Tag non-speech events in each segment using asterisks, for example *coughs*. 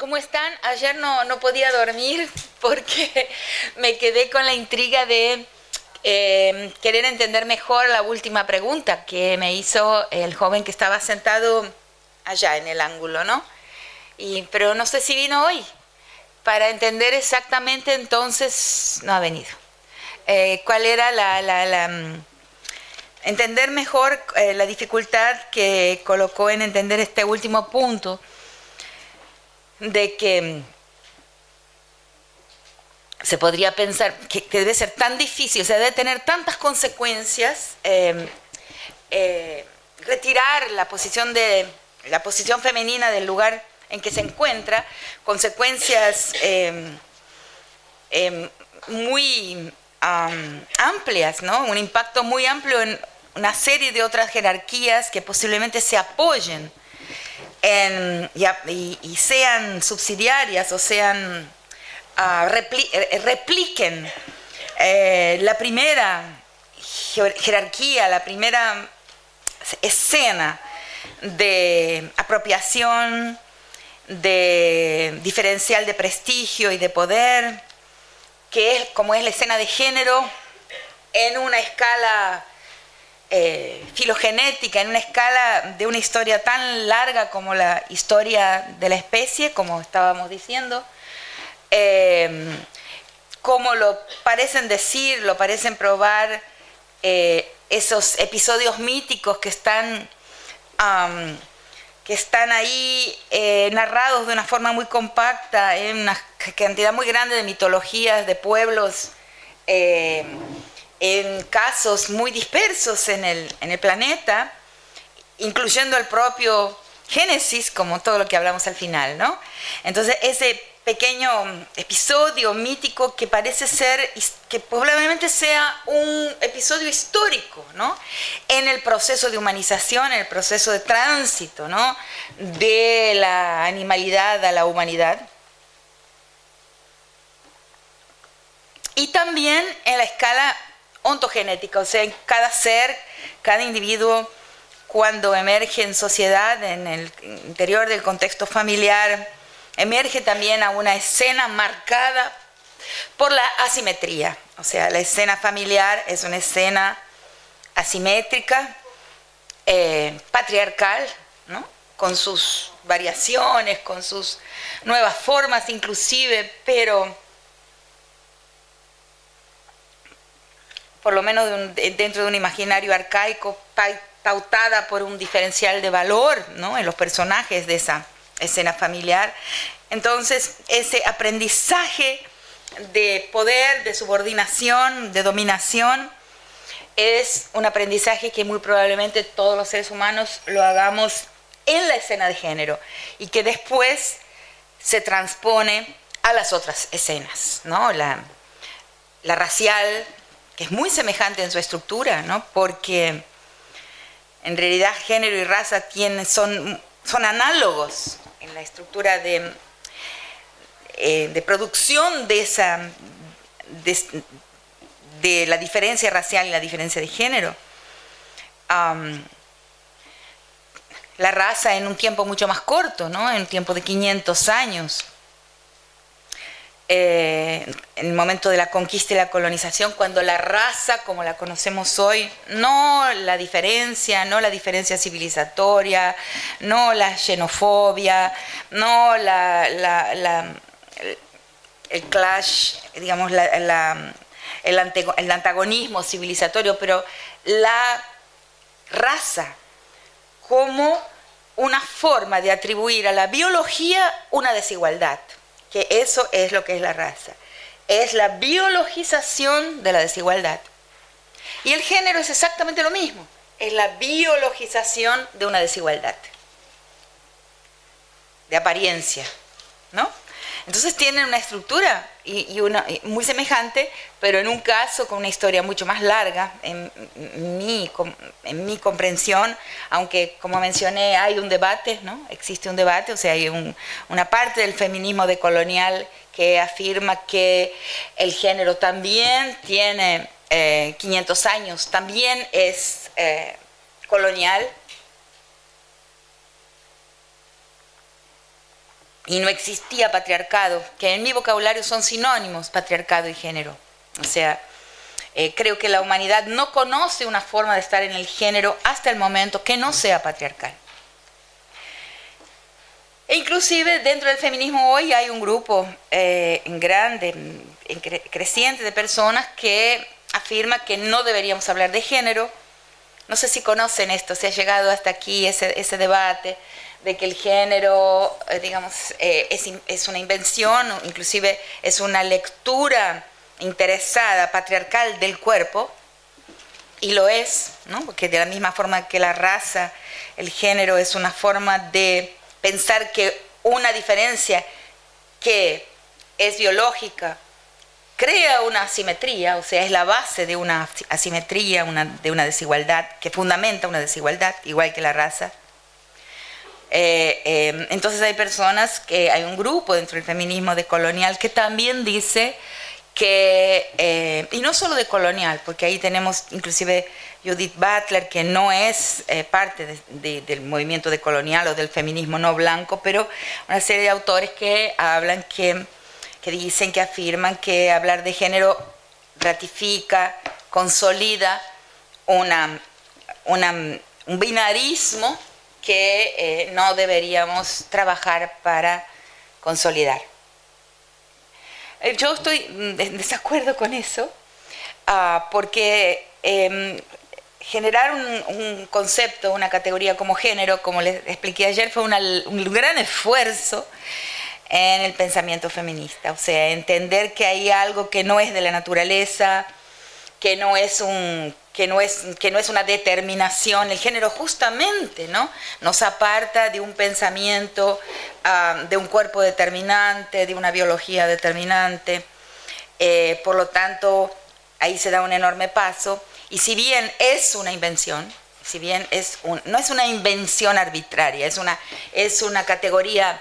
¿Cómo están? Ayer no, no podía dormir porque me quedé con la intriga de eh, querer entender mejor la última pregunta que me hizo el joven que estaba sentado allá en el ángulo, ¿no? Y, pero no sé si vino hoy. Para entender exactamente entonces, no ha venido. Eh, ¿Cuál era la... la, mm, entender mejor eh, la dificultad que colocó en entender este último punto de que mm, se podría pensar que, debe ser tan difícil, o sea, debe tener tantas consecuencias em, eh, retirar la posición de la posición femenina del lugar en que se encuentra, consecuencias em, em, muy amplias, ¿no? Un impacto muy amplio en una serie de otras jerarquías que posiblemente se apoyen y, sean subsidiarias o sean ah, eh, repliquen eh, la primera jerarquía, la primera escena de apropiación, de diferencial de prestigio y de poder, que es como es la escena de género en una escala eh, filogenética en una escala de una historia tan larga como la historia de la especie, como estábamos diciendo, eh, como lo parecen decir, lo parecen probar eh, esos episodios míticos que están, que están ahí narrados de una forma muy compacta en una cantidad muy grande de mitologías, de pueblos en casos muy dispersos en el, en el planeta, incluyendo el propio Génesis, como todo lo que hablamos al final, ¿no? Entonces, ese pequeño episodio mítico que parece ser, que probablemente sea un episodio histórico, ¿no? En el proceso de humanización, en el proceso de tránsito, ¿no? De la animalidad a la humanidad. Y también en la escala ontogenética, o sea, en cada ser, cada individuo, cuando emerge en sociedad, en el interior del contexto familiar, emerge también a una escena marcada por la asimetría. O sea, la escena familiar es una escena asimétrica, eh, patriarcal, ¿no? con sus variaciones, con sus nuevas formas inclusive, pero por lo menos dentro de un imaginario arcaico, pautada por un diferencial de valor ¿no? en los personajes de esa escena familiar. Entonces, ese aprendizaje de poder, de subordinación, de dominación, es un aprendizaje que muy probablemente todos los seres humanos lo hagamos en la escena de género y que después se transpone a las otras escenas, ¿no? La, la racial, es muy semejante en su estructura, ¿no? porque en realidad género y raza tienen, son, son análogos en la estructura de, eh, de producción de, esa, de, la diferencia racial y la diferencia de género. la raza en un tiempo mucho más corto, ¿no? en un tiempo de 500 años. Eh, en el momento de la conquista y la colonización, cuando la raza, como la conocemos hoy, no la diferencia, no la diferencia civilizatoria, no la xenofobia, no la, el clash, digamos, el, el antagonismo civilizatorio, pero la raza como una forma de atribuir a la biología una desigualdad que eso es lo que es la raza. Es la biologización de la desigualdad. Y el género es exactamente lo mismo. Es la biologización de una desigualdad. De apariencia. ¿No? Entonces tienen una estructura y, una, muy semejante, pero en un caso con una historia mucho más larga, en mi, en mi comprensión, aunque como mencioné hay un debate, ¿no? existe un debate, o sea, hay una parte del feminismo decolonial que afirma que el género también tiene 500 eh, años, también es eh, colonial, y no existía patriarcado, que en mi vocabulario son sinónimos patriarcado y género. O sea, eh, creo que la humanidad no conoce una forma de estar en el género hasta el momento que no sea patriarcal. E inclusive dentro del feminismo hoy hay un grupo eh, grande, creciente de personas que afirma que no deberíamos hablar de género. No sé si conocen esto, se ha llegado hasta aquí ese debate de que el género, eh, digamos, es, es, una invención, inclusive es una lectura interesada, patriarcal del cuerpo, y lo es, ¿no? porque de la misma forma que la raza, el género es una forma de pensar que una diferencia que es biológica crea una asimetría, o sea, es la base de una asimetría, una, de una desigualdad, que fundamenta una desigualdad, igual que la raza. Eh, eh, entonces hay personas que, hay un grupo dentro del feminismo decolonial que también dice que, eh, y no solo de colonial, porque ahí tenemos inclusive Judith Butler, que no es eh, parte del movimiento de colonial o del feminismo no blanco, pero una serie de autores que hablan, que, que dicen, que afirman que hablar de género ratifica, consolida una, una, un binarismo que eh, no deberíamos trabajar para consolidar. Eh, yo estoy en desacuerdo con eso, ah, porque em, generar un, concepto, una categoría como género, como les expliqué ayer, fue un gran esfuerzo en el pensamiento feminista. O sea, entender que hay algo que no es de la naturaleza, que no es un que no es, que no es una determinación, el género justamente ¿no? nos aparta de un pensamiento, ah, de un cuerpo determinante, de una biología determinante. Eh, por lo tanto, ahí se da un enorme paso. Y si bien es una invención, si bien es no es una invención arbitraria, es una, es una categoría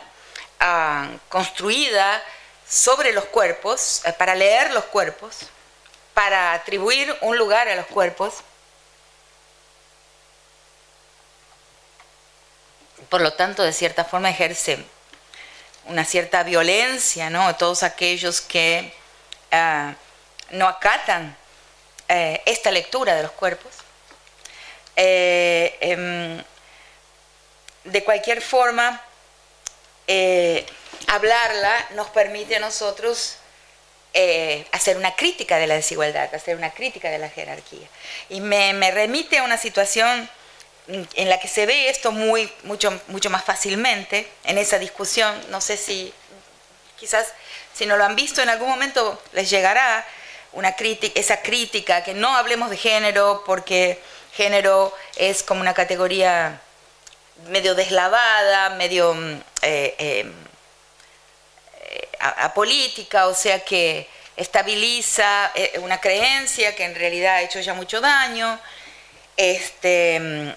ah, construida sobre los cuerpos, eh, para leer los cuerpos, para atribuir un lugar a los cuerpos. Por lo tanto, de cierta forma ejerce una cierta violencia, ¿no? Todos aquellos que ah, no acatan eh, esta lectura de los cuerpos. Eh, em, de cualquier forma, eh, hablarla nos permite a nosotros eh, hacer una crítica de la desigualdad, hacer una crítica de la jerarquía. Y me, remite a una situación en la que se ve esto muy, mucho, mucho más fácilmente en esa discusión. No sé si quizás si no lo han visto en algún momento les llegará una crítica, esa crítica, que no hablemos de género porque género es como una categoría medio deslavada, medio mm, eh, eh, a, política, o sea que estabiliza eh, una creencia que en realidad ha hecho ya mucho daño. Este,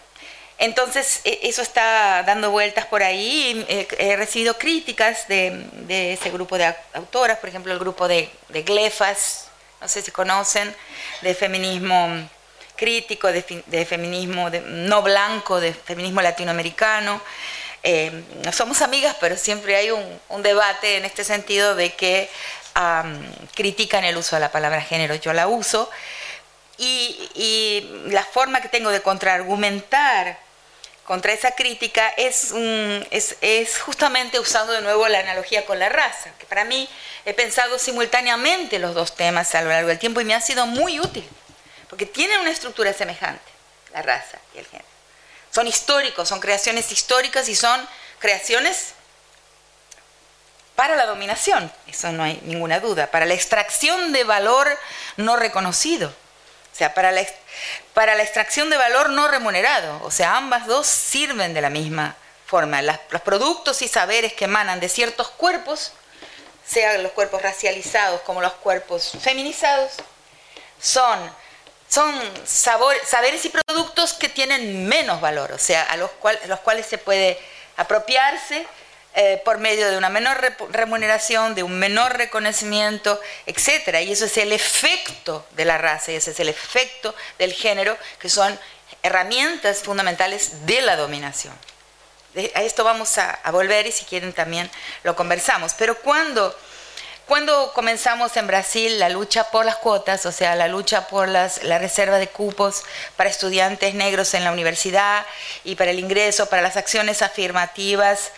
entonces, e, eso está dando vueltas por ahí. He recibido críticas de, ese grupo de autoras, por ejemplo, el grupo de, de Glefas, no sé si conocen, de feminismo crítico, de, feminismo no blanco, de feminismo latinoamericano. Eh, somos amigas, pero siempre hay un, debate en este sentido de que critican el uso de la palabra género. Yo la uso y, la forma que tengo de contraargumentar contra esa crítica es, es, justamente usando de nuevo la analogía con la raza, que para mí he pensado simultáneamente los dos temas a lo largo del tiempo y me ha sido muy útil, porque tienen una estructura semejante, la raza y el género. Son históricos, son creaciones históricas y son creaciones para la dominación, eso no hay ninguna duda, para la extracción de valor no reconocido, o sea, para la, para la extracción de valor no remunerado, o sea, ambas dos sirven de la misma forma. los productos y saberes que emanan de ciertos cuerpos, sean los cuerpos racializados como los cuerpos feminizados, son son saberes y productos que tienen menos valor, o sea, a los, cuales se puede apropiarse eh, por medio de una menor remuneración, de un menor reconocimiento, etc. Y eso es el efecto de la raza y ese es el efecto del género, que son herramientas fundamentales de la dominación. a esto vamos a, volver y si quieren también lo conversamos. Pero cuando, cuando comenzamos en Brasil la lucha por las cuotas, o sea, la lucha por las, la reserva de cupos para estudiantes negros en la universidad y para el ingreso, para las acciones afirmativas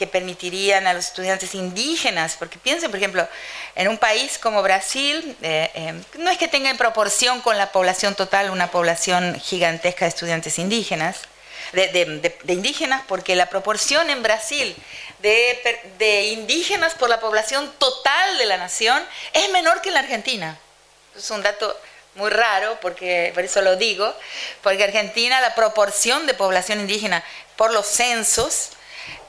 que permitirían a los estudiantes indígenas, porque piensen, por ejemplo, en un país como Brasil, eh, eh, no es que tenga en proporción con la población total una población gigantesca de estudiantes indígenas, de, indígenas, porque la proporción en Brasil de, indígenas por la población total de la nación es menor que en la Argentina. Es un dato muy raro, porque por eso lo digo, porque Argentina la proporción de población indígena por los censos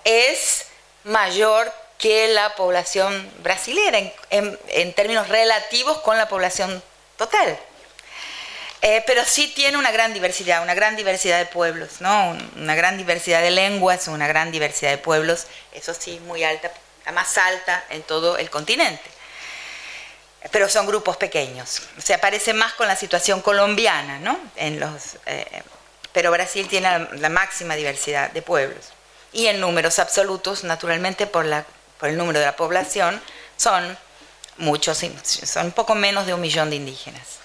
es mayor que la población brasilera en, términos relativos con la población total. Eh, pero sí tiene una gran diversidad, una gran diversidad de pueblos, ¿no? una gran diversidad de lenguas, una gran diversidad de pueblos, eso sí, muy alta, la más alta en todo el continente. Pero son grupos pequeños, se aparece más con la situación colombiana, ¿no? En los, eh, pero Brasil tiene la máxima diversidad de pueblos y en números absolutos, naturalmente por, la, por el número de la población, son muchos, son un poco menos de un millón de indígenas.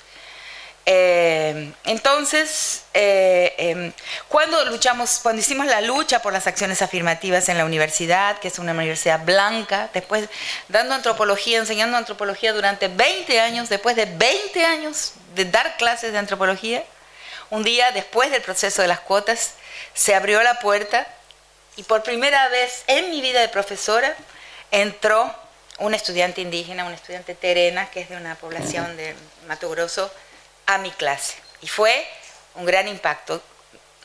Eh, entonces, eh, em, cuando luchamos, cuando hicimos la lucha por las acciones afirmativas en la universidad, que es una universidad blanca, después dando antropología, enseñando antropología durante 20 años, después de 20 años de dar clases de antropología, un día después del proceso de las cuotas, se abrió la puerta y por primera vez en mi vida de profesora entró un estudiante indígena, un estudiante terena, que es de una población de Mato Grosso, a mi clase. Y fue un gran impacto.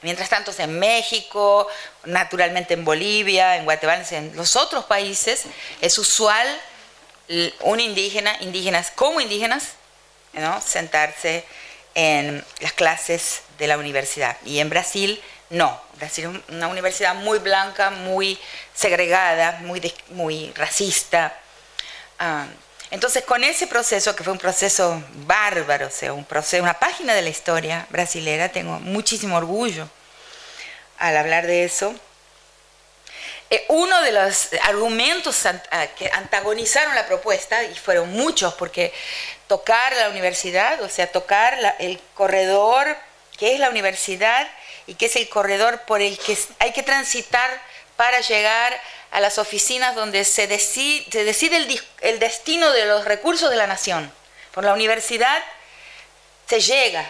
Mientras tanto, en México, naturalmente en Bolivia, en Guatemala, en los otros países, es usual un indígena, indígenas como indígenas, ¿no? sentarse en las clases de la universidad. Y en Brasil no, Brasil es una universidad muy blanca, muy segregada, muy, muy racista. Ah, entonces, con ese proceso, que fue un proceso bárbaro, o sea, un proceso, una página de la historia brasilera, tengo muchísimo orgullo al hablar de eso. Eh, uno de los argumentos que antagonizaron la propuesta, y fueron muchos, porque tocar la universidad, o sea, tocar el corredor que es la universidad, y que es el corredor por el que hay que transitar para llegar a las oficinas donde se decide, el, destino de los recursos de la nación. Por la universidad se llega,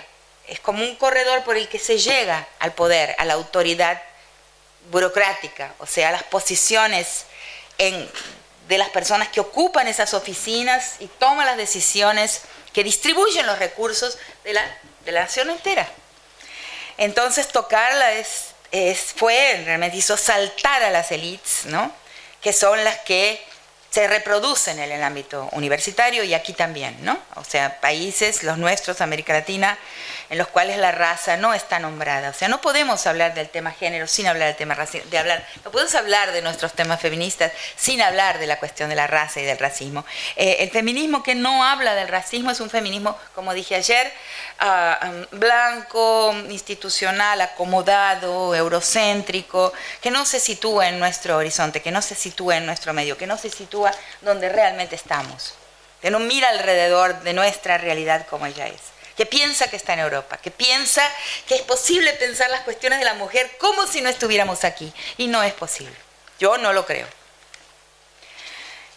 es como un corredor por el que se llega al poder, a la autoridad burocrática, o sea, las posiciones de las personas que ocupan esas oficinas y toman las decisiones que distribuyen los recursos de la nación entera. Entonces tocarla es, fue, realmente hizo saltar a las élites, ¿no? que son las que se reproducen en el ámbito universitario y aquí también, ¿no? O sea, países, los nuestros, América Latina, en los cuales la raza no está nombrada. O sea, no podemos hablar del tema género sin hablar del tema racismo, de hablar, no podemos hablar de nuestros temas feministas sin hablar de la cuestión de la raza y del racismo. Eh, el feminismo que no habla del racismo es un feminismo, como dije ayer, ah, blanco, institucional, acomodado, eurocéntrico, que no se sitúa en nuestro horizonte, que no se sitúa en nuestro medio, que no se sitúa donde realmente estamos, que no mira alrededor de nuestra realidad como ella es que piensa que está en Europa, que piensa que es posible pensar las cuestiones de la mujer como si no estuviéramos aquí. Y no es posible. Yo no lo creo.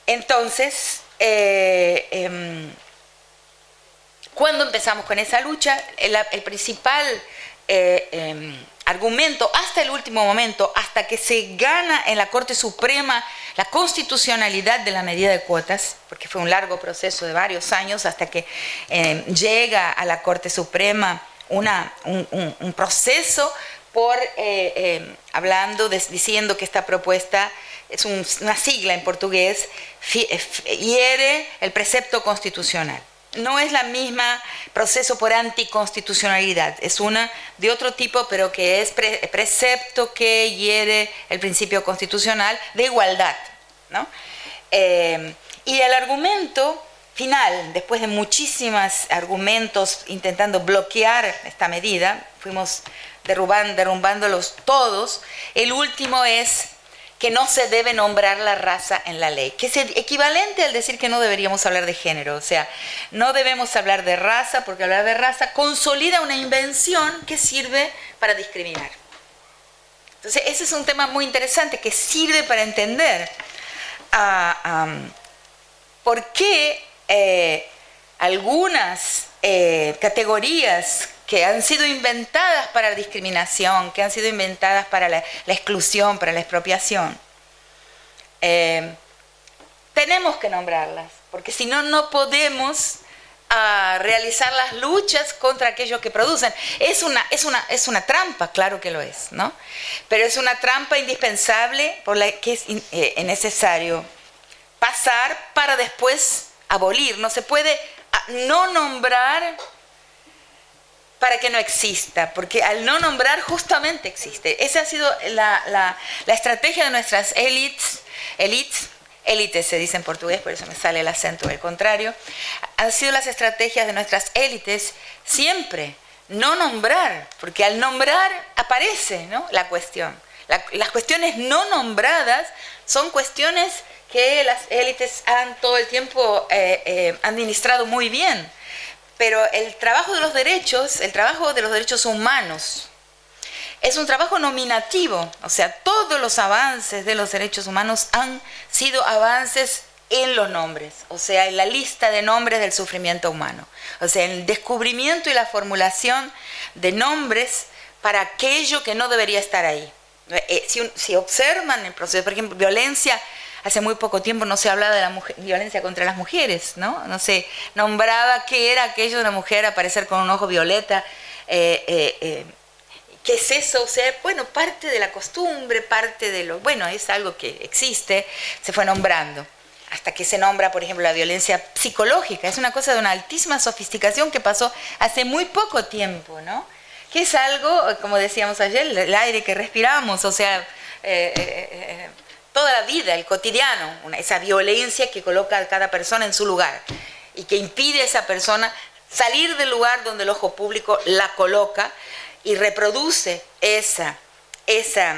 Entonces, eh, em, cuando empezamos con esa lucha, el, principal eh, em, argumento hasta el último momento, hasta que se gana en la Corte Suprema la constitucionalidad de la medida de cuotas, porque fue un largo proceso de varios años hasta que eh, llega a la Corte Suprema una, un, proceso por, eh, eh, hablando, diciendo que esta propuesta es una sigla en portugués, hiere el precepto constitucional no es la misma proceso por anticonstitucionalidad, es una de otro tipo, pero que es precepto que hiere el principio constitucional de igualdad. ¿no? Eh, y el argumento final, después de muchísimos argumentos intentando bloquear esta medida, fuimos derrumbándolos todos, el último es que no se debe nombrar la raza en la ley, que es equivalente al decir que no deberíamos hablar de género, o sea, no debemos hablar de raza porque hablar de raza consolida una invención que sirve para discriminar. Entonces, ese es un tema muy interesante que sirve para entender ah, por qué eh, algunas eh, categorías que han sido inventadas para la discriminación, que han sido inventadas para la, exclusión, para la expropiación. Eh, tenemos que nombrarlas, porque si no, no podemos ah, realizar las luchas contra aquellos que producen. Es una, es, una, es una trampa, claro que lo es, ¿no? Pero es una trampa indispensable por la que es eh, necesario pasar para después abolir. No se puede ah, no nombrar para que no exista, porque al no nombrar justamente existe. Esa ha sido la, estrategia de nuestras élites, élites, élites se dice en portugués, por eso me sale el acento del contrario, han sido las estrategias de nuestras élites siempre no nombrar, porque al nombrar aparece la cuestión. las cuestiones no nombradas son cuestiones que las élites han todo el tiempo eh, eh, administrado muy bien pero el trabajo de los derechos, el trabajo de los derechos humanos, es un trabajo nominativo, o sea, todos los avances de los derechos humanos han sido avances en los nombres, o sea, en la lista de nombres del sufrimiento humano, o sea, el descubrimiento y la formulación de nombres para aquello que no debería estar ahí. Eh, si, si observan el proceso, por ejemplo, violencia hace muy poco tiempo no se hablaba de la violencia contra las mujeres, ¿no? No se nombraba qué era aquello de una mujer aparecer con un ojo violeta. Eh, eh, eh, ¿Qué es eso? O sea, bueno, parte de la costumbre, parte de lo... Bueno, es algo que existe, se fue nombrando hasta que se nombra, por ejemplo, la violencia psicológica. Es una cosa de una altísima sofisticación que pasó hace muy poco tiempo, ¿no? Que es algo, como decíamos ayer, el aire que respiramos, o sea, toda la vida, el cotidiano, esa violencia que coloca a cada persona en su lugar y que impide a esa persona salir del lugar donde el ojo público la coloca y reproduce esa, esa,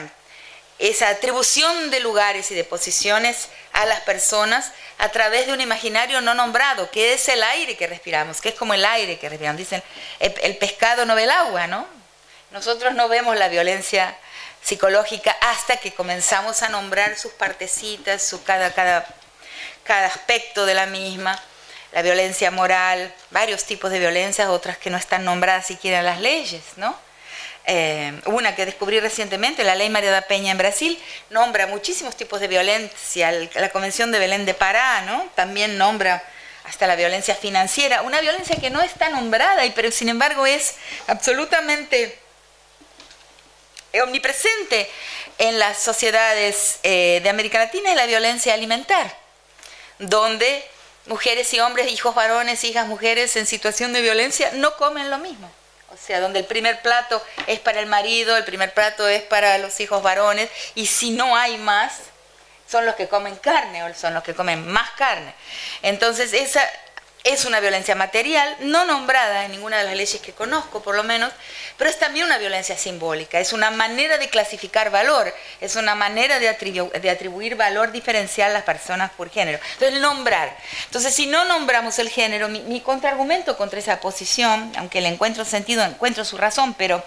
esa atribución de lugares y de posiciones a las personas a través de un imaginario no nombrado, que es el aire que respiramos, que es como el aire que respiramos. Dicen, el, el pescado no ve el agua, ¿no? Nosotros no vemos la violencia psicológica hasta que comenzamos a nombrar sus partecitas, su, cada, cada, cada aspecto de la misma, la violencia moral, varios tipos de violencias, otras que no están nombradas siquiera en las leyes, ¿no? Eh, una que descubrí recientemente, la ley María da Peña en Brasil, nombra muchísimos tipos de violencia, la Convención de Belén de Pará, ¿no? También nombra hasta la violencia financiera, una violencia que no está nombrada, y, pero sin embargo es absolutamente omnipresente en las sociedades eh, de América Latina es la violencia alimentar, donde mujeres y hombres, hijos varones, hijas mujeres en situación de violencia no comen lo mismo. O sea, donde el primer plato es para el marido, el primer plato es para los hijos varones, y si no hay más, son los que comen carne o son los que comen más carne. Entonces, esa es una violencia material, no nombrada en ninguna de las leyes que conozco, por lo menos, pero es también una violencia simbólica, es una manera de clasificar valor, es una manera de, atribuir valor diferencial a las personas por género. Entonces, nombrar. Entonces, si no nombramos el género, mi, contraargumento contra esa posición, aunque le encuentro sentido, encuentro su razón, pero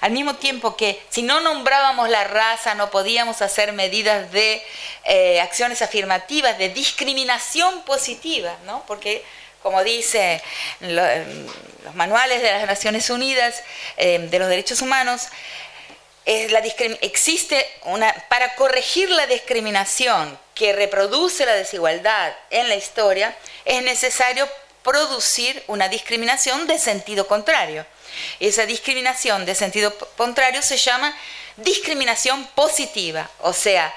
al mismo tiempo que si no nombrábamos la raza, no podíamos hacer medidas de eh, acciones afirmativas, de discriminación positiva, ¿no? Porque como dice los manuales de las Naciones Unidas eh, de los Derechos Humanos, existe para corregir la discriminación que reproduce la desigualdad en la historia, es necesario producir una discriminación de sentido contrario. Esa discriminación de sentido contrario se llama discriminación positiva, o sea,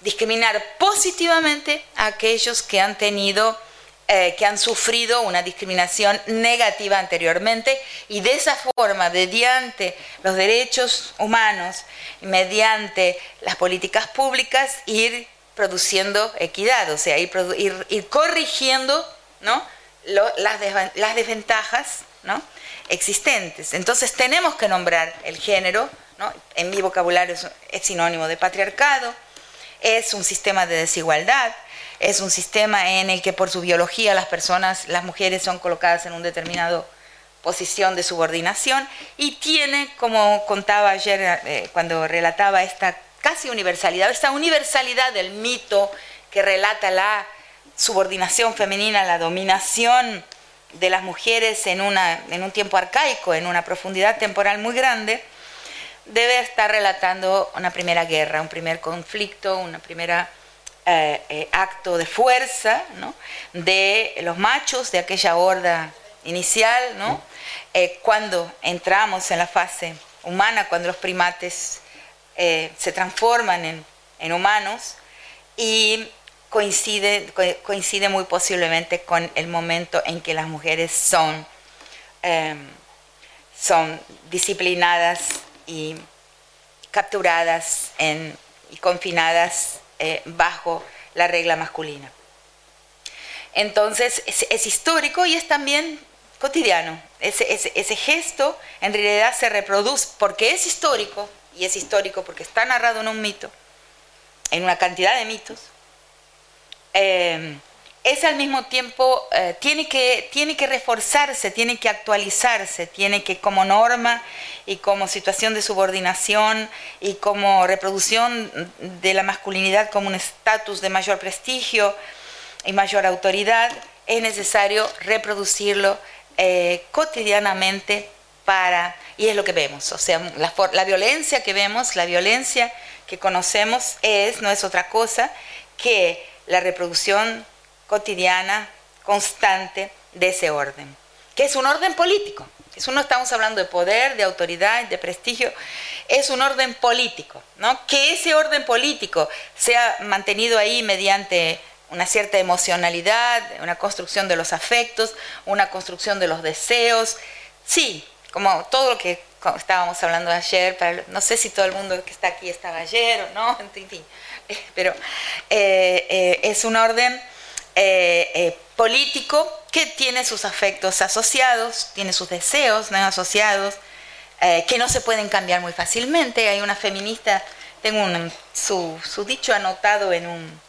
discriminar positivamente a aquellos que han tenido eh, que han sufrido una discriminación negativa anteriormente y de esa forma, mediante los derechos humanos, mediante las políticas públicas, ir produciendo equidad, o sea, ir, corrigiendo ¿no? las, desventajas existentes. Entonces tenemos que nombrar el género, en mi vocabulario es sinónimo de patriarcado, es un sistema de desigualdad, es un sistema en el que por su biología las personas, las mujeres son colocadas en un determinado posición de subordinación y tiene, como contaba ayer eh, cuando relataba esta casi universalidad, esta universalidad del mito que relata la subordinación femenina, la dominación de las mujeres en, una, en un tiempo arcaico, en una profundidad temporal muy grande, debe estar relatando una primera guerra, un primer conflicto, una primera eh, eh, acto de fuerza de los machos de aquella horda inicial, ¿no? Eh, cuando entramos en la fase humana, cuando los primates se transforman en, en, humanos y coincide, coincide muy posiblemente con el momento en que las mujeres son, son disciplinadas y capturadas y confinadas eh, bajo la regla masculina. Entonces es, histórico y es también cotidiano. Ese, gesto en realidad se reproduce porque es histórico, y es histórico porque está narrado en un mito, en una cantidad de mitos. Eh, es al mismo tiempo, eh, tiene, que, tiene que reforzarse, tiene que actualizarse, tiene que como norma y como situación de subordinación y como reproducción de la masculinidad como un estatus de mayor prestigio y mayor autoridad, es necesario reproducirlo eh, cotidianamente para, y es lo que vemos, o sea, la, la violencia que vemos, la violencia que conocemos es, no es otra cosa que la reproducción cotidiana, constante de ese orden, que es un orden político. Eso no estamos hablando de poder, de autoridad, de prestigio, es un orden político, ¿no? Que ese orden político sea mantenido ahí mediante una cierta emocionalidad, una construcción de los afectos, una construcción de los deseos. Sí, como todo lo que estábamos hablando ayer, no sé si todo el mundo que está aquí estaba ayer o no, *laughs* pero eh, eh, es un orden eh, eh, político que tiene sus afectos asociados, tiene sus deseos asociados, eh, que no se pueden cambiar muy fácilmente. Hay una feminista, tengo su, dicho anotado en un,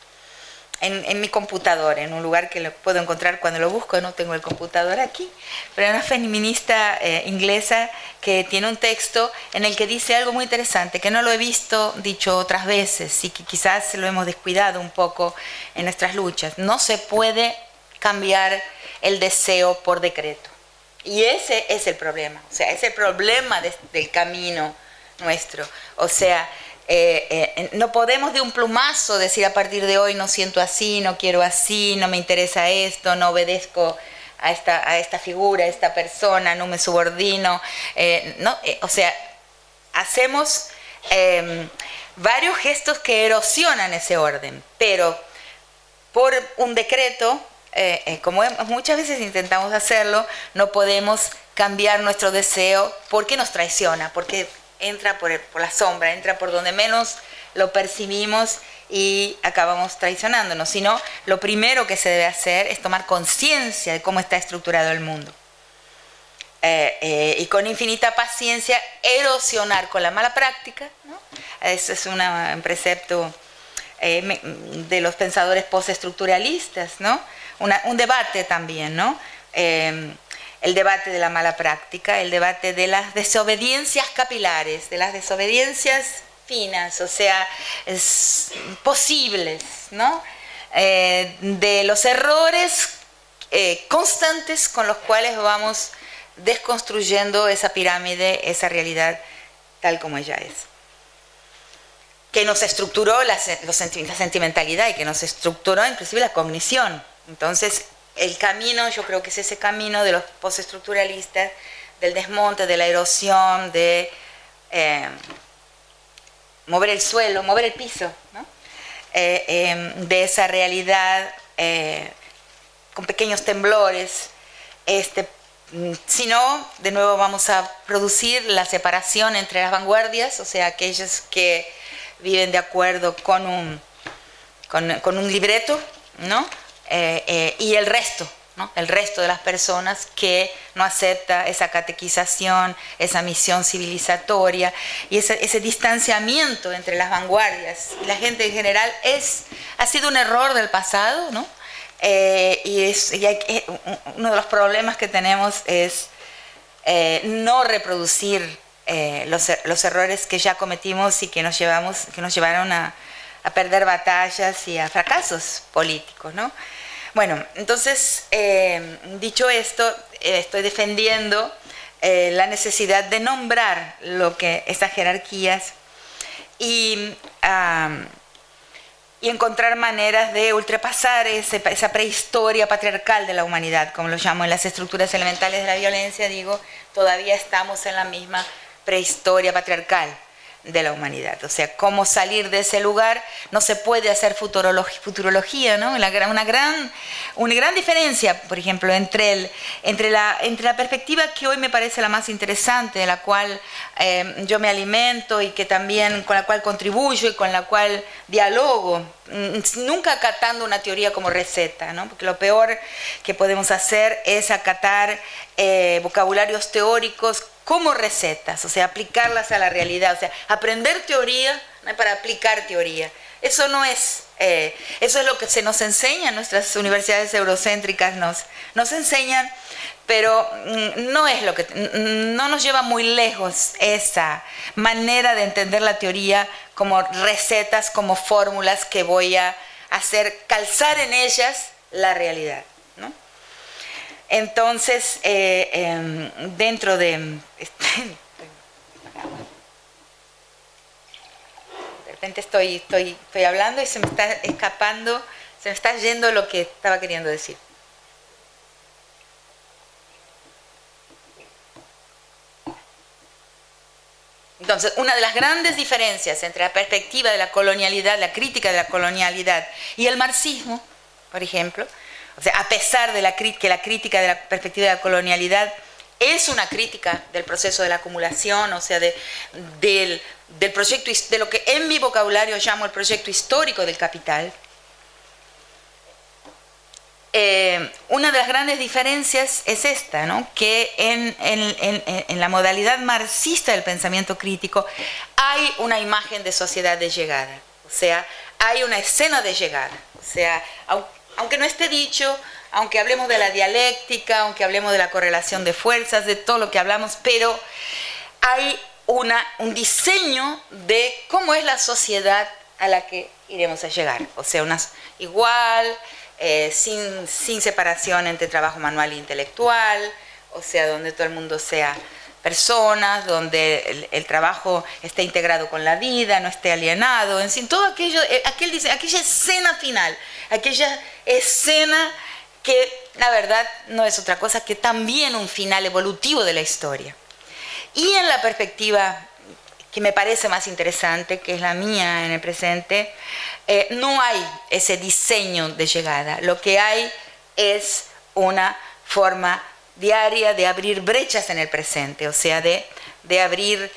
mi computador, en un lugar que lo puedo encontrar cuando lo busco, no tengo el computador aquí, pero hay una feminista eh, inglesa que tiene un texto en el que dice algo muy interesante, que no lo he visto dicho otras veces y que quizás lo hemos descuidado un poco en nuestras luchas. No se puede cambiar el deseo por decreto. Y ese es el problema, o sea, es el problema del camino nuestro. O sea, eh, eh, no podemos de un plumazo decir a partir de hoy no siento así, no quiero así, no me interesa esto, no obedezco a esta, a esta figura, a esta persona, no me subordino. Eh, no, o sea, hacemos em, varios gestos que erosionan ese orden, pero por un decreto, como muchas veces intentamos hacerlo, no podemos cambiar nuestro deseo porque nos traiciona, porque entra por, por la sombra, entra por donde menos lo percibimos y acabamos traicionándonos, sino lo primero que se debe hacer es tomar conciencia de cómo está estructurado el mundo. Eh, eh, y con infinita paciencia erosionar con la mala práctica. ¿no? Eso es un precepto eh, de los pensadores postestructuralistas, ¿no? Un debate también, ¿no? el debate de la mala práctica, el debate de las desobediencias capilares, de las desobediencias finas, o sea, es, posibles, ¿no? Eh, de los errores eh, constantes con los cuales vamos desconstruyendo esa pirámide, esa realidad tal como ella es. Que nos estructuró la, la sentimentalidad y que nos estructuró inclusive la cognición. Entonces, el camino, yo creo que es ese camino de los postestructuralistas, del desmonte, de la erosión, de eh, mover el suelo, mover el piso, eh, em, de esa realidad eh, con pequeños temblores. Este, si no, de nuevo vamos a producir la separación entre las vanguardias, o sea, aquellos que viven de acuerdo con un, con, con un libreto, ¿no? Eh, eh, y el resto, el resto de las personas que no acepta esa catequización, esa misión civilizatoria y ese, distanciamiento entre las vanguardias y la gente en general es, ha sido un error del pasado, ¿no? Eh, y, es, uno de los problemas que tenemos es eh, no reproducir eh, los, los, errores que ya cometimos y que nos, llevamos, que nos llevaron a, a perder batallas y a fracasos políticos, ¿no? Bueno, entonces, eh, dicho esto, eh, estoy defendiendo eh, la necesidad de nombrar lo que estas jerarquías y, y encontrar maneras de ultrapasar esa prehistoria patriarcal de la humanidad, como lo llamo en las estructuras elementales de la violencia, digo, todavía estamos en la misma prehistoria patriarcal de la humanidad. O sea, cómo salir de ese lugar, no se puede hacer futurología, ¿no? una, gran, una gran diferencia, por ejemplo, entre, el, entre, la, entre la perspectiva que hoy me parece la más interesante, de la cual eh, yo me alimento y que también con la cual contribuyo y con la cual dialogo, mm, nunca acatando una teoría como receta, ¿no? porque lo peor que podemos hacer es acatar eh, vocabularios teóricos como recetas, o sea, aplicarlas a la realidad, o sea, aprender teoría para aplicar teoría. Eso no es, eh, eso es lo que se nos enseña, nuestras universidades eurocéntricas nos, nos enseñan, pero mm, no es lo que, no nos lleva muy lejos esa manera de entender la teoría como recetas, como fórmulas que voy a hacer calzar en ellas la realidad. Entonces, eh, em, dentro de... *laughs* De repente estoy, estoy, estoy hablando y se me está escapando, se me está yendo lo que estaba queriendo decir. Entonces, una de las grandes diferencias entre la perspectiva de la colonialidad, la crítica de la colonialidad y el marxismo, por ejemplo, o sea, a pesar de la, que la crítica de la perspectiva de la colonialidad es una crítica del proceso de la acumulación, o sea, de, del, proyecto, de lo que en mi vocabulario llamo el proyecto histórico del capital, eh, una de las grandes diferencias es esta, ¿no? que en, en, la modalidad marxista del pensamiento crítico hay una imagen de sociedad de llegada, o sea, hay una escena de llegada, o sea, aunque no esté dicho, aunque hablemos de la dialéctica, aunque hablemos de la correlación de fuerzas, de todo lo que hablamos, pero hay una, un diseño de cómo es la sociedad a la que iremos a llegar. O sea, una, igual, eh, sin, sin separación entre trabajo manual e intelectual, o sea, donde todo el mundo sea personas, donde el, trabajo esté integrado con la vida, no esté alienado, en fin, todo aquello, eh, aquel aquella escena final, aquella escena que la verdad no es otra cosa que también un final evolutivo de la historia. Y en la perspectiva que me parece más interesante, que es la mía en el presente, eh, no hay ese diseño de llegada, lo que hay es una forma diaria de abrir brechas en el presente, o sea, de, de abrir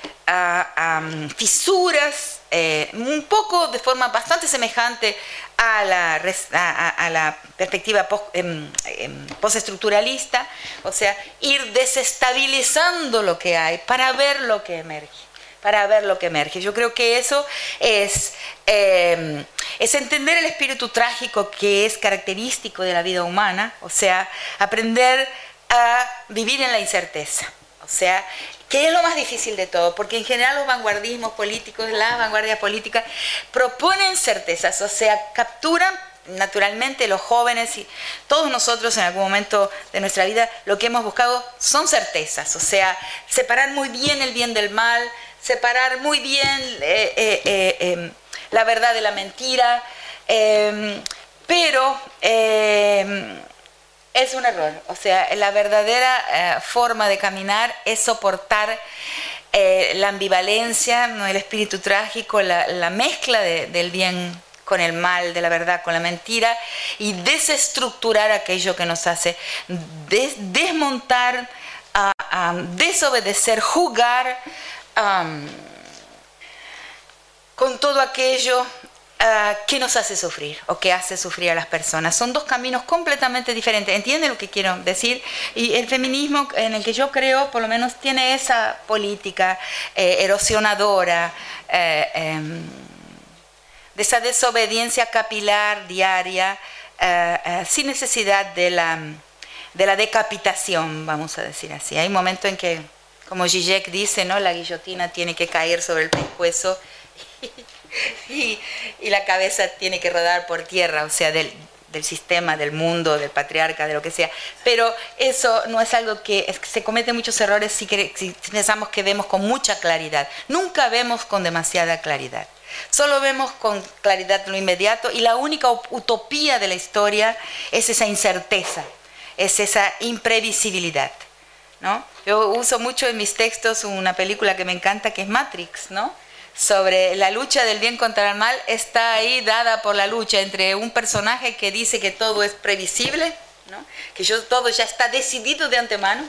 fisuras, eh, un poco de forma bastante semejante a la, perspectiva em, em, postestructuralista, o sea, ir desestabilizando lo que hay para ver lo que emerge para ver lo que emerge. Yo creo que eso es, em, es entender el espíritu trágico que es característico de la vida humana, o sea, aprender a vivir en la incerteza. O sea, que es lo más difícil de todo, porque en general los vanguardismos políticos, las vanguardias políticas, proponen certezas, o sea, capturan naturalmente los jóvenes y todos nosotros en algún momento de nuestra vida lo que hemos buscado son certezas, o sea, separar muy bien el bien del mal, separar muy bien eh, eh, eh, em, la verdad de la mentira, em, pero em, es un error. O sea, la verdadera eh, forma de caminar es soportar eh, la ambivalencia, ¿no? el espíritu trágico, la, mezcla del bien con el mal, de la verdad con la mentira, y desestructurar aquello que nos hace desmontar, desobedecer, jugar con todo aquello ah, ¿qué nos hace sufrir o qué hace sufrir a las personas? Son dos caminos completamente diferentes. ¿Entienden lo que quiero decir? Y el feminismo en el que yo creo, por lo menos, tiene esa política eh, erosionadora, eh, em, de esa desobediencia capilar diaria, eh, sin necesidad de la, de la decapitación, vamos a decir así. Hay momentos en que como Zizek dice, ¿no? La guillotina tiene que caer sobre el pescuezo *laughs* y, la cabeza tiene que rodar por tierra, o sea, del, sistema, del mundo, del patriarca, de lo que sea. Pero eso no es algo que, se cometen muchos errores si, pensamos que vemos con mucha claridad. Nunca vemos con demasiada claridad. Solo vemos con claridad lo inmediato y la única utopía de la historia es esa incerteza, es esa imprevisibilidad. ¿no? Yo uso mucho en mis textos una película que me encanta que es Matrix, ¿no? Sobre la lucha del bien contra el mal está ahí dada por la lucha entre un personaje que dice que todo es previsible, que todo ya está decidido de antemano,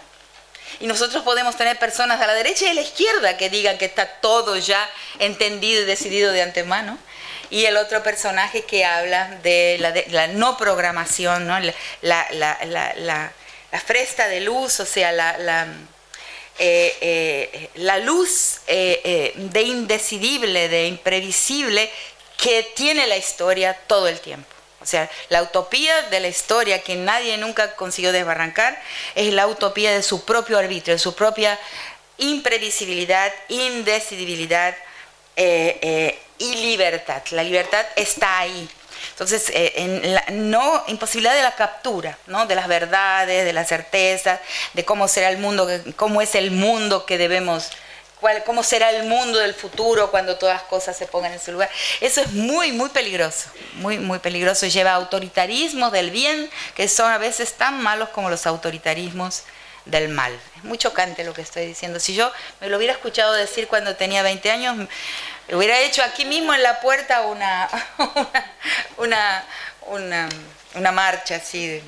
y nosotros podemos tener personas a la derecha y a la izquierda que digan que está todo ya entendido y decidido de antemano. Y el otro personaje que habla de la, no programación, la, la la fresta de luz, o sea, la, eh, eh, la luz eh, de indecidible, de imprevisible que tiene la historia todo el tiempo. O sea, la utopía de la historia que nadie nunca consiguió desbarrancar es la utopía de su propio arbitrio, de su propia imprevisibilidad, indecidibilidad y libertad. La libertad está ahí. Entonces, eh, en la no imposibilidad de la captura, ¿no? de las verdades, de las certezas, de cómo será el mundo, cómo es el mundo que debemos, cuál, cómo será el mundo del futuro cuando todas las cosas se pongan en su lugar. Eso es muy, muy peligroso, muy, muy peligroso. Lleva autoritarismos del bien que son a veces tan malos como los autoritarismos del mal. Es muy chocante lo que estoy diciendo. Si yo me lo hubiera escuchado decir cuando tenía 20 años, hubiera hecho aquí mismo en la puerta una, *laughs* una, una, una marcha así.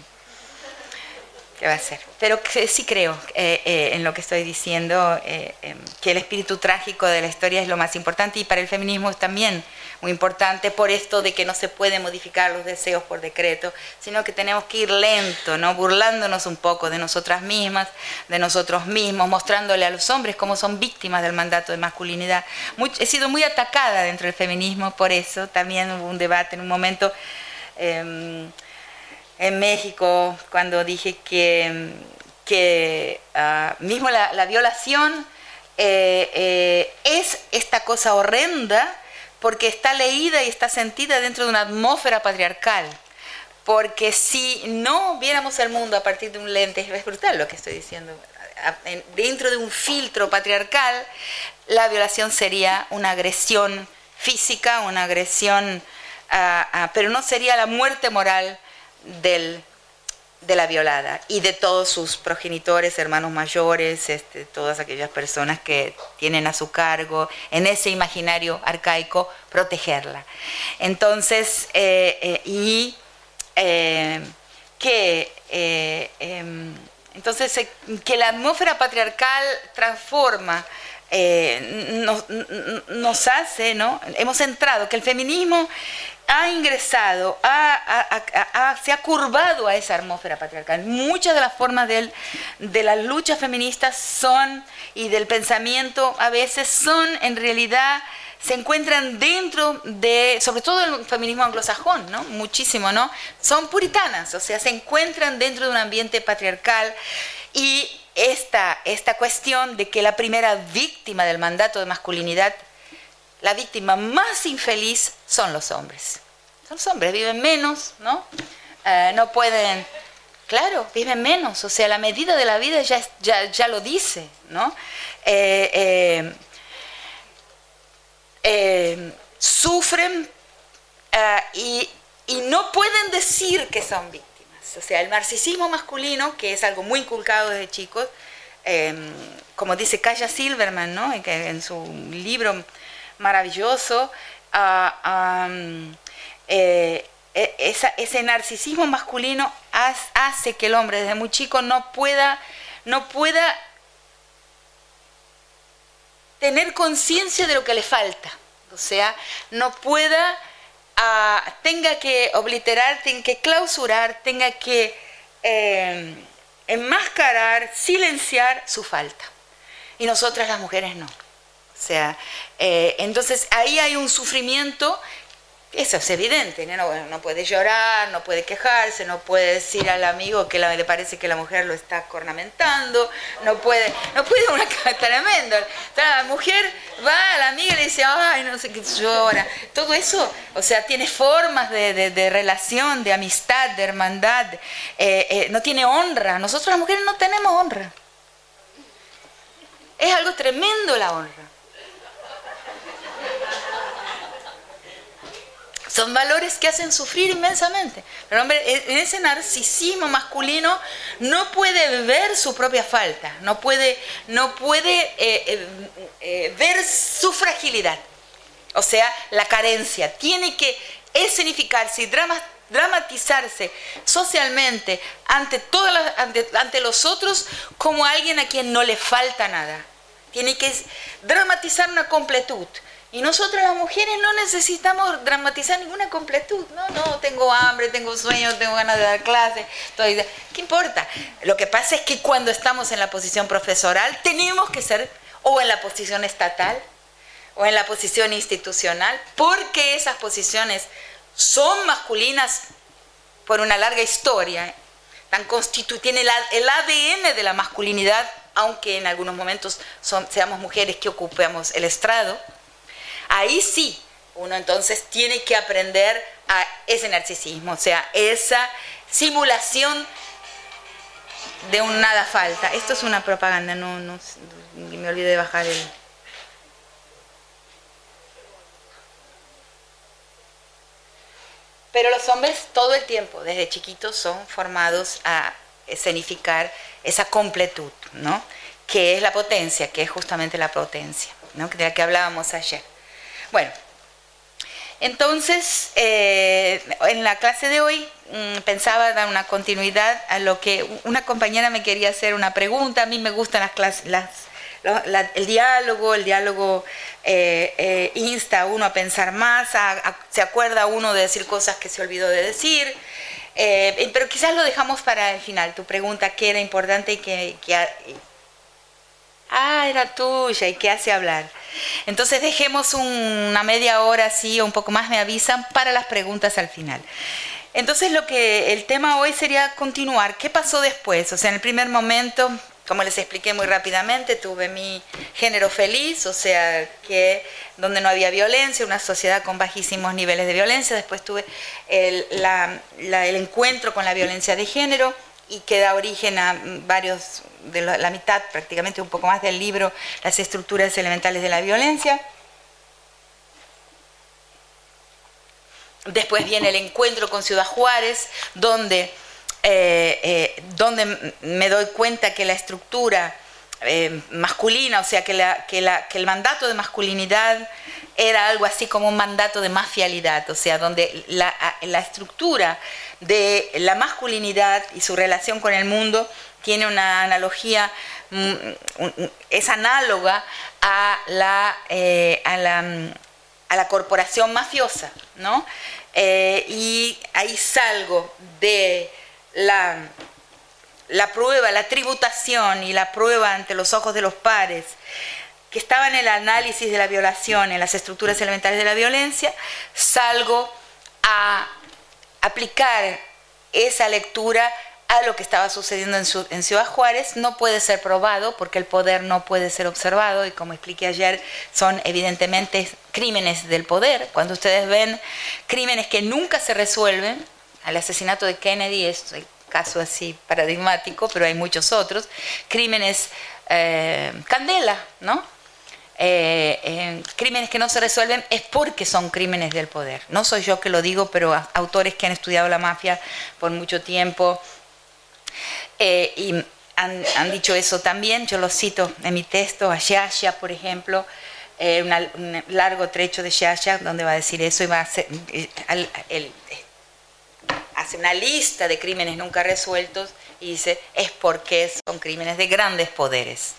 ¿Qué va a ser? Pero sí creo eh, eh, en lo que estoy diciendo, eh, em, que el espíritu trágico de la historia es lo más importante y para el feminismo también muy importante por esto de que no se pueden modificar los deseos por decreto, sino que tenemos que ir lento, ¿no? burlándonos un poco de nosotras mismas, de nosotros mismos, mostrándole a los hombres cómo son víctimas del mandato de masculinidad. he sido muy atacada dentro del feminismo por eso, también hubo un debate en un momento. Em, en México cuando dije que, que ah, mismo la, violación eh, eh, es esta cosa horrenda porque está leída y está sentida dentro de una atmósfera patriarcal. Porque si no viéramos el mundo a partir de un lente, es brutal lo que estoy diciendo, dentro de un filtro patriarcal, la violación sería una agresión física, una agresión, ah, ah, pero no sería la muerte moral del, de la violada y de todos sus progenitores, hermanos mayores, este, todas aquellas personas que tienen a su cargo en ese imaginario arcaico protegerla. Entonces, eh, eh, y eh, que em, entonces que la atmósfera patriarcal transforma nos, nos, hace, ¿no? Hemos entrado, que el feminismo ha ingresado, se ha curvado a esa atmósfera patriarcal. Muchas de las formas de las luchas feministas son, y del pensamiento a veces son en realidad se encuentran dentro de, sobre todo el feminismo anglosajón, ¿no? Muchísimo, ¿no? Son puritanas, o sea, se encuentran dentro de un ambiente patriarcal y esta, esta cuestión de que la primera víctima del mandato de masculinidad la víctima más infeliz son los hombres. Los hombres viven menos, ¿no? Eh, no pueden, claro, viven menos, o sea, la medida de la vida ya, ya, lo dice, ¿no? Eh, eh, sufren y, y no pueden decir que son víctimas. O sea, el narcisismo masculino, que es algo muy inculcado desde chicos, como dice Kaya Silverman, ¿no? en su libro maravilloso, eh, e, ese narcisismo masculino hace que el hombre desde muy chico no pueda, no pueda tener conciencia de lo que le falta, o sea, no pueda tenga que obliterar, tenga que clausurar, tenga que eh, enmascarar, silenciar su falta. Y nosotras las mujeres no. O sea, eh, entonces ahí hay un sufrimiento eso es evidente, ¿no? no puede llorar, no puede quejarse, no puede decir al amigo que le parece que la mujer lo está cornamentando, no puede, no puede una *laughs* tremendo. La mujer va a la amiga y le dice, ay, no sé qué llora. Todo eso, o sea, tiene formas de, relación, de amistad, de hermandad, eh, eh, no tiene honra. Nosotros las mujeres no tenemos honra. Es algo tremendo la honra. Son valores que hacen sufrir inmensamente. Pero hombre, en ese narcisismo masculino no puede ver su propia falta, no puede, no puede eh, eh, eh, ver su fragilidad. O sea, la carencia. Tiene que escenificarse y dramatizarse socialmente ante, ante los otros como alguien a quien no le falta nada. Tiene que dramatizar una completud. Y nosotras las mujeres no necesitamos dramatizar ninguna completud. No, no, tengo hambre, tengo sueño, tengo ganas de dar clase. ¿Qué importa? Lo que pasa es que cuando estamos en la posición profesoral tenemos que ser o en la posición estatal o en la posición institucional, porque esas posiciones son masculinas por una larga historia, tan tiene el ADN de la masculinidad, aunque en algunos momentos seamos mujeres que ocupemos el estrado Ahí sí, uno entonces tiene que aprender a ese narcisismo, o sea, esa simulación de un nada falta. Esto es una propaganda, no, no me olvidé de bajar el... Pero los hombres todo el tiempo, desde chiquitos, son formados a escenificar esa completud, ¿no? Que es la potencia, que es justamente la potencia, ¿no? De la que hablábamos ayer. Bueno, entonces, eh, en la clase de hoy mm, pensaba dar una continuidad a lo que una compañera me quería hacer una pregunta. A mí me gustan las clases, el diálogo, el diálogo eh, eh, insta a uno a pensar más, se acuerda uno de decir cosas que se olvidó de decir. pero quizás lo dejamos para el final. Tu pregunta, ¿qué era importante y que, Ah, era tuya y qué hace hablar. Entonces dejemos una media hora así o un poco más, me avisan, para las preguntas al final. Entonces lo que el tema hoy sería continuar. ¿Qué pasó después? O sea, en el primer momento, como les expliqué muy rápidamente, tuve mi género feliz, o sea, que donde no había violencia, una sociedad con bajísimos niveles de violencia. Después tuve el, el encuentro con la violencia de género y que da origen a varios de la, mitad, prácticamente un poco más del libro, las estructuras elementales de la violencia. Después viene el encuentro con Ciudad Juárez, donde, eh, eh, donde me doy cuenta que la estructura eh, masculina, o sea, que, la, que, la, que, el mandato de masculinidad era algo así como un mandato de mafialidad, o sea, donde la, la estructura de la masculinidad y su relación con el mundo tiene una analogía, mm, es análoga a la, eh, a la, corporación mafiosa, ¿no? Eh, y ahí salgo de la, la prueba, la tributación y la prueba ante los ojos de los pares, que estaba en el análisis de la violación, en las estructuras elementales de la violencia, salgo a aplicar esa lectura a lo que estaba sucediendo en, Ciudad Juárez no puede ser probado porque el poder no puede ser observado y como expliqué ayer son evidentemente crímenes del poder. Cuando ustedes ven crímenes que nunca se resuelven, el asesinato de Kennedy es el caso así paradigmático, pero hay muchos otros, crímenes eh, candela, ¿no? Eh, crímenes que no se resuelven es porque son crímenes del poder. No soy yo que lo digo, pero autores que han estudiado la mafia por mucho tiempo eh, y han, dicho eso también, yo lo cito en mi texto, a Shasha, por ejemplo, eh, un largo trecho de Shasha donde va a decir eso y va a hacer, hace una lista de crímenes nunca resueltos y dice, es porque son crímenes de grandes poderes.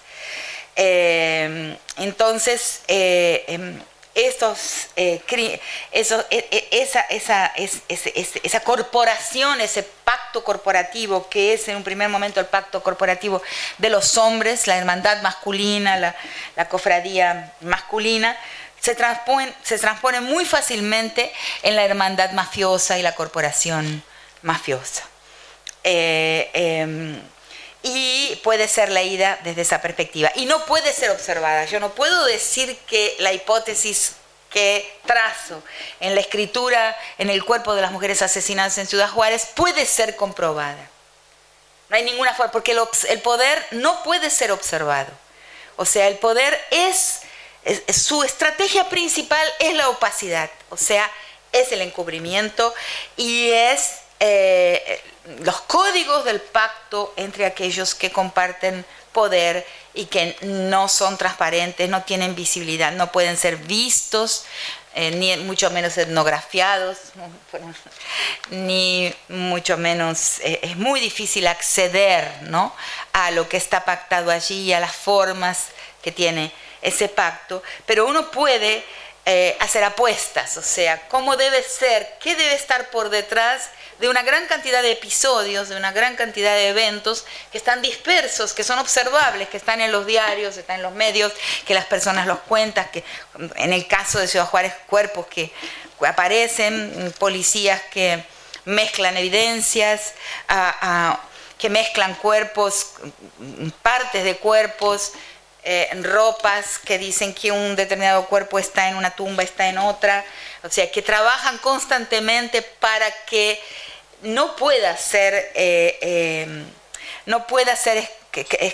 Eh, entonces, em, eh, esa, esa, esa, corporación, ese pacto corporativo que es en un primer momento el pacto corporativo de los hombres, la hermandad masculina, la, cofradía masculina, se transpone, se transpone muy fácilmente en la hermandad mafiosa y la corporación mafiosa. Eh, em, y puede ser leída desde esa perspectiva. Y no puede ser observada. Yo no puedo decir que la hipótesis que trazo en la escritura en el cuerpo de las mujeres asesinadas en Ciudad Juárez puede ser comprobada. No hay ninguna forma, porque el, poder no puede ser observado. O sea, el poder es, su estrategia principal es la opacidad, o sea, es el encubrimiento y es eh, los códigos del pacto entre aquellos que comparten poder y que no son transparentes, no tienen visibilidad, no pueden ser vistos, eh, ni mucho menos etnografiados, *laughs* ni mucho menos, eh, es muy difícil acceder ¿no? a lo que está pactado allí, a las formas que tiene ese pacto, pero uno puede hacer apuestas, o sea, cómo debe ser, qué debe estar por detrás de una gran cantidad de episodios, de una gran cantidad de eventos que están dispersos, que son observables, que están en los diarios, están en los medios, que las personas los cuentan, que en el caso de Ciudad Juárez, cuerpos que aparecen, policías que mezclan evidencias, que mezclan cuerpos, partes de cuerpos, eh, ropas que dicen que un determinado cuerpo está en una tumba, está en otra, o sea, que trabajan constantemente para que no pueda ser, eh, eh, no pueda ser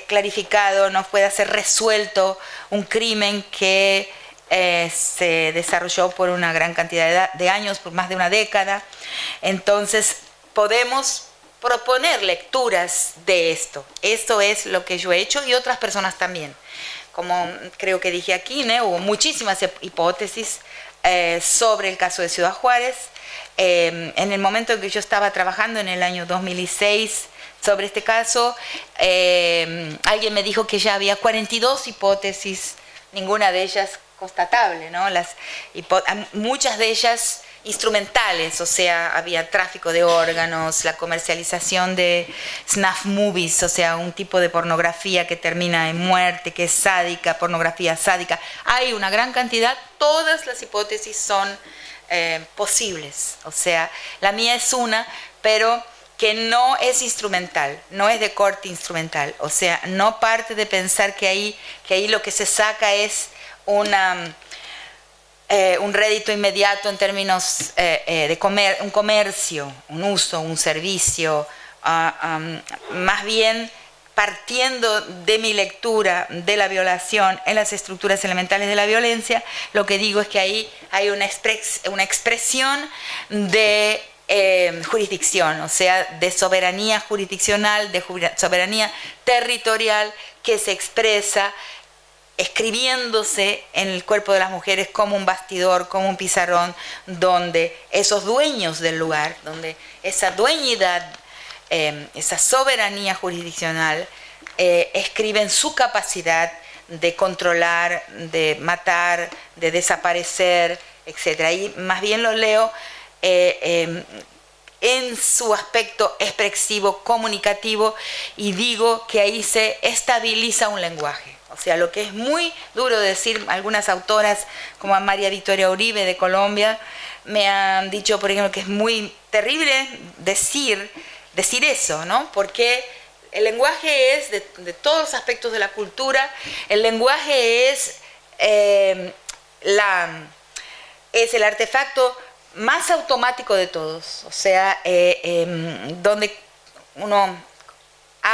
clarificado, no pueda ser resuelto un crimen que eh, se desarrolló por una gran cantidad de, años, por más de una década. Entonces, podemos proponer lecturas de esto. Esto es lo que yo he hecho y otras personas también. Como creo que dije aquí, hubo muchísimas hipótesis sobre el caso de Ciudad Juárez. Em, en el momento en que yo estaba trabajando, en el año 2006, sobre este caso, em, alguien me dijo que ya había 42 hipótesis, ninguna de ellas constatable, ¿no? Las muchas de ellas instrumentales, o sea, había tráfico de órganos, la comercialización de snuff movies, o sea, un tipo de pornografía que termina en muerte, que es sádica, pornografía sádica. Hay una gran cantidad, todas las hipótesis son eh, posibles. O sea, la mía es una, pero que no es instrumental, no es de corte instrumental. O sea, no parte de pensar que ahí, que ahí lo que se saca es una, eh, un rédito inmediato en términos eh, de comer, un comercio, un uso, un servicio. Ah, más bien partiendo de mi lectura de la violación en las estructuras elementales de la violencia, lo que digo es que ahí hay una, una expresión de eh, jurisdicción, o sea, de soberanía jurisdiccional, de soberanía territorial que se expresa escribiéndose en el cuerpo de las mujeres como un bastidor, como un pizarrón, donde esos dueños del lugar, donde esa dueñidad Em, esa soberanía jurisdiccional, eh, escriben su capacidad de controlar, de matar, de desaparecer, etc. Y más bien lo leo eh, em, en su aspecto expresivo, comunicativo, y digo que ahí se estabiliza un lenguaje. Sea, lo que es muy duro decir, algunas autoras como María Victoria Uribe de Colombia me han dicho, por ejemplo, que es muy terrible decir decir eso, ¿no? Porque el lenguaje es de, todos los aspectos de la cultura, el lenguaje es, eh, la, es el artefacto más automático de todos, o sea, eh, em, donde uno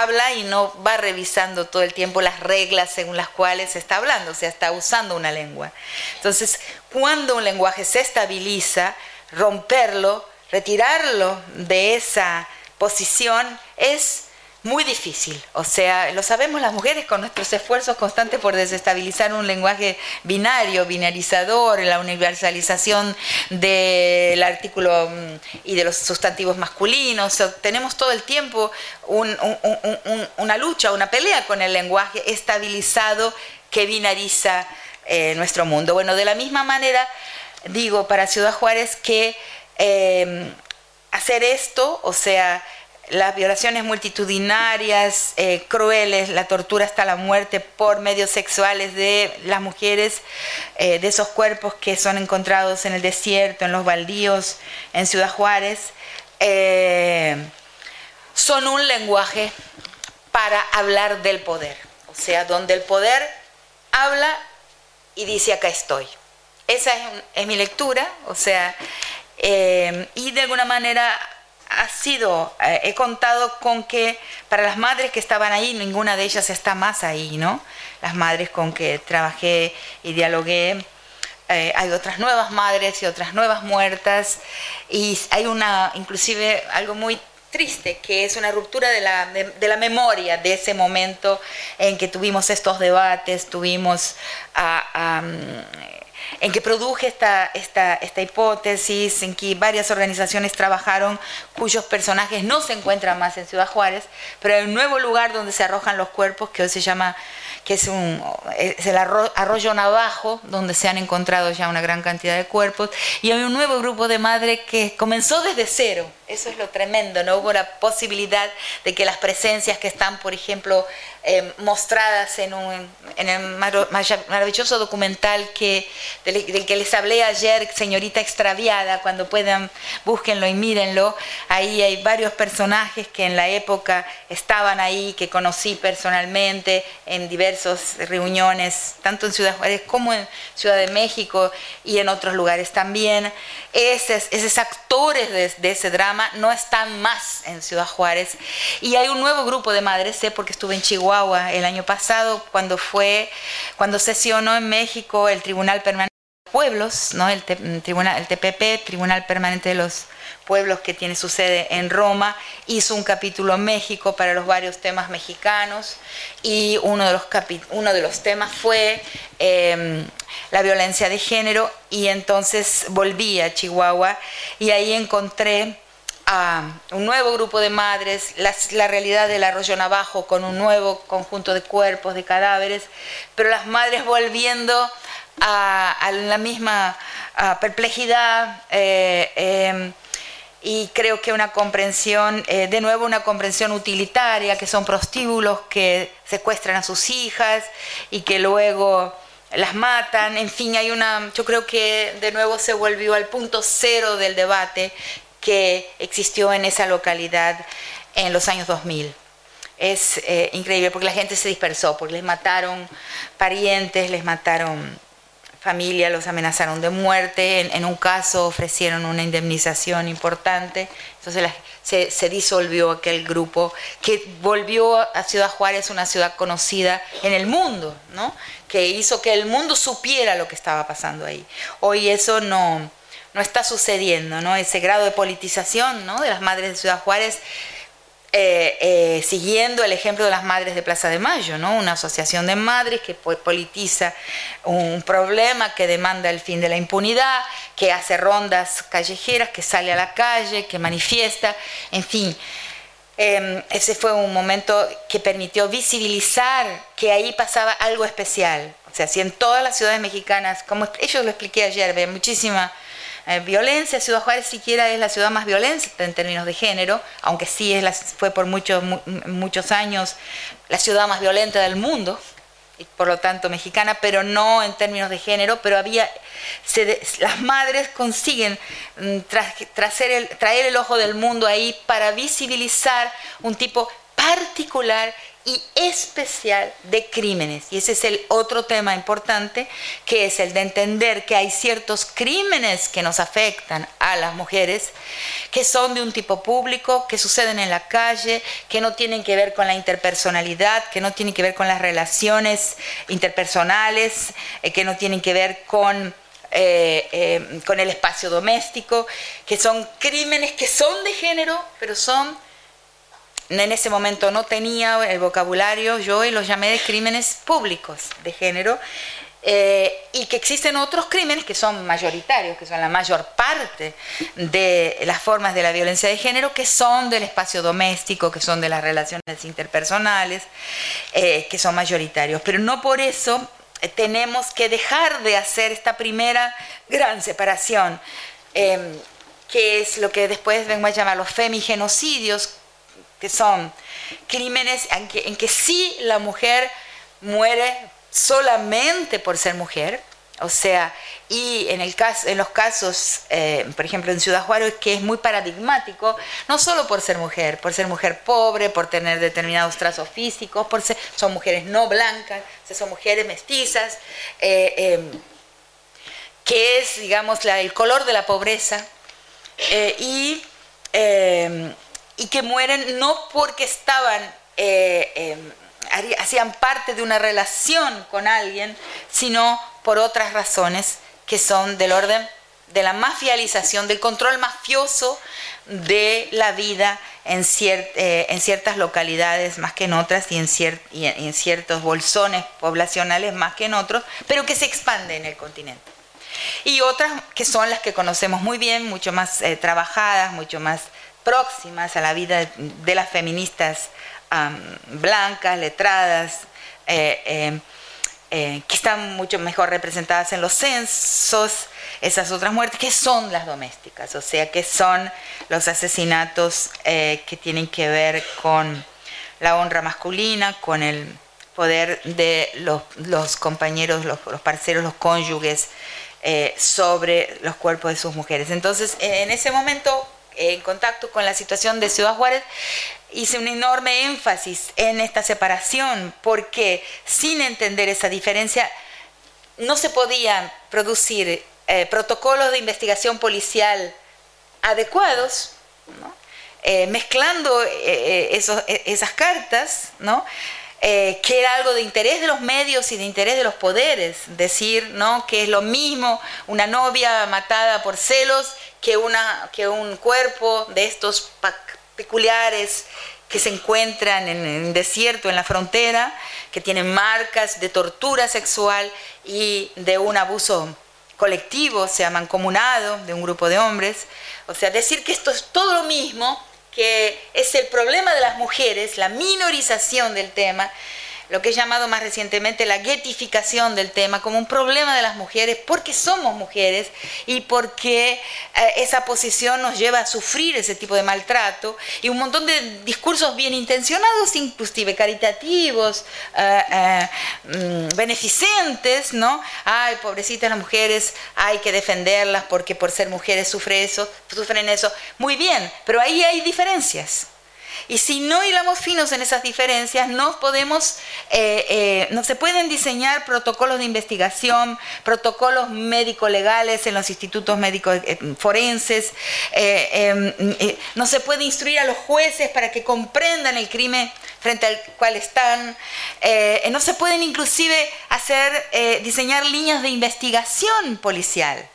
habla y no va revisando todo el tiempo las reglas según las cuales está hablando, o sea, está usando una lengua. Entonces, cuando un lenguaje se estabiliza, romperlo, retirarlo de esa posición es muy difícil. O sea, lo sabemos las mujeres con nuestros esfuerzos constantes por desestabilizar un lenguaje binario, binarizador, la universalización del artículo mm, y de los sustantivos masculinos. tenemos todo el tiempo una lucha, una pelea con el lenguaje estabilizado que binariza eh, nuestro mundo. Bueno, de la misma manera, digo para Ciudad Juárez que eh, hacer esto, o sea, las violaciones multitudinarias, eh, crueles, la tortura hasta la muerte por medios sexuales de las mujeres, eh, de esos cuerpos que son encontrados en el desierto, en los baldíos, en Ciudad Juárez, eh, son un lenguaje para hablar del poder. O sea, donde el poder habla y dice acá estoy. Esa es, es mi lectura, o sea, y de alguna manera ha sido, eh, he contado con que para las madres que estaban ahí, ninguna de ellas está más ahí, ¿no? Las madres con que trabajé y dialogué, eh, hay otras nuevas madres y otras nuevas muertas, y hay una, inclusive algo muy triste, que es una ruptura de la, de, la memoria de ese momento en que tuvimos estos debates, tuvimos a, en que produje esta, esta, esta hipótesis, en que varias organizaciones trabajaron cuyos personajes no se encuentran más en Ciudad Juárez, pero hay un nuevo lugar donde se arrojan los cuerpos que hoy se llama que es, un, es el arroyo Navajo, donde se han encontrado ya una gran cantidad de cuerpos, y hay un nuevo grupo de madres que comenzó desde cero, eso es lo tremendo, no hubo la posibilidad de que las presencias que están, por ejemplo, eh, mostradas en, un, en el maravilloso documental que, del, que les hablé ayer, Señorita Extraviada, cuando puedan, búsquenlo y mírenlo. Ahí hay varios personajes que en la época estaban ahí, que conocí personalmente en diversas reuniones, tanto en Ciudad Juárez como en Ciudad de México y en otros lugares también. Esos, esos actores de, de ese drama no están más en Ciudad Juárez. Y hay un nuevo grupo de madres, sé porque estuve en Chihuahua, el año pasado cuando fue, cuando sesionó en México el Tribunal Permanente de los Pueblos, ¿no? el, tribunal, el TPP, Tribunal Permanente de los Pueblos que tiene su sede en Roma, hizo un capítulo México para los varios temas mexicanos y uno de los, uno de los temas fue em, la violencia de género y entonces volví a Chihuahua y ahí encontré a un nuevo grupo de madres, la, realidad del arroyo Navajo con un nuevo conjunto de cuerpos, de cadáveres, pero las madres volviendo a, la misma perplejidad eh, em, y creo que una comprensión, eh, de nuevo una comprensión utilitaria, que son prostíbulos que secuestran a sus hijas y que luego las matan, en fin, hay una, yo creo que de nuevo se volvió al punto cero del debate, que existió en esa localidad en los años 2000. Es eh, increíble porque la gente se dispersó, porque les mataron parientes, les mataron familia, los amenazaron de muerte, en, un caso ofrecieron una indemnización importante, entonces se, se, disolvió aquel grupo que volvió a Ciudad Juárez una ciudad conocida en el mundo, ¿no? que hizo que el mundo supiera lo que estaba pasando ahí. Hoy eso no, no está sucediendo, ¿no? Ese grado de politización, ¿no? De las madres de Ciudad Juárez, eh, eh, siguiendo el ejemplo de las madres de Plaza de Mayo, ¿no? Una asociación de madres que politiza un problema, que demanda el fin de la impunidad, que hace rondas callejeras, que sale a la calle, que manifiesta, en fin. Em, ese fue un momento que permitió visibilizar que ahí pasaba algo especial. O sea, si en todas las ciudades mexicanas, como ellos lo expliqué ayer, ve muchísima eh, violencia. Ciudad Juárez siquiera es la ciudad más violenta en términos de género, aunque sí es la, fue por muchos, muchos años la ciudad más violenta del mundo, y por lo tanto mexicana, pero no en términos de género, pero había, las madres consiguen mm, traer el ojo del mundo ahí para visibilizar un tipo particular y especial de crímenes. Y ese es el otro tema importante, que es el de entender que hay ciertos crímenes que nos afectan a las mujeres, que son de un tipo público, que suceden en la calle, que no tienen que ver con la interpersonalidad, que no tienen que ver con las relaciones interpersonales, eh, que no tienen que ver con... Eh, eh, con el espacio doméstico, que son crímenes que son de género, pero son en ese momento no tenía el vocabulario yo y los llamé de crímenes públicos de género eh, y que existen otros crímenes que son mayoritarios, que son la mayor parte de las formas de la violencia de género, que son del espacio doméstico, que son de las relaciones interpersonales, eh, que son mayoritarios. Pero no por eso tenemos que dejar de hacer esta primera gran separación, que es lo que después vengo a llamar los femigenocidios, que son crímenes en que, en sí la mujer muere solamente por ser mujer, o sea, y en, el caso, en los casos, eh, por ejemplo, en Ciudad Juárez, que es muy paradigmático, no solo por ser mujer, por ser mujer pobre, por tener determinados trazos físicos, por ser, son mujeres no blancas, son mujeres mestizas, eh, em, que es, digamos, el color de la pobreza, eh, y, em, y, que mueren no porque estaban em, hacían parte de una relación con alguien, sino por otras razones que son del orden de la mafialización, del control mafioso de la vida en, eh, en ciertas localidades más que en otras y en, en, ciertos bolsones poblacionales más que en otros, pero que se expande en el continente. Y otras que son las que conocemos muy bien, mucho más eh, trabajadas, mucho más próximas a la vida de las feministas blancas, letradas, eh, eh, que están mucho mejor representadas en los censos, esas otras muertes, que son las domésticas, o sea, que son los asesinatos eh, que tienen que ver con la honra masculina, con el poder de los, compañeros, los, parceros, los cónyuges sobre los cuerpos de sus mujeres. Entonces, en ese momento, en contacto con la situación de Ciudad Juárez, hice un enorme énfasis en esta separación porque sin entender esa diferencia no se podían producir eh, protocolos de investigación policial adecuados, eh, mezclando eh, esas cartas, que era algo de interés de los medios y de interés de los poderes, decir que es lo mismo una novia matada por celos que, una, que un cuerpo de estos peculiares que se encuentran en el desierto, en la frontera, que tienen marcas de tortura sexual y de un abuso colectivo, se ha mancomunado de un grupo de hombres. O sea, decir que esto es todo lo mismo, que es el problema de las mujeres, la minorización del tema, lo que he llamado más recientemente la guetificación del tema como un problema de las mujeres porque somos mujeres y porque eh, esa posición nos lleva a sufrir ese tipo de maltrato y un montón de discursos bien intencionados, inclusive caritativos, eh, eh, mm, beneficentes, ¿no? Ay, pobrecitas las mujeres, hay que defenderlas porque por ser mujeres sufren eso, sufren eso. Muy bien, pero ahí hay diferencias. Y si no hilamos finos en esas diferencias, no podemos, eh, eh, no se pueden diseñar protocolos de investigación, protocolos médico-legales en los institutos médicos eh, forenses, em, no se puede instruir a los jueces para que comprendan el crimen frente al cual están, no se pueden inclusive hacer, diseñar líneas de investigación policial.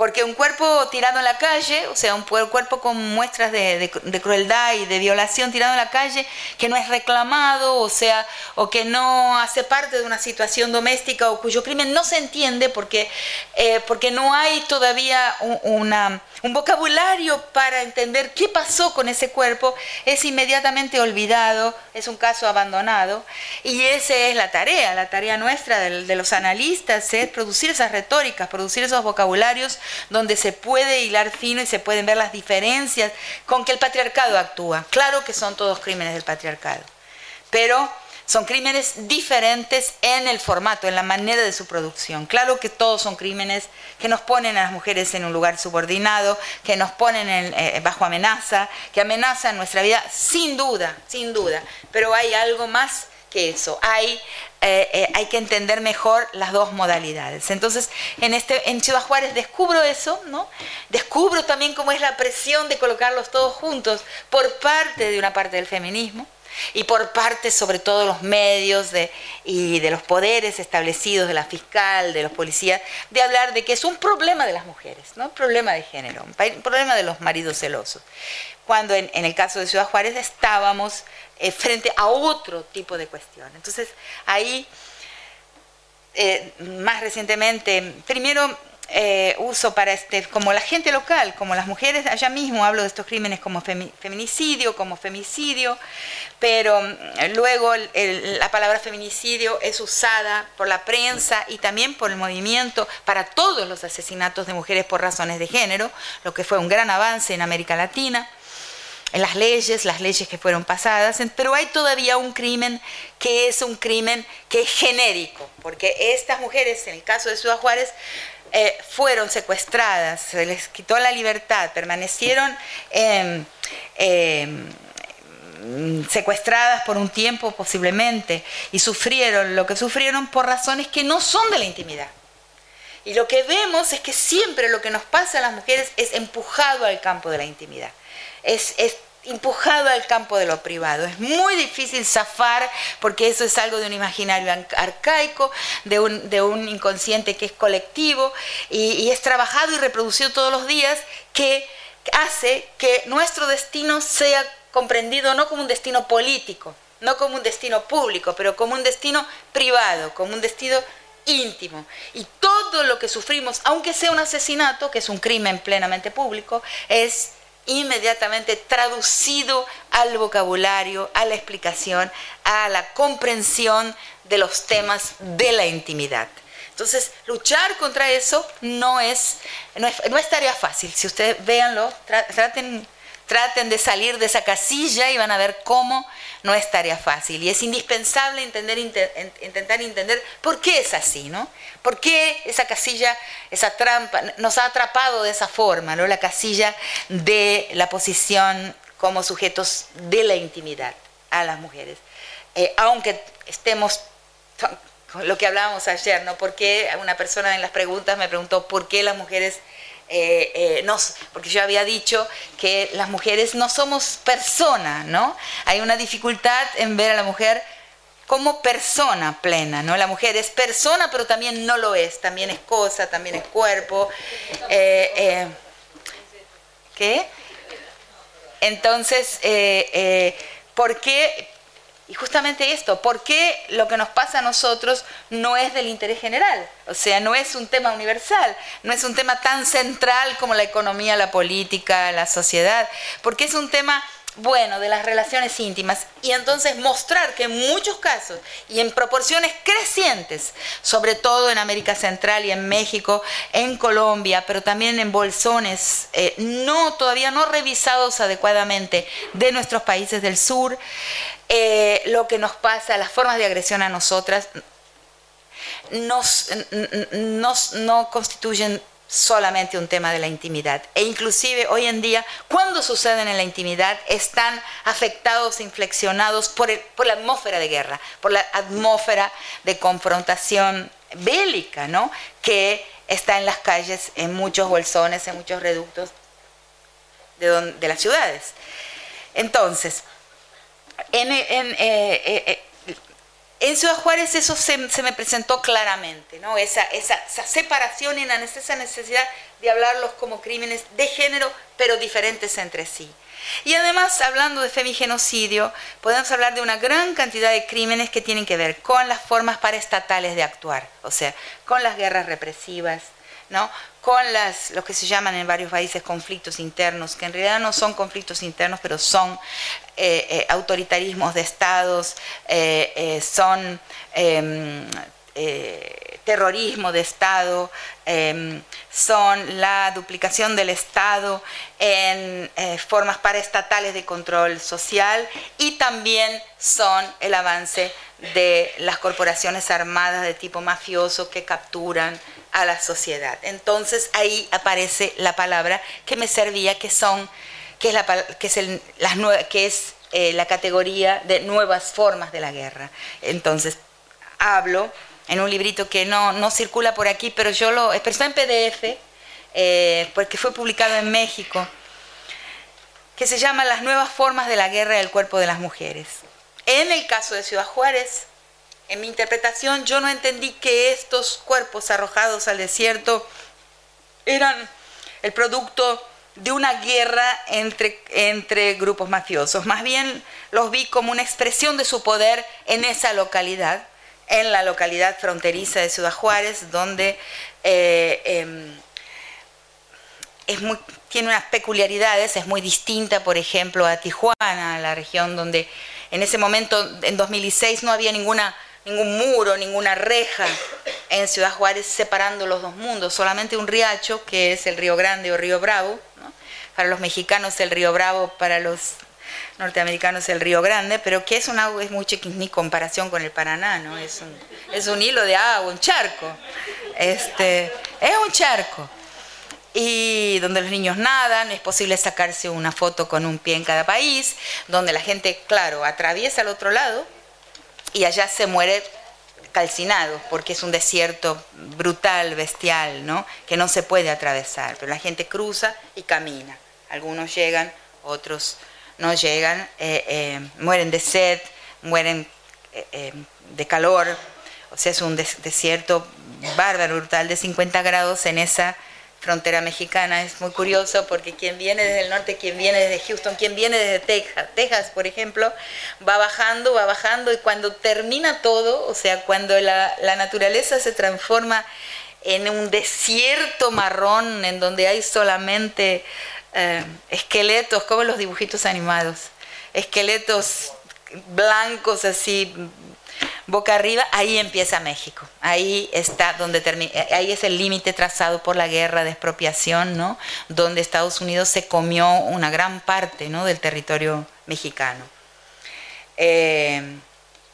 Porque un cuerpo tirado en la calle, o sea, un cuerpo con muestras de, crueldad y de violación tirado en la calle, que no es reclamado, o sea, o que no hace parte de una situación doméstica o cuyo crimen no se entiende porque, eh, porque no hay todavía una un vocabulario para entender qué pasó con ese cuerpo es inmediatamente olvidado, es un caso abandonado. Y esa es la tarea, la tarea nuestra de, los analistas es producir esas retóricas, producir esos vocabularios donde se puede hilar fino y se pueden ver las diferencias con que el patriarcado actúa. Claro que son todos crímenes del patriarcado, pero son crímenes diferentes en el formato, en la manera de su producción. Claro que todos son crímenes que nos ponen a las mujeres en un lugar subordinado, que nos ponen eh, bajo amenaza, que amenazan nuestra vida, sin duda, sin duda. Pero hay algo más que eso. Hay, eh, eh, hay que entender mejor las dos modalidades. Entonces, en, este, en Juárez descubro eso, ¿no? Descubro también cómo es la presión de colocarlos todos juntos por parte de una parte del feminismo y por parte sobre todo de los medios y de los poderes establecidos, de la fiscal, de los policías, de hablar de que es un problema de las mujeres, no un problema de género, un problema de los maridos celosos. Cuando en, el caso de Ciudad Juárez estábamos eh, frente a otro tipo de cuestión. Entonces ahí, eh, más recientemente, primero eh, uso para este, como la gente local, como las mujeres, allá mismo hablo de estos crímenes como feminicidio, como femicidio, pero mm, luego la palabra feminicidio es usada por la prensa y también por el movimiento para todos los asesinatos de mujeres por razones de género, lo que fue un gran avance en América Latina las leyes, las leyes que fueron pasadas, pero hay todavía un crimen que es un crimen que es genérico, porque estas mujeres, en el caso de Ciudad Juárez, eh, fueron secuestradas, se les quitó la libertad, permanecieron em, secuestradas por un tiempo posiblemente y sufrieron lo que sufrieron por razones que no son de la intimidad. Y lo que vemos es que siempre lo que nos pasa a las mujeres es empujado al campo de la intimidad. Es, es empujado al campo de lo privado. Es muy difícil zafar porque eso es algo de un imaginario arcaico, de un, de un inconsciente que es colectivo y, es trabajado y reproducido todos los días que hace que nuestro destino sea comprendido no como un destino político, no como un destino público, pero como un destino privado, como un destino íntimo. Y todo lo que sufrimos, aunque sea un asesinato, que es un crimen plenamente público, es inmediatamente traducido al vocabulario, a la explicación, a la comprensión de los temas de la intimidad. Entonces, luchar contra eso no es, no es, tarea fácil. Si ustedes véanlo, traten traten de salir de esa casilla y van a ver cómo no es tarea fácil. Y es indispensable intentar entender por qué es así, ¿no? ¿Por qué esa casilla, esa trampa, nos ha atrapado de esa forma, ¿no? La casilla de la posición como sujetos de la intimidad a las mujeres. Eh, aunque estemos lo que hablábamos ayer, ¿no? Porque una persona en las preguntas me preguntó por qué las mujeres eh, eh, porque yo había dicho que las mujeres no somos persona, ¿no? Hay una dificultad en ver a la mujer como persona plena, ¿no? La mujer es persona, pero también no lo es, también es cosa, también es cuerpo. Eh, ¿Qué? Entonces, ¿por qué y justamente esto, ¿por qué lo que nos pasa a nosotros no es del interés general? O sea, no es un tema universal, no es un tema tan central como la economía, la política, la sociedad, porque es un tema bueno de las relaciones íntimas y entonces mostrar que en muchos casos y en proporciones crecientes, sobre todo en América Central y en México, en Colombia, pero también en bolsones eh, no todavía no revisados adecuadamente de nuestros países del sur, eh, lo que nos pasa, las formas de agresión a nosotras, nos, no constituyen solamente un tema de la intimidad. E inclusive hoy en día, cuando suceden en la intimidad, están afectados, inflexionados por, por la atmósfera de guerra, por la atmósfera de confrontación bélica, ¿no? Que está en las calles, en muchos bolsones, en muchos reductos de, de las ciudades. Entonces, en, en, eh, eh, en Ciudad Juárez eso se, me presentó claramente, ¿no? Esa, esa, separación y esa necesidad de hablarlos como crímenes de género, pero diferentes entre sí. Y además, hablando de femigenocidio, podemos hablar de una gran cantidad de crímenes que tienen que ver con las formas paraestatales de actuar, o sea, con las guerras represivas, ¿no? Con las, lo que se llaman en varios países conflictos internos, que en realidad no son conflictos internos, pero son eh, eh, autoritarismos de estados, eh, son em, terrorismo de Estado, em, son la duplicación del Estado en formas paraestatales de control social y también son el avance de las corporaciones armadas de tipo mafioso que capturan a la sociedad. Entonces ahí aparece la palabra que me servía, que son, que es la, que es las que es eh, la categoría de nuevas formas de la guerra. Entonces hablo en un librito que no, no circula por aquí, pero yo lo, pero está en PDF, eh, porque fue publicado en México, que se llama Las nuevas formas de la guerra del cuerpo de las mujeres. En el caso de Ciudad Juárez, en mi interpretación yo no entendí que estos cuerpos arrojados al desierto eran el producto de una guerra entre, entre grupos mafiosos. Más bien los vi como una expresión de su poder en esa localidad, en la localidad fronteriza de Ciudad Juárez, donde eh, em, es muy, tiene unas peculiaridades, es muy distinta, por ejemplo, a Tijuana, la región donde en ese momento, en 2006, no había ninguna, ningún muro, ninguna reja en Ciudad Juárez separando los dos mundos, solamente un riacho, que es el Río Grande o Río Bravo, para los mexicanos el Río Bravo, para los norteamericanos el Río Grande, pero que es un agua, es muy ni comparación con el Paraná, ¿no? Es un, es un hilo de agua, un charco. Este, es un charco. Y donde los niños nadan, es posible sacarse una foto con un pie en cada país, donde la gente, claro, atraviesa al otro lado y allá se muere calcinado, porque es un desierto brutal, bestial, ¿no? Que no se puede atravesar, pero la gente cruza y camina. Algunos llegan, otros no llegan, eh, eh, mueren de sed, mueren eh, de calor, o sea, es un desierto bárbaro, brutal, de 50 grados en esa frontera mexicana. Es muy curioso porque quien viene desde el norte, quien viene desde Houston, quien viene desde Texas, Texas, por ejemplo, va bajando, va bajando y cuando termina todo, o sea, cuando la, naturaleza se transforma en un desierto marrón en donde hay solamente eh, esqueletos, como los dibujitos animados, esqueletos blancos así boca arriba, ahí empieza México. Ahí está donde termina, eh, ahí es el límite trazado por la guerra de expropiación, ¿no? Donde Estados Unidos se comió una gran parte, ¿no? Del territorio mexicano. Eh,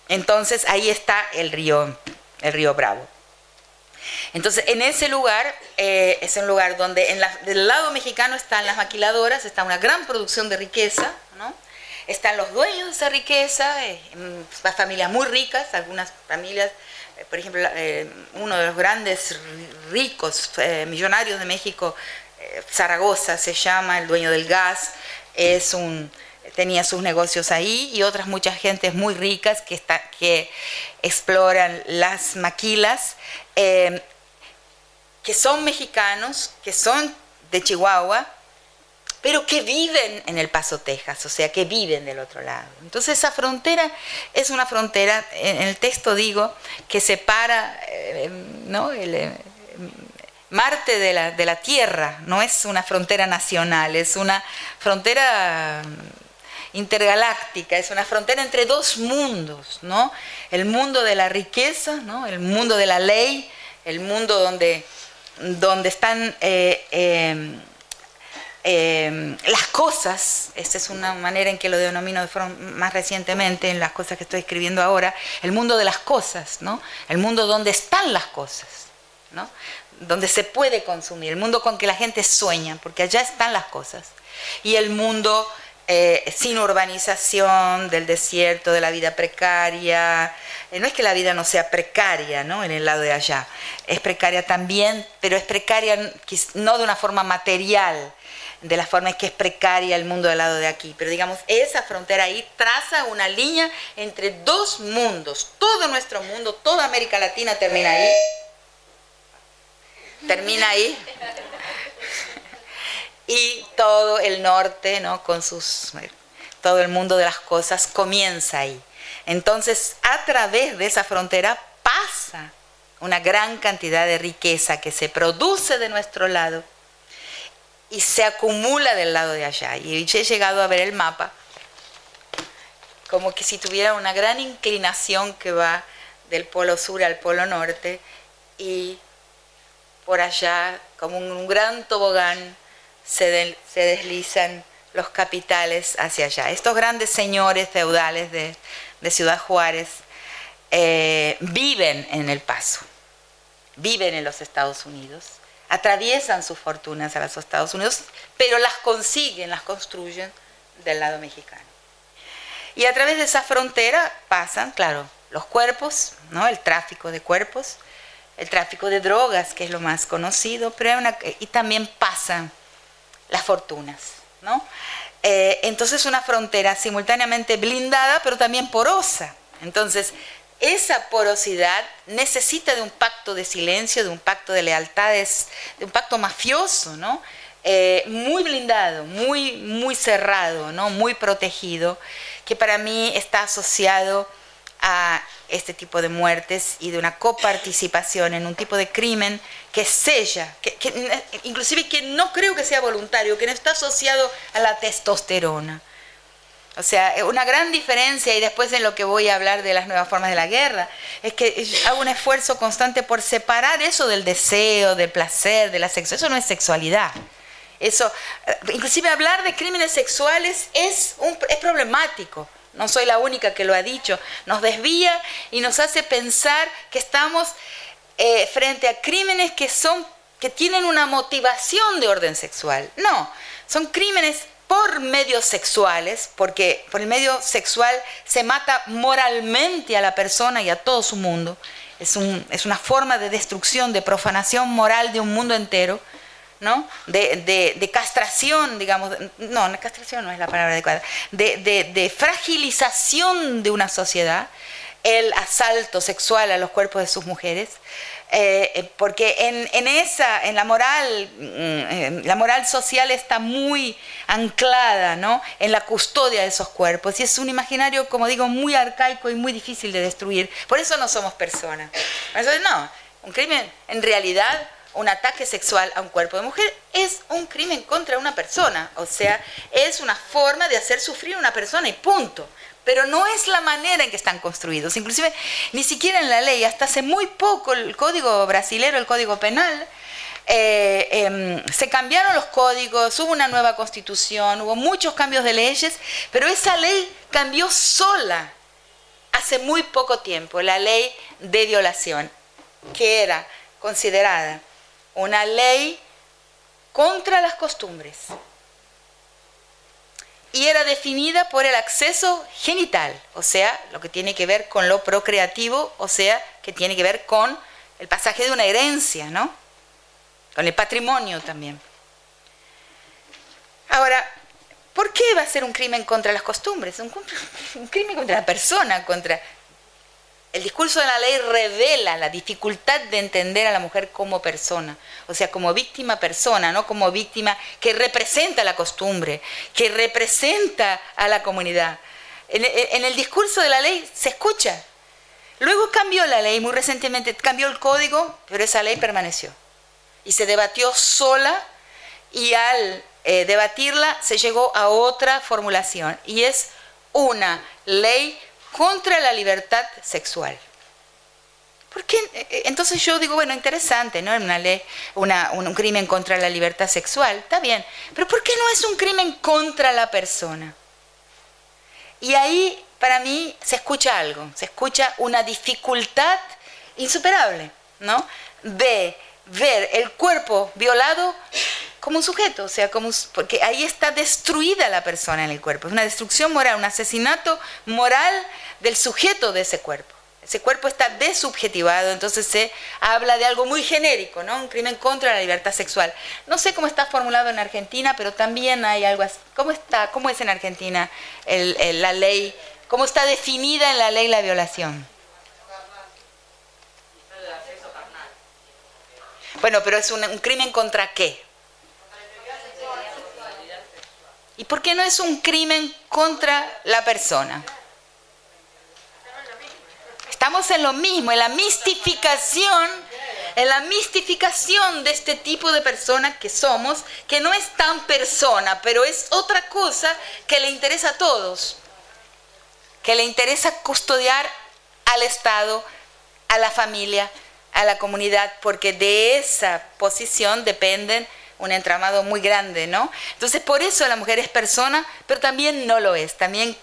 entonces ahí está el río, el río Bravo. Entonces, en ese lugar, eh, es un lugar donde en del lado mexicano están las maquiladoras, está una gran producción de riqueza, ¿no? Están los dueños de esa riqueza, eh, familias muy ricas, algunas familias, eh, por ejemplo, eh, uno de los grandes ricos millonarios de México, Zaragoza se llama, el dueño del gas, es un tenía sus negocios ahí y otras muchas gentes muy ricas que, que exploran las maquilas, que son mexicanos, que son de Chihuahua, pero que viven en El Paso, Texas, o sea, que viven del otro lado. Entonces esa frontera es una frontera, en el texto digo, que separa eh, ¿no? el, eh, Marte de la, de la Tierra, no es una frontera nacional, es una frontera intergaláctica, es una frontera entre dos mundos, ¿no? El mundo de la riqueza, ¿no? El mundo de la ley, el mundo donde, donde están eh, eh, las cosas, esta es una manera en que lo denomino más recientemente en las cosas que estoy escribiendo ahora, el mundo de las cosas, ¿no? El mundo donde están las cosas, ¿no? Donde se puede consumir, el mundo con que la gente sueña, porque allá están las cosas. Y el mundo eh, sin urbanización, del desierto, de la vida precaria. Eh, no es que la vida no sea precaria, ¿no? En el lado de allá. Es precaria también, pero es precaria no de una forma material, de la forma en que es precaria el mundo del lado de aquí. Pero digamos, esa frontera ahí traza una línea entre dos mundos. Todo nuestro mundo, toda América Latina termina ahí. Termina ahí. Y todo el norte, ¿no? Con sus todo el mundo de las cosas comienza ahí. Entonces, a través de esa frontera pasa una gran cantidad de riqueza que se produce de nuestro lado y se acumula del lado de allá. Y he llegado a ver el mapa como que si tuviera una gran inclinación que va del polo sur al polo norte y por allá, como un gran tobogán, se, deslizan los capitales hacia allá. Estos grandes señores feudales de, Ciudad Juárez eh, viven en El Paso, viven en los Estados Unidos atraviesan sus fortunas a los Estados Unidos, pero las consiguen, las construyen del lado mexicano. Y a través de esa frontera pasan, claro, los cuerpos, ¿no? el tráfico de cuerpos, el tráfico de drogas, que es lo más conocido, pero y también pasan las fortunas. ¿no? Eh, entonces una frontera simultáneamente blindada, pero también porosa. Entonces, esa porosidad necesita de un pacto de silencio, de un pacto de lealtades, de un pacto mafioso, ¿no? Eh, muy blindado, muy, muy cerrado, ¿no? muy protegido, que para mí está asociado a este tipo de muertes y de una coparticipación en un tipo de crimen que sella, que, inclusive que no creo que sea voluntario, que no está asociado a la testosterona. O sea, una gran diferencia, y después en lo que voy a hablar de las nuevas formas de la guerra, es que hago un esfuerzo constante por separar eso del deseo, del placer, de la sexualidad. Eso no es sexualidad. Eso, eh, inclusive hablar de crímenes sexuales es, un, es problemático. No soy la única que lo ha dicho. Nos desvía y nos hace pensar que estamos eh, frente a crímenes que son que tienen una motivación de orden sexual. No, son crímenes por medios sexuales, porque por el medio sexual se mata moralmente a la persona y a todo su mundo. Es, un, es una forma de destrucción, de profanación moral de un mundo entero. ¿no? De, castración, digamos, no, castración no es la palabra adecuada, de, fragilización de una sociedad, el asalto sexual a los cuerpos de sus mujeres, eh, eh, porque en, esa, en la moral, mm, la moral social está muy anclada, ¿no? En la custodia de esos cuerpos y es un imaginario, como digo, muy arcaico y muy difícil de destruir. Por eso no somos personas. Entonces, no, un crimen en realidad un ataque sexual a un cuerpo de mujer es un crimen contra una persona, o sea, es una forma de hacer sufrir a una persona y punto. Pero no es la manera en que están construidos. Inclusive, ni siquiera en la ley, hasta hace muy poco el código brasilero, el código penal, eh, em, se cambiaron los códigos, hubo una nueva constitución, hubo muchos cambios de leyes, pero esa ley cambió sola hace muy poco tiempo, la ley de violación, que era considerada una ley contra las costumbres. Y era definida por el acceso genital, o sea, lo que tiene que ver con lo procreativo, o sea, que tiene que ver con el pasaje de una herencia, ¿no? Con el patrimonio también. Ahora, ¿por qué va a ser un crimen contra las costumbres? Un, un crimen contra la persona, contra el discurso de la ley revela la dificultad de entender a la mujer como persona, o sea, como víctima persona, no como víctima que representa la costumbre, que representa a la comunidad. En, el discurso de la ley se escucha. Luego cambió la ley, muy recientemente cambió el código, pero esa ley permaneció. Y se debatió sola y al eh, debatirla se llegó a otra formulación. Y es una ley contra la libertad sexual. ¿Por qué? Eh, entonces yo digo, bueno, interesante, ¿no? Una ley, un, crimen contra la libertad sexual, está bien. Pero ¿por qué no es un crimen contra la persona? Y ahí, para mí, se escucha algo, se escucha una dificultad insuperable, ¿no? De ver el cuerpo violado como un sujeto, o sea, como porque ahí está destruida la persona en el cuerpo, es una destrucción moral, un asesinato moral del sujeto de ese cuerpo. Ese cuerpo está desubjetivado, entonces se habla de algo muy genérico, ¿no? Un crimen contra la libertad sexual. No sé cómo está formulado en Argentina, pero también hay algo así. ¿Cómo está? ¿Cómo es en Argentina la ley? ¿Cómo está definida en la ley la violación? Bueno, pero es un crimen contra qué? ¿Y por qué no es un crimen contra la persona? Estamos en lo mismo, en la mistificación, en la mistificación de este tipo de persona que somos, que no es tan persona, pero es otra cosa que le interesa a todos, que le interesa custodiar al Estado, a la familia, a la comunidad, porque de esa posición dependen un entramado muy grande, ¿no? Entonces, por eso la mujer es persona, pero también no lo es. También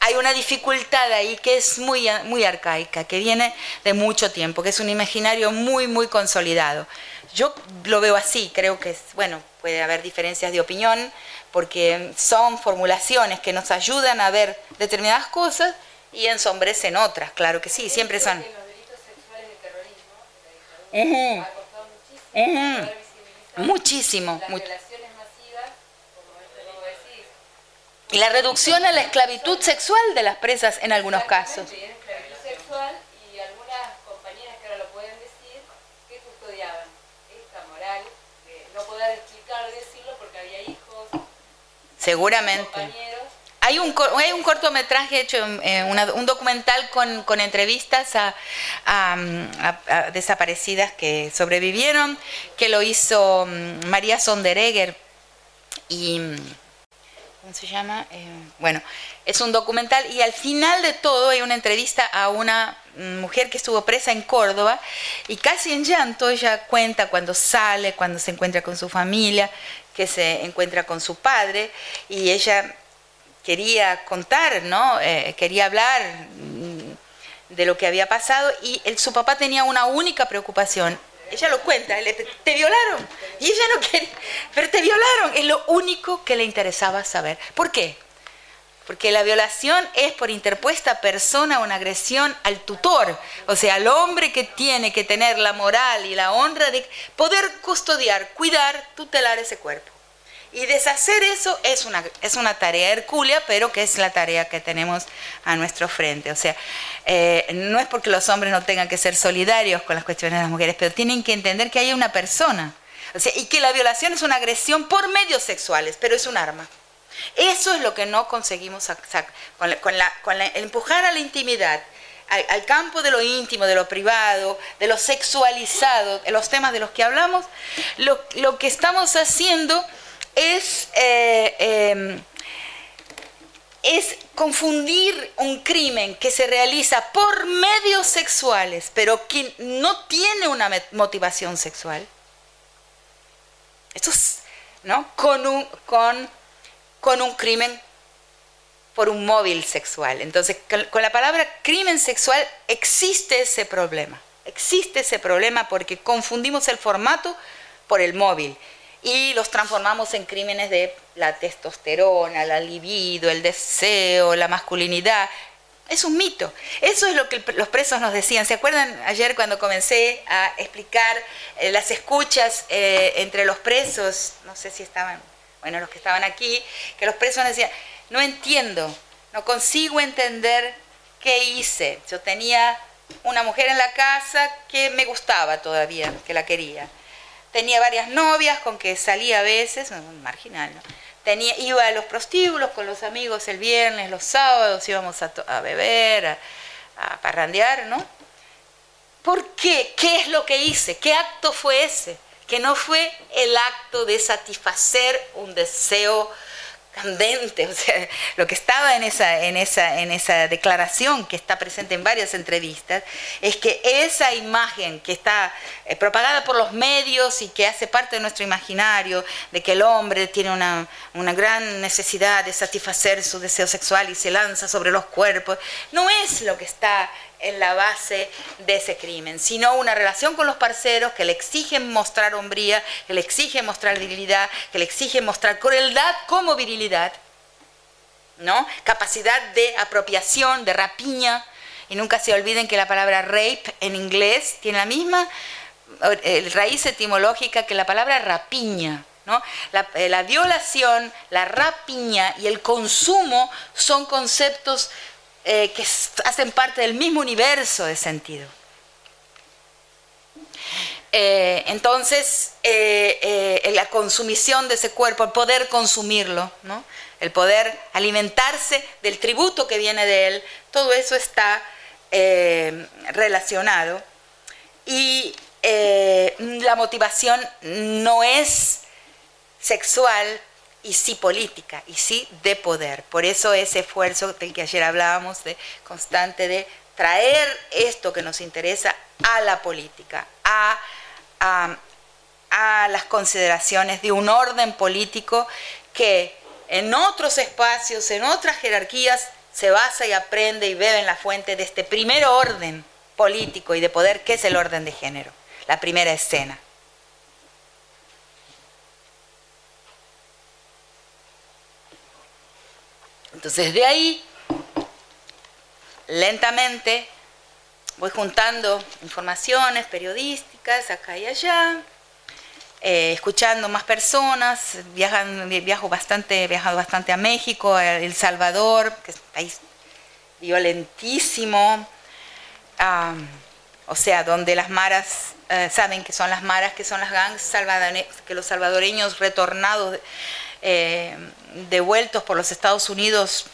hay una dificultad ahí que es muy, muy arcaica, que viene de mucho tiempo, que es un imaginario muy, muy consolidado. Yo lo veo así, creo que, es, bueno, puede haber diferencias de opinión, porque son formulaciones que nos ayudan a ver determinadas cosas y ensombrecen otras, claro que sí, siempre son. Muchísimo. Y la reducción a la esclavitud sexual de las presas en algunos casos. Seguramente. hay un, hay un cortometraje hecho, eh, un documental con, con entrevistas a, a, desaparecidas que sobrevivieron, que lo hizo mm, María Sonderegger y... ¿Cómo se llama? Eh, bueno, es un documental y al final de todo hay una entrevista a una mujer que estuvo presa en Córdoba y casi en llanto ella cuenta cuando sale, cuando se encuentra con su familia, que se encuentra con su padre y ella quería contar, ¿no? Eh, quería hablar mm, de lo que había pasado y su papá tenía una única preocupación. Ella lo cuenta, te violaron. Y ella no quería, pero te violaron. Es lo único que le interesaba saber. ¿Por qué? Porque la violación es por interpuesta persona una agresión al tutor, o sea, al hombre que tiene que tener la moral y la honra de poder custodiar, cuidar, tutelar ese cuerpo. Y deshacer eso es una, es una tarea hercúlea, pero que es la tarea que tenemos a nuestro frente. O sea, eh, no es porque los hombres no tengan que ser solidarios con las cuestiones de las mujeres, pero tienen que entender que hay una persona. O sea, y que la violación es una agresión por medios sexuales, pero es un arma. Eso es lo que no conseguimos con, con, la, empujar a la intimidad, al, campo de lo íntimo, de lo privado, de lo sexualizado, en los temas de los que hablamos, lo, lo que estamos haciendo es, eh, em, es confundir un crimen que se realiza por medios sexuales, pero que no tiene una motivación sexual. Esto es, ¿no? Con un, con, con un crimen por un móvil sexual. Entonces, con la palabra crimen sexual existe ese problema. Existe ese problema porque confundimos el formato por el móvil y los transformamos en crímenes de la testosterona, la libido, el deseo, la masculinidad. Es un mito. Eso es lo que los presos nos decían. ¿Se acuerdan ayer cuando comencé a explicar eh, las escuchas eh, entre los presos? No sé si estaban, bueno, los que estaban aquí, que los presos decían, no entiendo, no consigo entender qué hice. Yo tenía una mujer en la casa que me gustaba todavía, que la quería tenía varias novias con que salía a veces, marginal, ¿no? Tenía, iba a los prostíbulos con los amigos el viernes, los sábados íbamos a, beber, a, a, parrandear, ¿no? ¿Por qué? ¿Qué es lo que hice? ¿Qué acto fue ese? Que no fue el acto de satisfacer un deseo o sea, lo que estaba en esa declaración que está presente en varias entrevistas, es que esa imagen que está eh, propagada por los medios y que hace parte de nuestro imaginario, de que el hombre tiene una, una gran necesidad de satisfacer su deseo sexual y se lanza sobre los cuerpos, no es lo que está en la base de ese crimen, sino una relación con los parceros que le exigen mostrar hombría, que le exigen mostrar virilidad, que le exigen mostrar crueldad como virilidad, ¿no? Capacidad de apropiación, de rapiña, y nunca se olviden que la palabra rape en inglés tiene la misma eh, raíz etimológica que la palabra rapiña. ¿no? La, eh, la, violación, la rapiña y el consumo son conceptos eh, que hacen parte del mismo universo de sentido. Eh, entonces, eh, la consumición de ese cuerpo, el poder consumirlo, ¿no? el poder alimentarse del tributo que viene de él, todo eso está relacionado. Y la motivación no es sexual, y sí política, y sí de poder. Por eso ese esfuerzo del que ayer hablábamos, de constante de traer esto que nos interesa a la política, a, a las consideraciones de un orden político que en otros espacios, en otras jerarquías, se basa y aprende y bebe en la fuente de este primer orden político y de poder, que es el orden de género, la primera escena. Entonces de ahí, lentamente, voy juntando informaciones periodísticas acá y allá, eh, escuchando más personas, viajan, viajo bastante, he viajado bastante a México, a El Salvador, que es un país violentísimo, o sea, donde las maras eh, saben que son las maras, que son las gangs que los salvadoreños retornados eh, devueltos por los Estados Unidos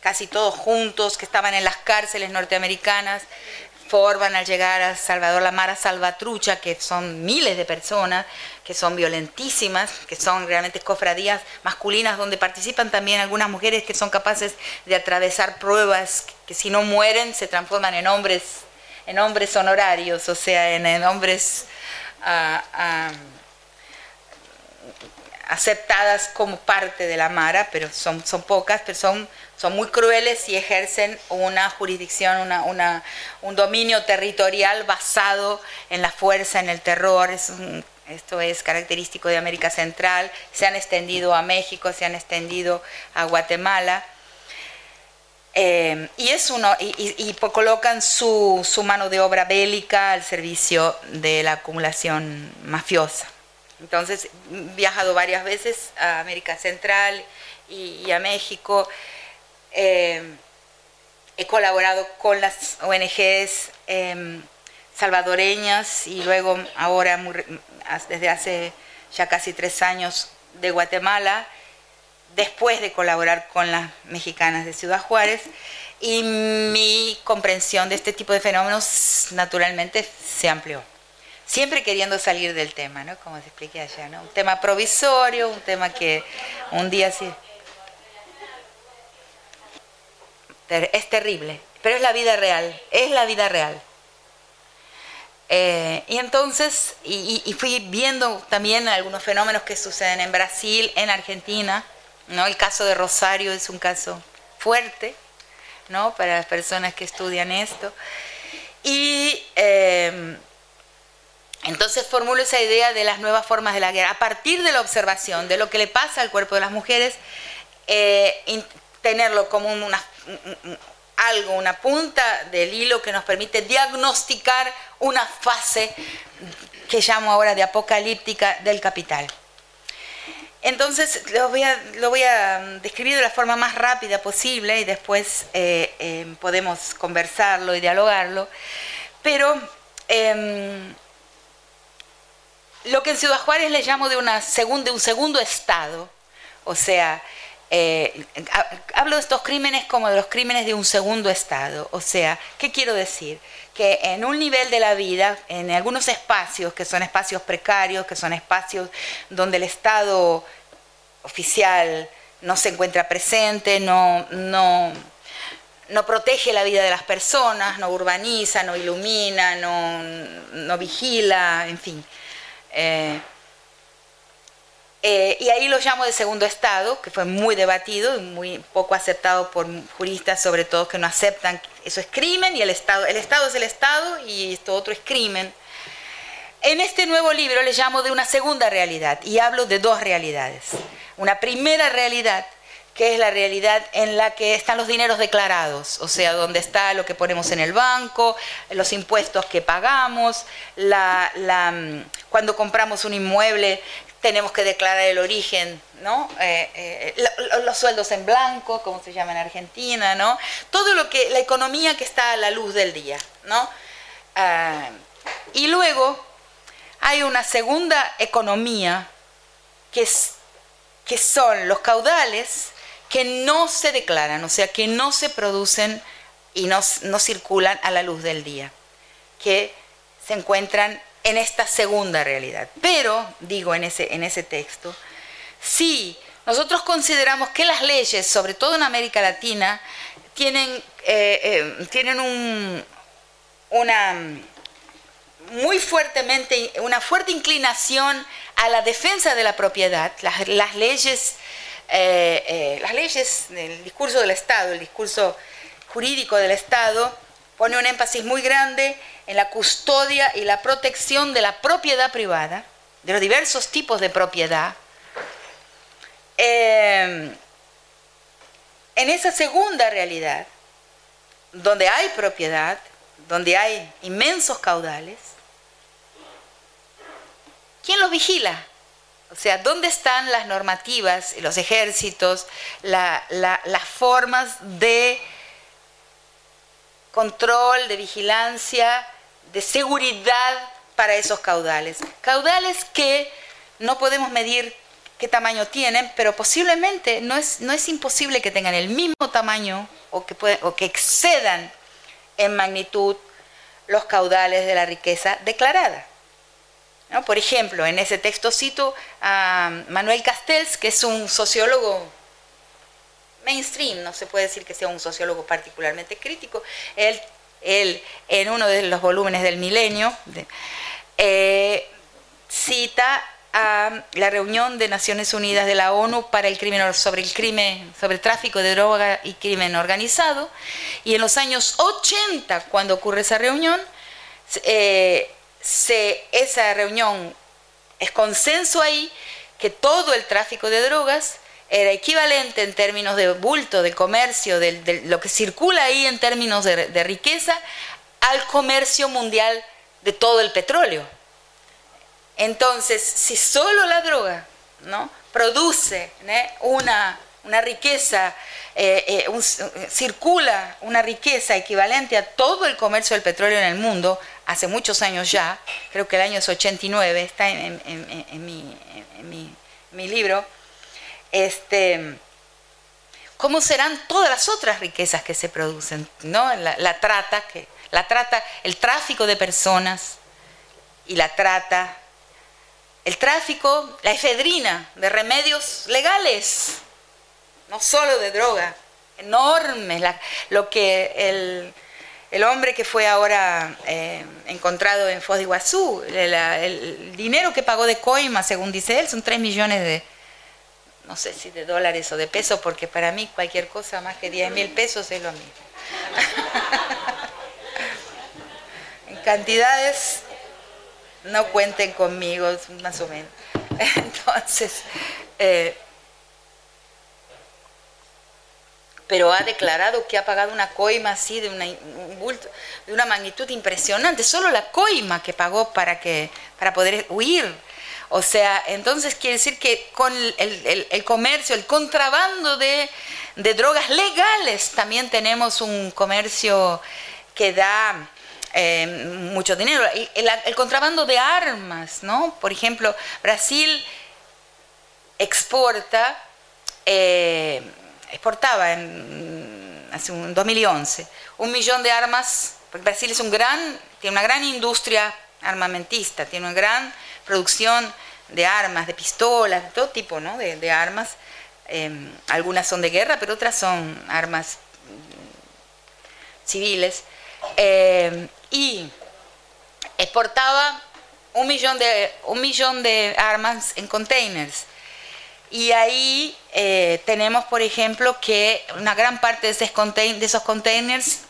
casi todos juntos, que estaban en las cárceles norteamericanas, forman al llegar a Salvador la Mara Salvatrucha, que son miles de personas, que son violentísimas, que son realmente cofradías masculinas donde participan también algunas mujeres que son capaces de atravesar pruebas que si no mueren se transforman en hombres, en hombres honorarios, o sea, en, hombres ah, ah, aceptadas como parte de la Mara, pero son, son pocas, pero son son muy crueles y ejercen una jurisdicción, una, un dominio territorial basado en la fuerza, en el terror. esto es característico de América Central. Se han extendido a México, se han extendido a Guatemala. Eh, y, es uno, y, colocan su, su mano de obra bélica al servicio de la acumulación mafiosa. Entonces, he viajado varias veces a América Central y a México. Eh, he colaborado con las ONGs em, salvadoreñas y luego ahora desde hace ya casi tres años de Guatemala, después de colaborar con las mexicanas de Ciudad Juárez y mi comprensión de este tipo de fenómenos naturalmente se amplió. Siempre queriendo salir del tema, ¿no? Como te expliqué allá, ¿no? Un tema provisorio, un tema que un día sí... Es terrible, pero es la vida real, es la vida real. Eh, y entonces, y, fui viendo también algunos fenómenos que suceden en Brasil, en Argentina, ¿no? El caso de Rosario es un caso fuerte, ¿no? Para las personas que estudian esto. Y eh, entonces formulo esa idea de las nuevas formas de la guerra. A partir de la observación de lo que le pasa al cuerpo de las mujeres, eh, tenerlo como una, algo, una punta del hilo que nos permite diagnosticar una fase que llamo ahora de apocalíptica del capital. Entonces lo voy a, lo voy a describir de la forma más rápida posible y después eh, em, podemos conversarlo y dialogarlo. Pero em, lo que en Ciudad Juárez le llamo de, una de un segundo estado, o sea, eh, hablo de estos crímenes como de los crímenes de un segundo estado. O sea, ¿qué quiero decir? Que en un nivel de la vida, en algunos espacios que son espacios precarios, que son espacios donde el Estado oficial no se encuentra presente, no, no, no protege la vida de las personas, no urbaniza, no ilumina, no, no vigila, en fin. Eh, eh, y ahí lo llamo de segundo estado, que fue muy debatido y muy poco aceptado por juristas, sobre todo que no aceptan eso es crimen y el Estado, el Estado es el Estado y esto otro es crimen. En este nuevo libro le llamo de una segunda realidad y hablo de dos realidades. Una primera realidad que es la realidad en la que están los dineros declarados, o sea, donde está lo que ponemos en el banco, los impuestos que pagamos, la, mm, cuando compramos un inmueble tenemos que declarar el origen, ¿no? Eh, eh, los sueldos en blanco, como se llama en Argentina, ¿no? Todo lo que, la economía que está a la luz del día, ¿no? Ah, y luego hay una segunda economía que, es, que son los caudales que no se declaran, o sea, que no se producen y no, no circulan a la luz del día, que se encuentran en esta segunda realidad. Pero, digo en ese, en ese texto, si nosotros consideramos que las leyes, sobre todo en América Latina, tienen, eh, eh, tienen un, una muy fuertemente, una fuerte inclinación a la defensa de la propiedad, las, leyes, eh, las leyes, el discurso del Estado, el discurso jurídico del Estado, pone un énfasis muy grande en la custodia y la protección de la propiedad privada, de los diversos tipos de propiedad. Eh, en esa segunda realidad, donde hay propiedad, donde hay inmensos caudales, ¿quién los vigila? O sea, ¿dónde están las normativas, los ejércitos, las formas de control, de vigilancia, de seguridad para esos caudales. Caudales que no podemos medir qué tamaño tienen, pero posiblemente no es, no es imposible que tengan el mismo tamaño o que, o que excedan en magnitud los caudales de la riqueza declarada. Por ejemplo, en ese texto cito a Manuel Castells, que es un sociólogo mainstream, no se puede decir que sea un sociólogo particularmente crítico. Él, él en uno de los volúmenes del milenio, eh, cita a la reunión de Naciones Unidas de la ONU para el crimen sobre el crimen sobre el tráfico de droga y crimen organizado y en los años 80 cuando ocurre esa reunión eh, se, esa reunión es consenso ahí que todo el tráfico de drogas era equivalente en términos de bulto, de comercio, de, lo que circula ahí en términos de, riqueza, al comercio mundial de todo el petróleo. Entonces, si solo la droga ¿no? produce una, una, riqueza, eh, eh, circula una riqueza equivalente a todo el comercio del petróleo en el mundo, hace muchos años ya, creo que el año es 89, está en, mi, libro, este, ¿cómo serán todas las otras riquezas que se producen? ¿no? La, trata, que, la trata, el tráfico de personas y la trata, el tráfico, la efedrina de remedios legales, no solo de droga, enormes, lo que el el hombre que fue ahora eh, encontrado en Foz de Iguazú, el, dinero que pagó de coima, según dice él, son 3 millones de, no sé si de dólares o de pesos, porque para mí cualquier cosa más que 10 mil pesos es lo mismo. *laughs* en cantidades, no cuenten conmigo, más o menos. *laughs* Entonces, eh, pero ha declarado que ha pagado una coima así de una, de una magnitud impresionante, solo la coima que pagó para, que, para poder huir. O sea, entonces quiere decir que con el, comercio, el contrabando de, drogas legales, también tenemos un comercio que da eh, mucho dinero. El, el, contrabando de armas, ¿no? Por ejemplo, Brasil exporta... Eh, exportaba en, hace un 2011 un millón de armas, porque Brasil es un gran, tiene una gran industria armamentista, tiene una gran producción de armas, de pistolas, de todo tipo ¿no? de, armas. Em, algunas son de guerra, pero otras son armas mm, civiles. Em, y exportaba un millón, de, un millón de armas en containers y ahí eh, tenemos, por ejemplo, que una gran parte de esos, de esos containers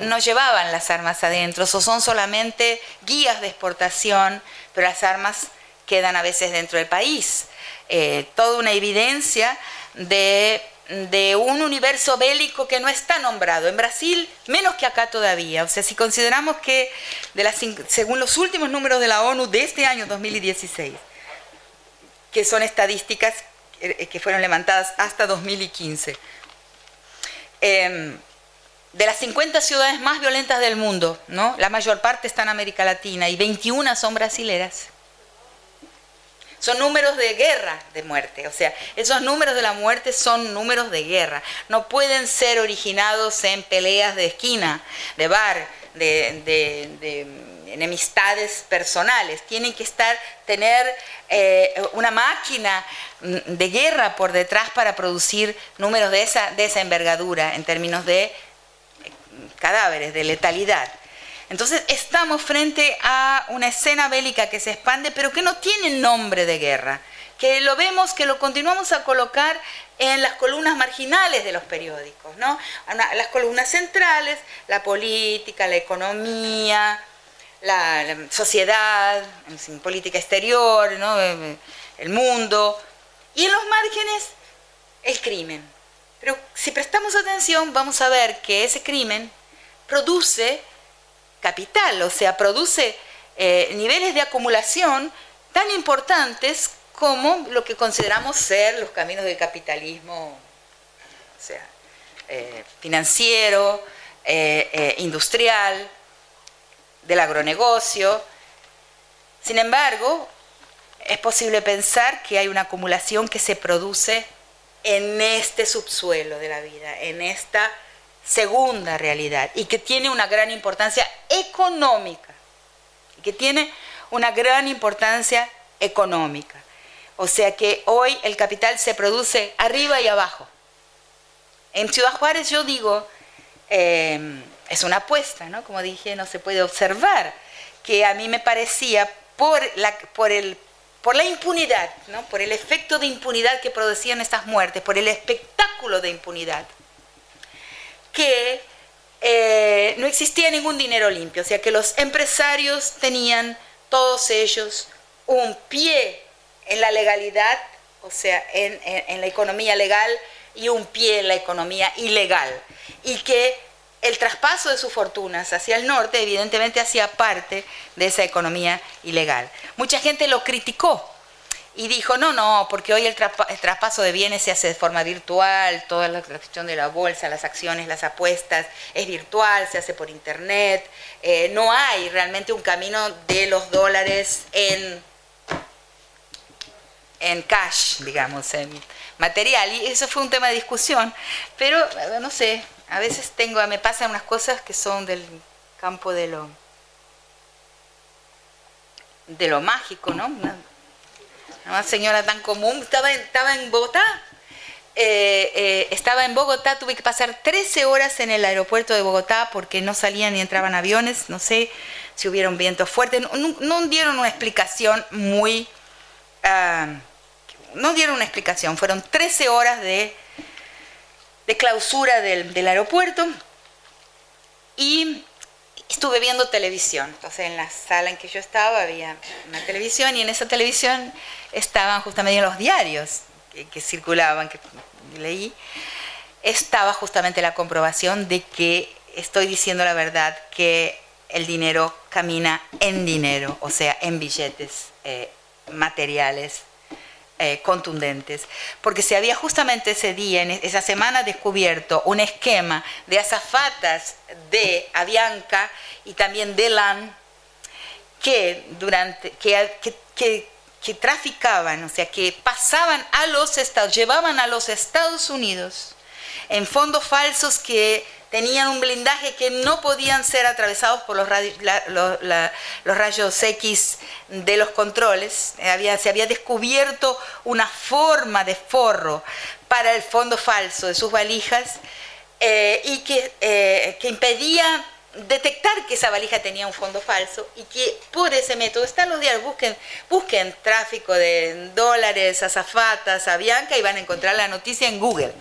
no llevaban las armas adentro, o son solamente guías de exportación, pero las armas quedan a veces dentro del país. Eh, toda una evidencia de, de, un universo bélico que no está nombrado. En Brasil, menos que acá todavía. O sea, si consideramos que, de las, según los últimos números de la ONU de este año 2016, que son estadísticas que fueron levantadas hasta 2015. Em, de las 50 ciudades más violentas del mundo, ¿no? la mayor parte está en América Latina y 21 son brasileras. Son números de guerra de muerte, o sea, esos números de la muerte son números de guerra. No pueden ser originados en peleas de esquina, de bar, de enemistades personales, tienen que estar, tener eh, una máquina de guerra por detrás para producir números de esa, de esa envergadura en términos de eh, cadáveres, de letalidad. Entonces estamos frente a una escena bélica que se expande, pero que no tiene nombre de guerra, que lo vemos, que lo continuamos a colocar en las columnas marginales de los periódicos, ¿no? Las columnas centrales, la política, la economía, la, sociedad, política exterior. Eh, el mundo, y en los márgenes el crimen. Pero si prestamos atención vamos a ver que ese crimen produce capital, o sea, produce eh, niveles de acumulación tan importantes como lo que consideramos ser los caminos del capitalismo, sea, eh, financiero, industrial, del agronegocio. Sin embargo, es posible pensar que hay una acumulación que se produce en este subsuelo de la vida, en esta segunda realidad y que tiene una gran importancia económica, que tiene una gran importancia económica. O sea que hoy el capital se produce arriba y abajo. En Ciudad Juárez yo digo, em, es una apuesta, ¿no? Como dije, no se puede observar, que a mí me parecía por la, por el, por la impunidad, ¿no? por el efecto de impunidad que producían estas muertes, por el espectáculo de impunidad, que eh, no existía ningún dinero limpio, o sea que los empresarios tenían todos ellos un pie en la legalidad, o sea, en, la economía legal y un pie en la economía ilegal. Y que el traspaso de sus fortunas hacia el norte evidentemente hacía parte de esa economía ilegal. Mucha gente lo criticó y dijo, no, no, porque hoy el, traspaso de bienes se hace de forma virtual, toda la cuestión de la bolsa, las acciones, las apuestas, es virtual, se hace por internet, eh, no hay realmente un camino de los dólares en, en cash, digamos, en material, y eso fue un tema de discusión, pero eh, no sé, a veces tengo, me pasan unas cosas que son del campo de lo de lo mágico, ¿no? una señora tan común, estaba en, estaba en Bogotá, eh, eh, estaba en Bogotá, tuve que pasar 13 horas en el aeropuerto de Bogotá porque no salían ni entraban aviones, no sé si hubieron vientos fuertes, no, dieron una explicación muy... Ah, no dieron una explicación, fueron 13 horas de, de clausura del, del aeropuerto y estuve viendo televisión. Entonces en la sala en que yo estaba había una televisión y en esa televisión estaban justamente los diarios que, circulaban, que leí, estaba justamente la comprobación de que estoy diciendo la verdad, que el dinero camina en dinero, o sea, en billetes eh, materiales eh, contundentes, porque se había justamente ese día, en esa semana, descubierto un esquema de azafatas de Avianca y también de LAN que, durante, que, que, que, traficaban, o sea, que pasaban a los Estados, llevaban a los Estados Unidos en fondos falsos que tenían un blindaje que no podían ser atravesados por los, rayos X de los controles. Había, se había descubierto una forma de forro para el fondo falso de sus valijas eh, y que, eh, que impedía detectar que esa valija tenía un fondo falso y que por ese método están los diarios, busquen, busquen tráfico de dólares, azafatas, a Bianca y van a encontrar la noticia en Google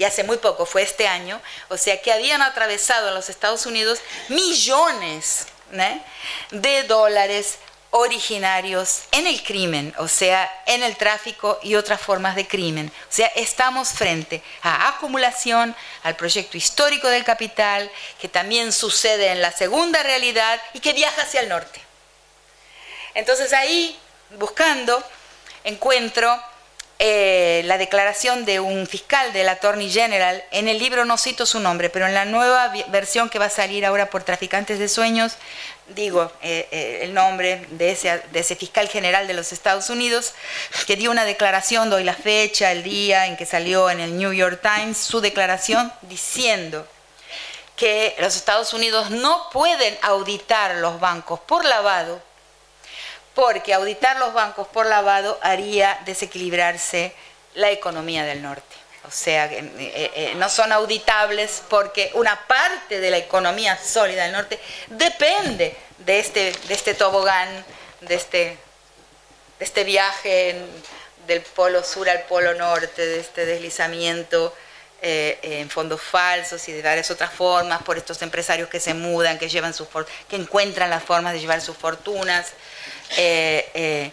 y hace muy poco, fue este año, o sea que habían atravesado en los Estados Unidos millones de dólares originarios en el crimen, o sea, en el tráfico y otras formas de crimen. O sea, estamos frente a acumulación, al proyecto histórico del capital, que también sucede en la segunda realidad y que viaja hacia el norte. Entonces ahí, buscando, encuentro eh, la declaración de un fiscal del Attorney General, en el libro no cito su nombre, pero en la nueva versión que va a salir ahora por Traficantes de Sueños, digo eh, eh, el nombre de ese, de ese fiscal general de los Estados Unidos, que dio una declaración, doy la fecha, el día en que salió en el New York Times, su declaración diciendo que los Estados Unidos no pueden auditar los bancos por lavado porque auditar los bancos por lavado haría desequilibrarse la economía del norte. O sea, eh, eh, no son auditables porque una parte de la economía sólida del norte depende de este, de este tobogán, de este, de este viaje del polo sur al polo norte, de este deslizamiento eh, en fondos falsos y de varias otras formas por estos empresarios que se mudan, que, llevan sus, que encuentran las formas de llevar sus fortunas. Eh, eh,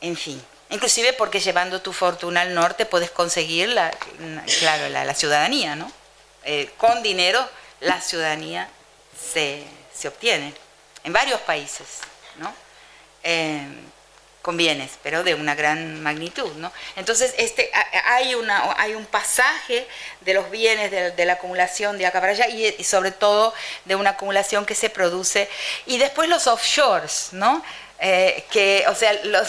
en fin, inclusive porque llevando tu fortuna al norte puedes conseguir la, claro, la, ciudadanía, ¿no? Eh, con dinero la ciudadanía se, se, obtiene en varios países, ¿no? con bienes, pero de una gran magnitud, ¿no? Entonces, este, hay, una, hay un pasaje de los bienes de, la acumulación de acá allá y, sobre todo de una acumulación que se produce y después los offshores, ¿no? Eh, que, o sea, los...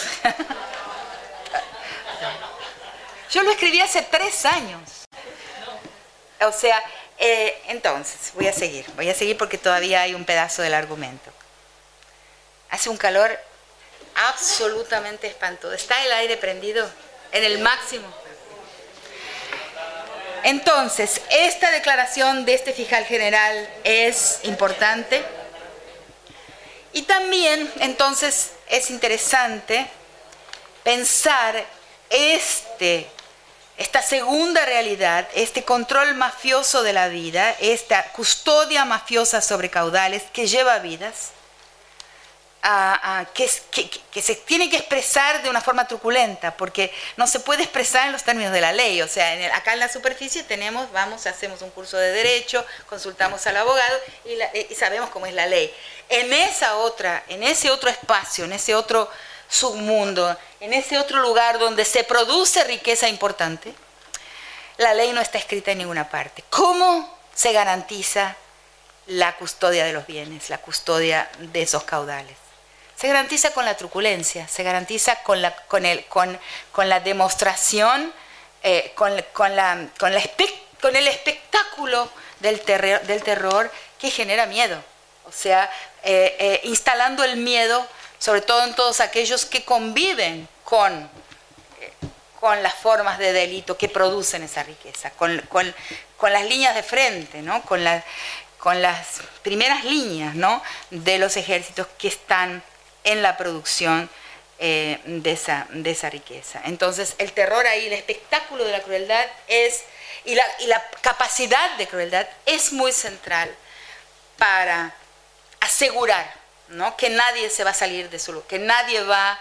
Yo lo escribí hace tres años. O sea, Eh, entonces, voy a seguir, voy a seguir porque todavía hay un pedazo del argumento. Hace un calor absolutamente espantoso. ¿Está el aire prendido en el máximo? Entonces, esta declaración de este fiscal general es importante. Y también, entonces, es interesante pensar este, esta segunda realidad, este control mafioso de la vida, esta custodia mafiosa sobre caudales que lleva vidas, que, se tiene que expresar de una forma truculenta, porque no se puede expresar en los términos de la ley. O sea, acá en la superficie tenemos, vamos, hacemos un curso de derecho, consultamos al abogado y, y sabemos cómo es la ley. En esa otra, en ese otro espacio, en ese otro submundo, en ese otro lugar donde se produce riqueza importante, la ley no está escrita en ninguna parte. ¿Cómo se garantiza la custodia de los bienes, la custodia de esos caudales? Se garantiza con la truculencia, se garantiza con la, con el, con, la demostración, eh, con, la, con, con, el espectáculo del, del terror que genera miedo. O sea, eh, eh, instalando el miedo, sobre todo en todos aquellos que conviven con, con las formas de delito que producen esa riqueza, con, las líneas de frente, ¿no? con, con las primeras líneas ¿no? de los ejércitos que están en la producción eh, de, esa, de, esa, riqueza. Entonces, el terror ahí, el espectáculo de la crueldad es, y la, y la capacidad de crueldad es muy central para asegurar ¿no? que nadie se va a salir de su lugar, que nadie va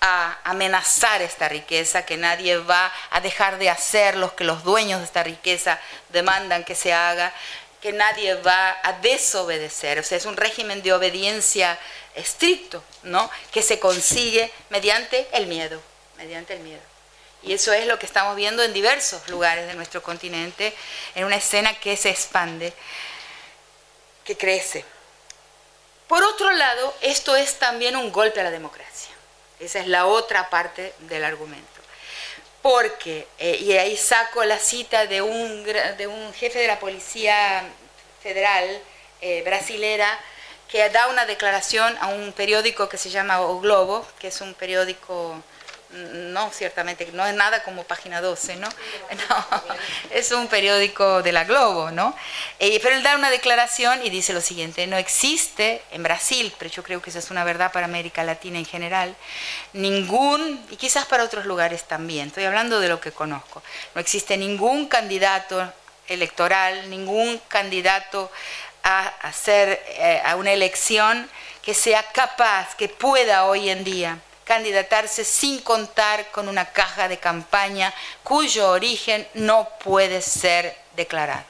a amenazar esta riqueza, que nadie va a dejar de hacer lo que los dueños de esta riqueza demandan que se haga, que nadie va a desobedecer. O sea, es un régimen de obediencia estricto, ¿no? Que se consigue mediante el miedo, mediante el miedo. Y eso es lo que estamos viendo en diversos lugares de nuestro continente, en una escena que se expande, que crece. Por otro lado, esto es también un golpe a la democracia. Esa es la otra parte del argumento. Porque, eh, y ahí saco la cita de un, de un jefe de la Policía Federal eh, brasilera, que da una declaración a un periódico que se llama O Globo, que es un periódico, no ciertamente, no es nada como página 12, ¿no? *laughs* no es un periódico de la Globo, ¿no? Eh, pero él da una declaración y dice lo siguiente, no existe en Brasil, pero yo creo que esa es una verdad para América Latina en general, ningún, y quizás para otros lugares también, estoy hablando de lo que conozco, no existe ningún candidato electoral, ningún candidato a hacer eh, a una elección que sea capaz, que pueda hoy en día candidatarse sin contar con una caja de campaña cuyo origen no puede ser declarado.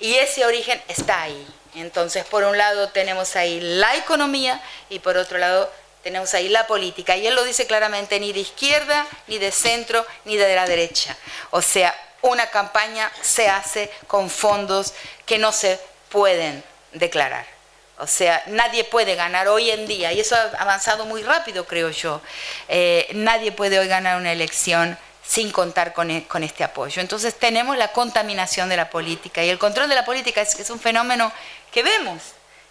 Y ese origen está ahí. Entonces, por un lado tenemos ahí la economía y por otro lado tenemos ahí la política. Y él lo dice claramente, ni de izquierda, ni de centro, ni de la derecha. O sea, una campaña se hace con fondos que no se pueden declarar. O sea, nadie puede ganar hoy en día, y eso ha avanzado muy rápido, creo yo, eh, nadie puede hoy ganar una elección sin contar con, e, con, este apoyo. Entonces tenemos la contaminación de la política, y el control de la política es, es un fenómeno que vemos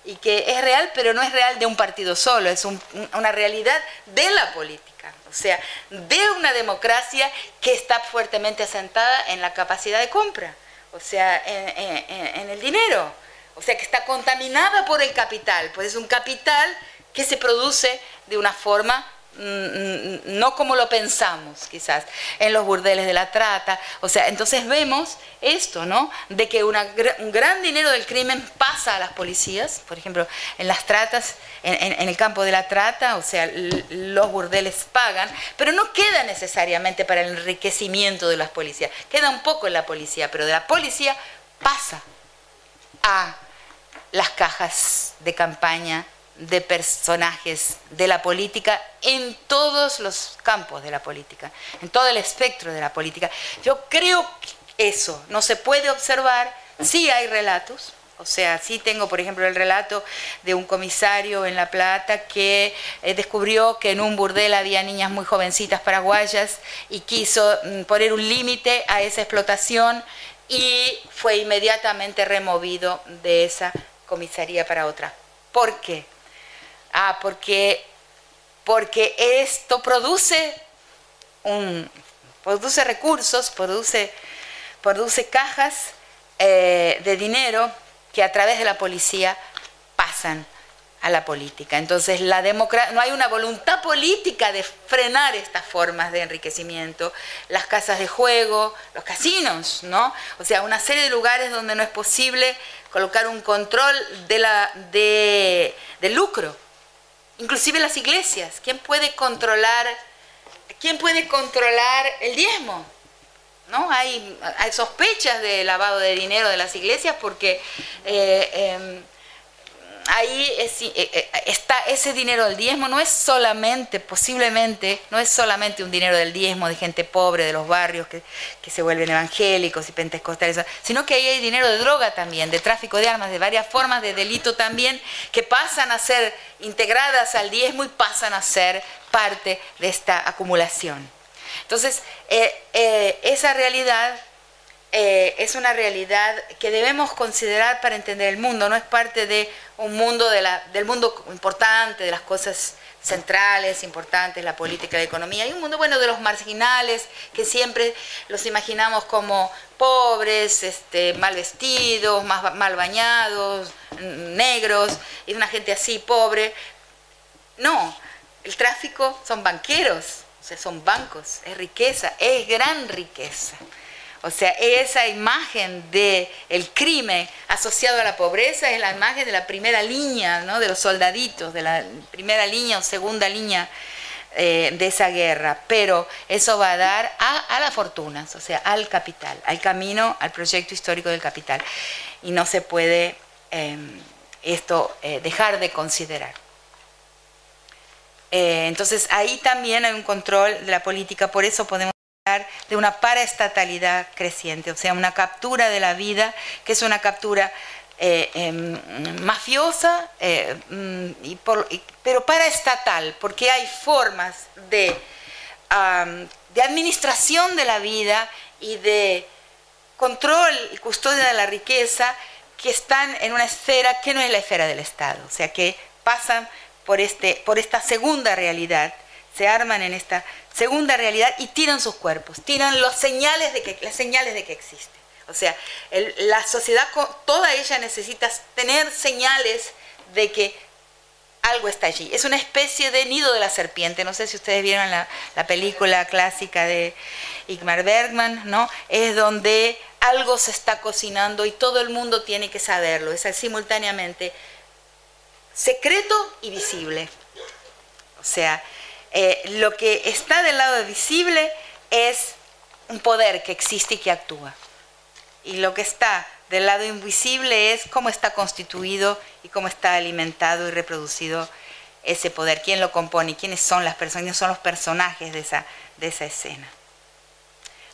y que es real, pero no es real de un partido solo, es una realidad de la política. O sea, de una democracia que está fuertemente asentada en la capacidad de compra, o sea, en, el dinero, o sea, que está contaminada por el capital, pues es un capital que se produce de una forma no como lo pensamos, quizás, en los burdeles de la trata. O sea, entonces vemos esto, ¿no? De que un gran dinero del crimen pasa a las policías, por ejemplo, en las tratas, en, el campo de la trata, o sea, los burdeles pagan, pero no queda necesariamente para el enriquecimiento de las policías, queda un poco en la policía, pero de la policía pasa a las cajas de campaña de personajes de la política en todos los campos de la política, en todo el espectro de la política. Yo creo que eso no se puede observar, sí hay relatos, o sea, sí tengo, por ejemplo, el relato de un comisario en La Plata que eh, descubrió que en un burdel había niñas muy jovencitas paraguayas y quiso mm, poner un límite a esa explotación y fue inmediatamente removido de esa comisaría para otra. ¿Por qué? Ah, porque, porque esto produce, un, produce recursos, produce, produce cajas eh, de dinero que a través de la policía pasan a la política. Entonces, la no hay una voluntad política de frenar estas formas de enriquecimiento, las casas de juego, los casinos, ¿no? O sea, una serie de lugares donde no es posible colocar un control de la, de, del lucro. Inclusive las iglesias. ¿Quién puede controlar, quién puede controlar el diezmo? ¿No? Hay, hay sospechas de lavado de dinero de las iglesias porque eh, em, ahí eh, eh, está ese dinero del diezmo, no es solamente, posiblemente, no es solamente un dinero del diezmo de gente pobre de los barrios que, se vuelven evangélicos y pentecostales, sino que ahí hay dinero de droga también, de tráfico de armas, de varias formas de delito también, que pasan a ser integradas al diezmo y pasan a ser parte de esta acumulación. Entonces, eh, esa realidad es una realidad que debemos considerar para entender el mundo, no es parte de un mundo de la, del mundo importante, de las cosas centrales, importantes, la política, la economía, y un mundo bueno de los marginales, que siempre los imaginamos como pobres, este, mal vestidos, mal bañados, negros, y una gente así pobre. No, el tráfico son banqueros, o sea, son bancos, es riqueza, es gran riqueza. O sea, esa imagen del el crimen asociado a la pobreza es la imagen de la primera línea, ¿no? de los soldaditos, de la primera línea o segunda línea eh, de esa guerra. Pero eso va a dar a, las fortunas, o sea, al capital, al camino, al proyecto histórico del capital. Y no se puede em, esto eh, dejar de considerar. Eh, entonces ahí también hay un control de la política, por eso podemos de una paraestatalidad creciente, o sea, una captura de la vida que es una captura eh, em, mafiosa, eh, mm, pero paraestatal, porque hay formas de, de administración de la vida y de control y custodia de la riqueza que están en una esfera que no es la esfera del Estado, o sea, que pasan por, este, por esta segunda realidad, se arman en esta segunda realidad y tiran sus cuerpos, tiran los señales de que, las señales de que existe. O sea, la sociedad, toda ella necesita tener señales de que algo está allí. Es una especie de nido de la serpiente. No sé si ustedes vieron la, película clásica de Igmar Bergman, ¿no? Es donde algo se está cocinando y todo el mundo tiene que saberlo. Es simultáneamente secreto y visible. O sea, eh, lo que está del lado visible es un poder que existe y que actúa. Y lo que está del lado invisible es cómo está constituido y cómo está alimentado y reproducido ese poder, quién lo compone, quiénes son las personas, quiénes son los personajes de esa, de esa escena.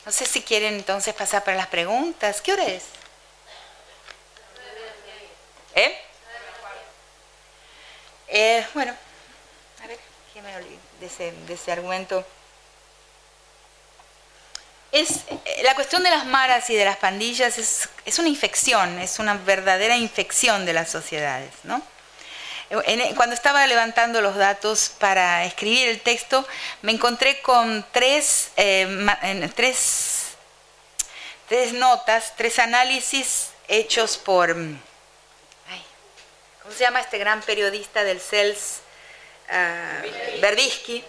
No sé si quieren entonces pasar para las preguntas. ¿Qué hora es? ¿Eh? eh bueno, a ver, ¿qué me olvido? De ese, argumento. Es, eh, la cuestión de las maras y de las pandillas es, es, una infección, es una verdadera infección de las sociedades. ¿no? cuando estaba levantando los datos para escribir el texto, me encontré con tres, eh, tres, tres notas, tres análisis hechos por, ¿cómo se llama este gran periodista del CELS? Uh,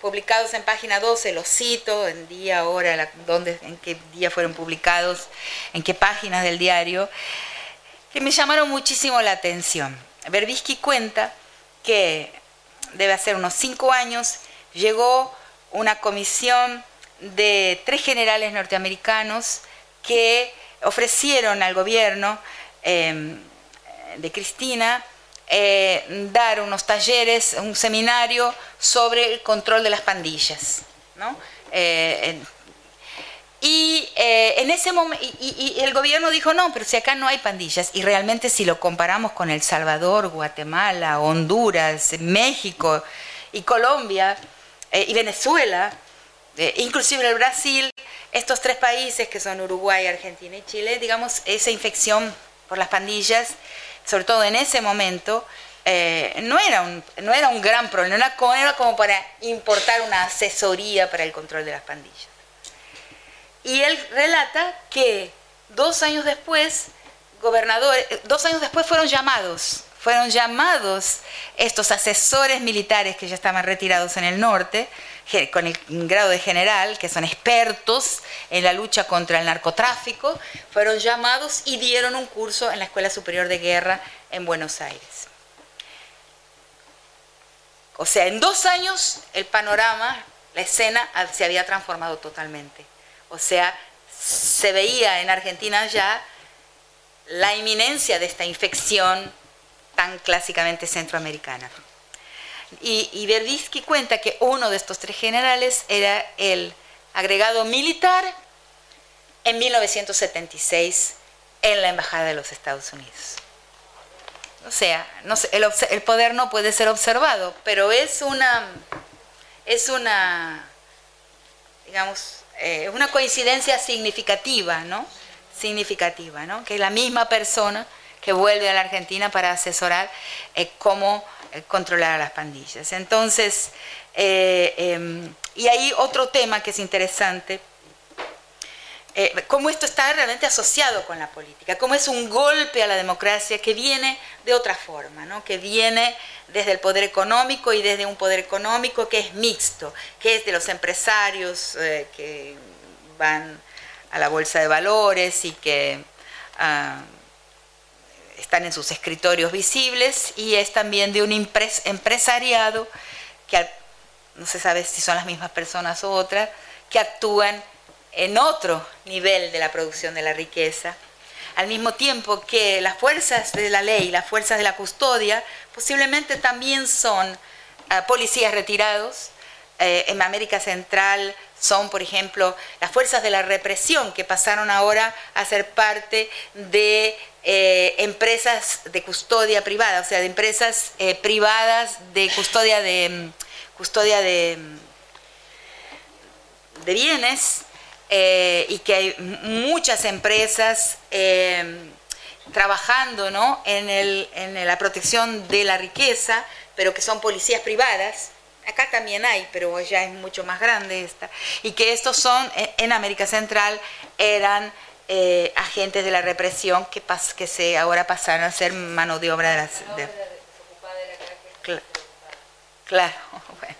publicados en página 12, los cito, en día, hora, dónde, en qué día fueron publicados, en qué páginas del diario, que me llamaron muchísimo la atención. Berbisky cuenta que debe hacer unos cinco años llegó una comisión de tres generales norteamericanos que ofrecieron al gobierno em, de Cristina eh, dar unos talleres, un seminario sobre el control de las pandillas. Eh, y eh, en ese momento, el gobierno dijo, no, pero si acá no hay pandillas, y realmente si lo comparamos con El Salvador, Guatemala, Honduras, México y Colombia y Venezuela, inclusive el Brasil, estos tres países que son Uruguay, Argentina y Chile, digamos, esa infección por las pandillas, sobre todo en ese momento, eh, no, era un, no era un gran problema, era era como para importar una asesoría para el control de las pandillas. Y él relata que dos años después, gobernadores, dos años después fueron llamados, fueron llamados estos asesores militares que ya estaban retirados en el norte, con el grado de general, que son expertos en la lucha contra el narcotráfico, fueron llamados y dieron un curso en la Escuela Superior de Guerra en Buenos Aires. O sea, en dos años el panorama, la escena se había transformado totalmente. O sea, se veía en Argentina ya la inminencia de esta infección tan clásicamente centroamericana. Y, y cuenta que uno de estos tres generales era el agregado militar en 1976 en la Embajada de los Estados Unidos. O sea, el, poder no puede ser observado, pero es una, es una, digamos, eh, una coincidencia significativa, ¿no? Significativa, ¿no? Que es la misma persona que vuelve a la Argentina para asesorar eh, cómo controlar a las pandillas. Entonces, em, y hay otro tema que es interesante, cómo esto está realmente asociado con la política, cómo es un golpe a la democracia que viene de otra forma, ¿no? que viene desde el poder económico y desde un poder económico que es mixto, que es de los empresarios eh, que van a la bolsa de valores y que ah, están en sus escritorios visibles, y es también de un empresariado que no se sabe si son las mismas personas o otras, que actúan en otro nivel de la producción de la riqueza al mismo tiempo que las fuerzas de la ley, las fuerzas de la custodia, posiblemente también son eh, policías retirados. Eh, en América Central son, por ejemplo, las fuerzas de la represión que pasaron ahora a ser parte de eh, empresas de custodia privada, o sea, de empresas privadas de custodia de custodia de, de bienes eh, y que hay muchas empresas eh, trabajando ¿no? en, el, en, la protección de la riqueza, pero que son policías privadas. Acá también hay, pero ya es mucho más grande esta. Y que estos son, eh, en América Central, eran agentes de la represión que, pas, que se ahora pasaron a ser mano de obra de las... De, claro, bueno.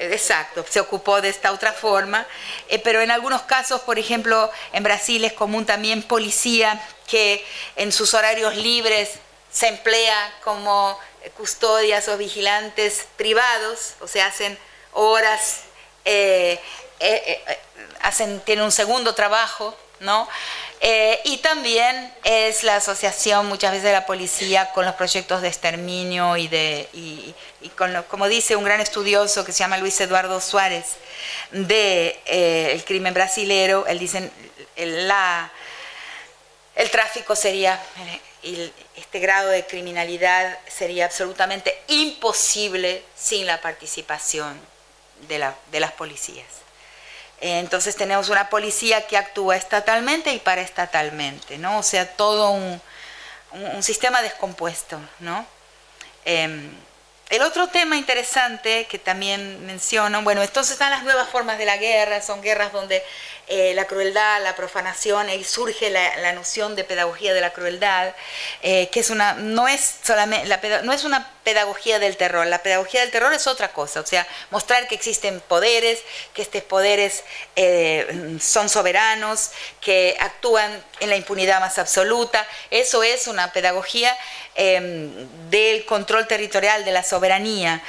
Exacto, se ocupó de esta otra forma, eh, pero en algunos casos, por ejemplo, en Brasil es común también policía que en sus horarios libres se emplea como custodias o vigilantes privados, o sea, hacen horas, eh, eh, hacen, tienen un segundo trabajo, ¿no? Eh, y también es la asociación muchas veces de la policía con los proyectos de exterminio y, de, y, con como dice un gran estudioso que se llama Luis Eduardo Suárez de, eh, el crimen brasilero, él dice la, el tráfico sería, este grado de criminalidad sería absolutamente imposible sin la participación de, la, de las policías. Entonces tenemos una policía que actúa estatalmente y paraestatalmente, ¿no? O sea, todo un, sistema descompuesto, ¿no? Em, el otro tema interesante que también menciono, bueno, entonces están las nuevas formas de la guerra, son guerras donde eh, la crueldad, la profanación, y surge la, noción de pedagogía de la crueldad, eh, que es una, no es solamente, la, no es una pedagogía del terror, la pedagogía del terror es otra cosa, o sea, mostrar que existen poderes, que estos poderes eh, son soberanos, que actúan en la impunidad más absoluta, eso es una pedagogía em, del control territorial, de la soberanía,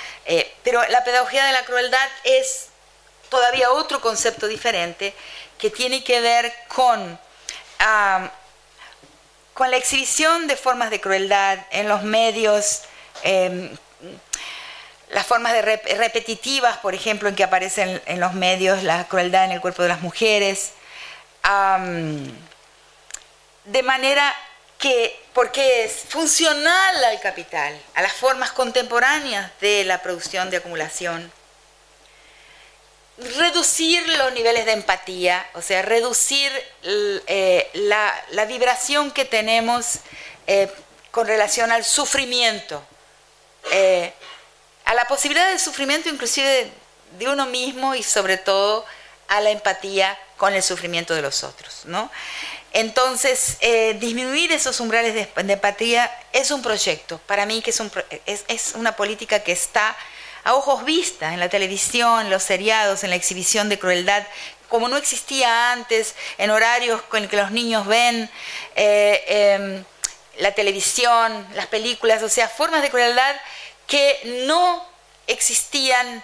pero la pedagogía de la crueldad es todavía otro concepto diferente que tiene que ver con, con la exhibición de formas de crueldad en los medios, em, las formas repetitivas, por ejemplo, en que aparecen en los medios la crueldad en el cuerpo de las mujeres, de manera que, porque es funcional al capital, a las formas contemporáneas de la producción de acumulación, reducir los niveles de empatía, o sea, reducir eh, la, vibración que tenemos eh, con relación al sufrimiento, eh, a la posibilidad del sufrimiento inclusive de, uno mismo y sobre todo a la empatía con el sufrimiento de los otros. ¿no? Entonces, disminuir esos umbrales de, empatía es un proyecto, para mí que es, un, es, una política que está a ojos vistas en la televisión, en los seriados, en la exhibición de crueldad, como no existía antes, en horarios con que los niños ven eh, em, la televisión, las películas, o sea, formas de crueldad que no existían,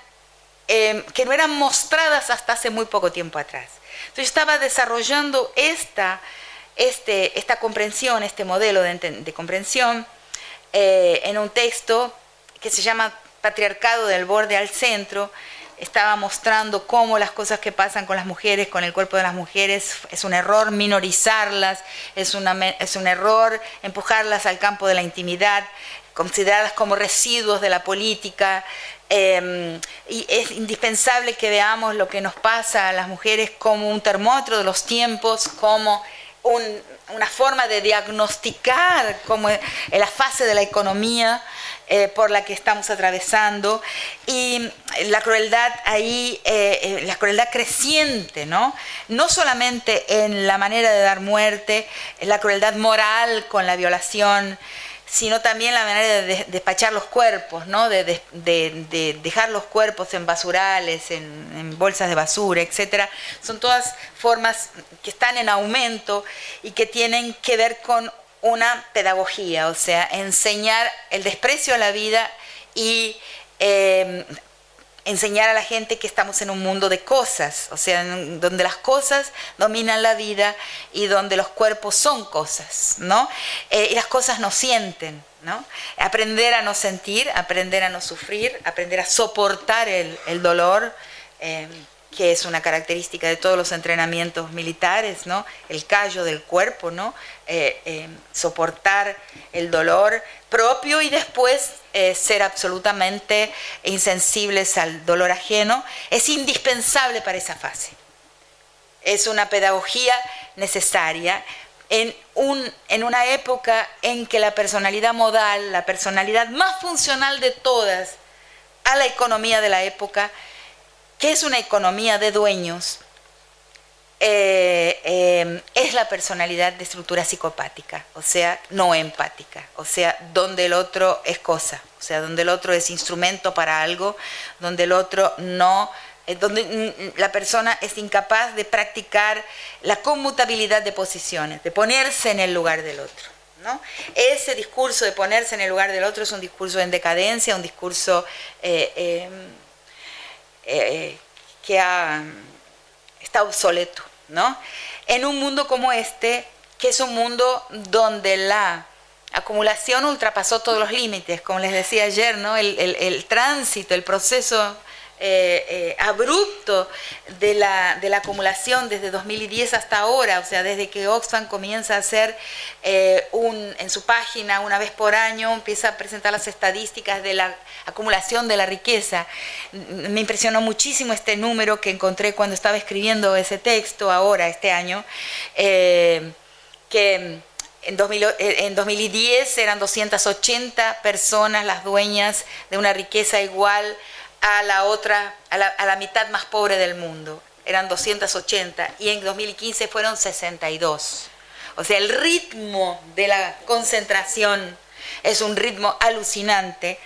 em, que no eran mostradas hasta hace muy poco tiempo atrás. Entonces estaba desarrollando esta, este, esta comprensión, este modelo de, comprensión eh, en un texto que se llama patriarcado del borde al centro, estaba mostrando cómo las cosas que pasan con las mujeres, con el cuerpo de las mujeres, es un error minorizarlas, es, un error empujarlas al campo de la intimidad, consideradas como residuos de la política. Em, y es indispensable que veamos lo que nos pasa a las mujeres como un termómetro de los tiempos, como una forma de diagnosticar como la fase de la economía eh, por la que estamos atravesando y la crueldad ahí, eh, eh, la crueldad creciente, ¿no? No solamente en la manera de dar muerte, la crueldad moral con la violación, sino también la manera de despachar los cuerpos, ¿no? de, dejar los cuerpos en basurales, en, en, bolsas de basura, etc. Son todas formas que están en aumento y que tienen que ver con una pedagogía, o sea, enseñar el desprecio a la vida y em, enseñar a la gente que estamos en un mundo de cosas, o sea, donde las cosas dominan la vida y donde los cuerpos son cosas, ¿no? Eh, y las cosas no sienten, ¿no? Aprender a no sentir, aprender a no sufrir, aprender a soportar el, dolor. Em, que es una característica de todos los entrenamientos militares, ¿no? El callo del cuerpo, ¿no? Eh, eh, soportar el dolor propio y después eh, ser absolutamente insensibles al dolor ajeno, es indispensable para esa fase. Es una pedagogía necesaria en, un, en una época en que la personalidad modal, la personalidad más funcional de todas a la economía de la época, que es una economía de dueños, eh, eh, es la personalidad de estructura psicopática, o sea, no empática, o sea, donde el otro es cosa, o sea, donde el otro es instrumento para algo, donde el otro no, eh, donde mm, la persona es incapaz de practicar la conmutabilidad de posiciones, de ponerse en el lugar del otro. ¿no? Ese discurso de ponerse en el lugar del otro es un discurso en decadencia, un discurso que ha está obsoleto, ¿no? En un mundo como este, que es un mundo donde la acumulación ultrapasó todos los límites, como les decía ayer, ¿no? el tránsito, el proceso eh, eh, abrupto de la, de la, acumulación desde 2010 hasta ahora, o sea, desde que Oxfam comienza a hacer eh, un, en su página una vez por año, empieza a presentar las estadísticas de la acumulación de la riqueza. Me impresionó muchísimo este número que encontré cuando estaba escribiendo ese texto ahora, este año, que en, en 2010 eran 280 personas las dueñas de una riqueza igual a la otra, a la, mitad más pobre del mundo. Eran 280 y en 2015 fueron 62. O sea, el ritmo de la concentración es un ritmo alucinante.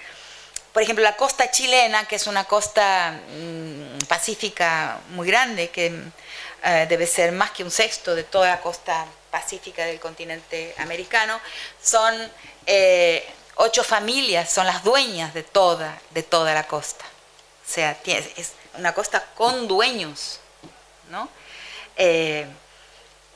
Por ejemplo, la costa chilena, que es una costa mm, pacífica muy grande, que eh, debe ser más que un sexto de toda la costa pacífica del continente americano, son eh, ocho familias, son las dueñas de toda, de toda la costa. O sea, es una costa con dueños, ¿no? Eh,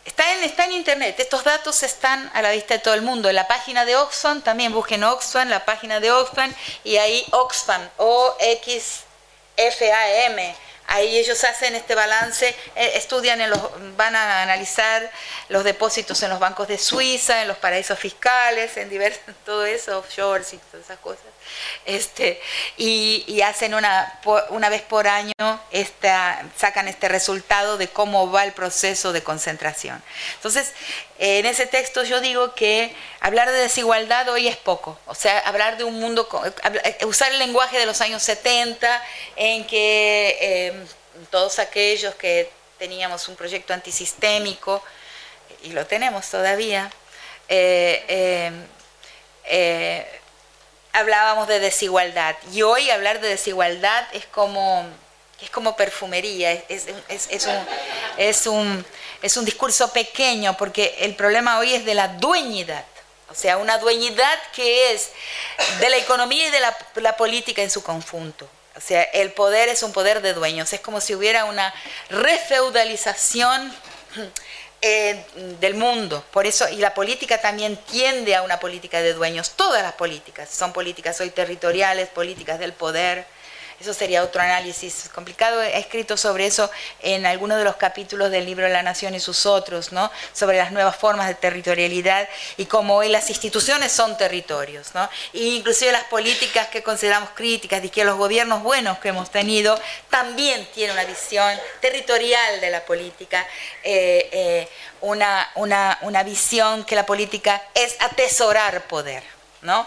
está, en, está en internet, estos datos están a la vista de todo el mundo. En la página de Oxfam, también busquen Oxfam, la página de Oxfam, y ahí Oxfam, O-X-F-A-M. Ahí ellos hacen este balance, eh, estudian, en los, van a analizar los depósitos en los bancos de Suiza, en los paraísos fiscales, en diversos, *laughs* todo eso, offshores y todas esas cosas este, y, hacen una, una vez por año, esta, sacan este resultado de cómo va el proceso de concentración. Entonces, en ese texto yo digo que hablar de desigualdad hoy es poco, o sea, hablar de un mundo, eh, usar el lenguaje de los años 70 en que eh, todos aquellos que teníamos un proyecto antisistémico, y lo tenemos todavía, eh, hablábamos de desigualdad y hoy hablar de desigualdad es como, es como perfumería, es, un, es, un, es un discurso pequeño porque el problema hoy es de la dueñidad. O sea, una dueñidad que es de la economía y de la, la política en su conjunto. O sea, el poder es un poder de dueños. Es como si hubiera una refeudalización eh, del mundo. Por eso, y la política también tiende a una política de dueños. Todas las políticas son políticas hoy territoriales, políticas del poder. Eso sería otro análisis complicado. He escrito sobre eso en algunos de los capítulos del libro La Nación y sus otros, ¿no? Sobre las nuevas formas de territorialidad y cómo hoy las instituciones son territorios, ¿no? E inclusive las políticas que consideramos críticas y que los gobiernos buenos que hemos tenido también tienen una visión territorial de la política, eh, eh, una, una, una, visión que la política es atesorar poder, ¿no?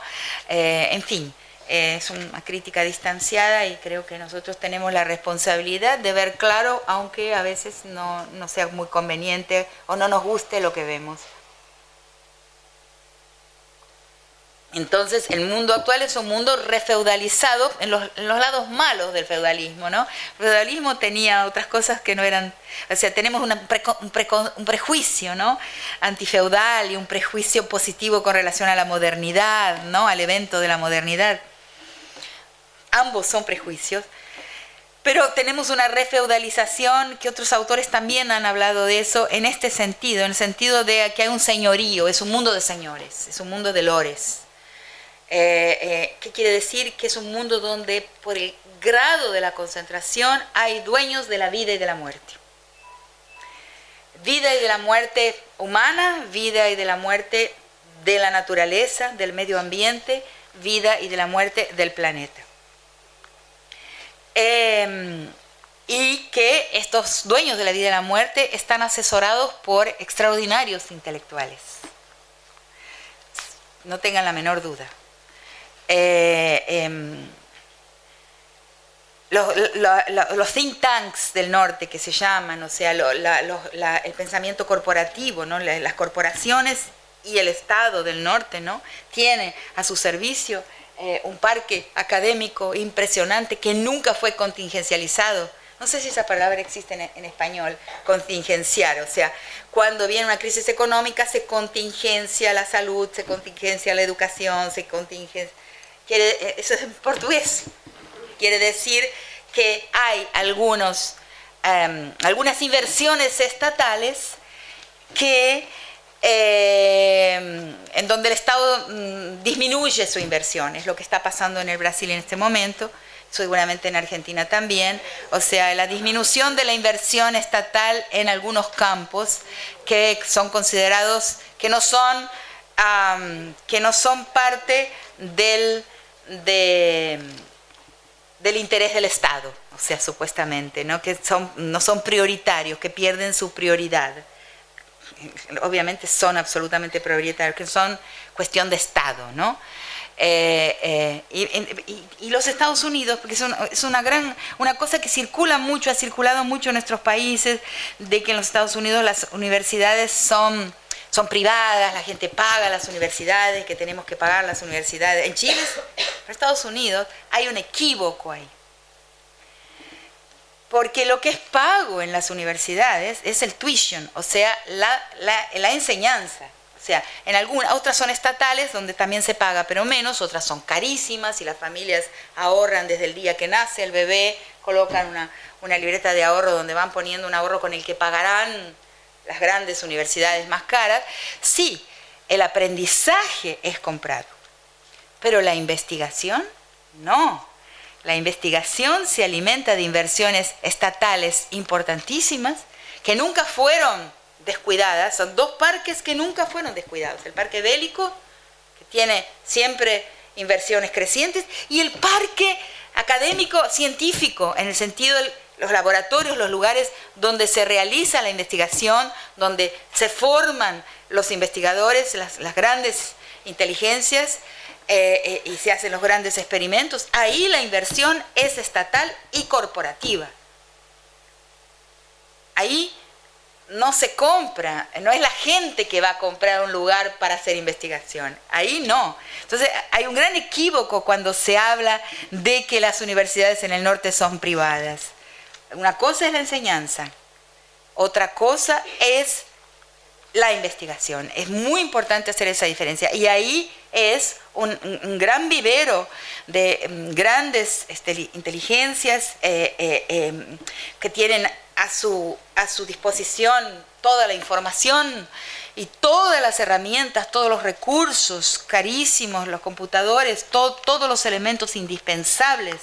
Eh, en fin es una crítica distanciada y creo que nosotros tenemos la responsabilidad de ver claro, aunque a veces no, sea muy conveniente o no nos guste lo que vemos. Entonces, el mundo actual es un mundo refeudalizado en los, en los lados malos del feudalismo, ¿no? El feudalismo tenía otras cosas que no eran, o sea, tenemos un, un, prejuicio, ¿no? Antifeudal y un prejuicio positivo con relación a la modernidad, ¿no? Al evento de la modernidad ambos son prejuicios, pero tenemos una refeudalización que otros autores también han hablado de eso en este sentido, en el sentido de que hay un señorío, es un mundo de señores, es un mundo de lores. Eh, eh, ¿Qué quiere decir? Que es un mundo donde por el grado de la concentración hay dueños de la vida y de la muerte. Vida y de la muerte humana, vida y de la muerte de la naturaleza, del medio ambiente, vida y de la muerte del planeta. Em, y que estos dueños de la vida y la muerte están asesorados por extraordinarios intelectuales. No tengan la menor duda. Eh, em, los, think tanks del norte que se llaman, o sea, el pensamiento corporativo, ¿no? las corporaciones y el Estado del norte, ¿no? Tiene a su servicio eh, un parque académico impresionante que nunca fue contingencializado. No sé si esa palabra existe en, español, contingenciar. O sea, cuando viene una crisis económica se contingencia la salud, se contingencia la educación, se contingencia... Eh, eso es en portugués. Quiere decir que hay algunos, em, algunas inversiones estatales que eh, en donde el Estado mm, disminuye su inversión, es lo que está pasando en el Brasil en este momento, seguramente en Argentina también, o sea, la disminución de la inversión estatal en algunos campos que son considerados, que no son, que no son parte del, del interés del Estado, o sea, supuestamente, ¿no? que son, no son prioritarios, que pierden su prioridad obviamente son absolutamente prioritarios, que son cuestión de Estado, ¿no? Eh, eh, y, los Estados Unidos, porque es una gran, una cosa que circula mucho, ha circulado mucho en nuestros países, de que en los Estados Unidos las universidades son, son privadas, la gente paga las universidades, que tenemos que pagar las universidades. En Chile, en Estados Unidos, hay un equívoco ahí. Porque lo que es pago en las universidades es el tuition, o sea, la, enseñanza. O sea, en algunas, otras son estatales donde también se paga, pero menos, otras son carísimas y las familias ahorran desde el día que nace el bebé, colocan una, libreta de ahorro donde van poniendo un ahorro con el que pagarán las grandes universidades más caras. Sí, el aprendizaje es comprado, pero la investigación no. La investigación se alimenta de inversiones estatales importantísimas que nunca fueron descuidadas. Son dos parques que nunca fueron descuidados. El parque bélico, que tiene siempre inversiones crecientes, y el parque académico científico, en el sentido de los laboratorios, los lugares donde se realiza la investigación, donde se forman los investigadores, las, grandes inteligencias, eh, eh, y se hacen los grandes experimentos, ahí la inversión es estatal y corporativa. Ahí no se compra, no es la gente que va a comprar un lugar para hacer investigación, ahí no. Entonces hay un gran equívoco cuando se habla de que las universidades en el norte son privadas. Una cosa es la enseñanza, otra cosa es la investigación. Es muy importante hacer esa diferencia. Y ahí es un, gran vivero de mm, grandes este, inteligencias eh, eh, em, que tienen a su, a su disposición toda la información y todas las herramientas, todos los recursos carísimos, los computadores, todos los elementos indispensables,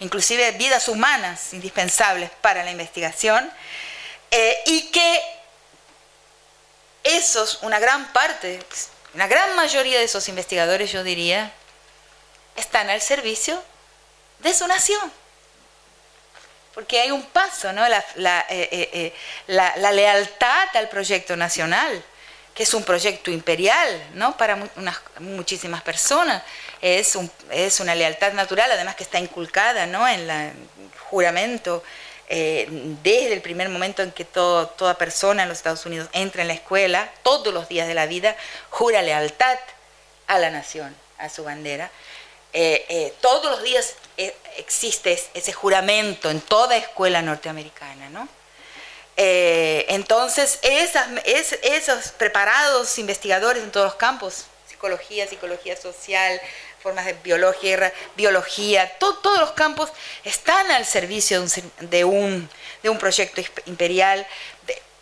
inclusive vidas humanas indispensables para la investigación, eh, y que esos, una gran parte, una gran mayoría de esos investigadores, yo diría, están al servicio de su nación porque hay un paso, ¿no? La, eh, eh, eh, lealtad al proyecto nacional, que es un proyecto imperial, ¿no? Para unas, muchísimas personas. Es, es una lealtad natural, además que está inculcada, ¿no? En el juramento, desde el primer momento en que todo, toda persona en los Estados Unidos entra en la escuela, todos los días de la vida, jura lealtad a la nación, a su bandera. todos los días eh, existe ese juramento en toda escuela norteamericana, ¿no? Eh, entonces, esas, esos preparados investigadores en todos los campos, psicología, psicología social, formas de biología, biología todos los campos están al servicio de un, de un proyecto imperial.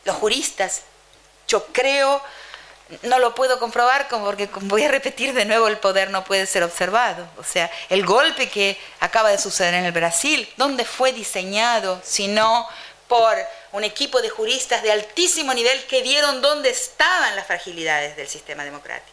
los juristas, yo creo, no lo puedo comprobar porque voy a repetir de nuevo, el poder no puede ser observado. O sea, el golpe que acaba de suceder en el Brasil, ¿dónde fue diseñado sino por un equipo de juristas de altísimo nivel que vieron dónde estaban las fragilidades del sistema democrático?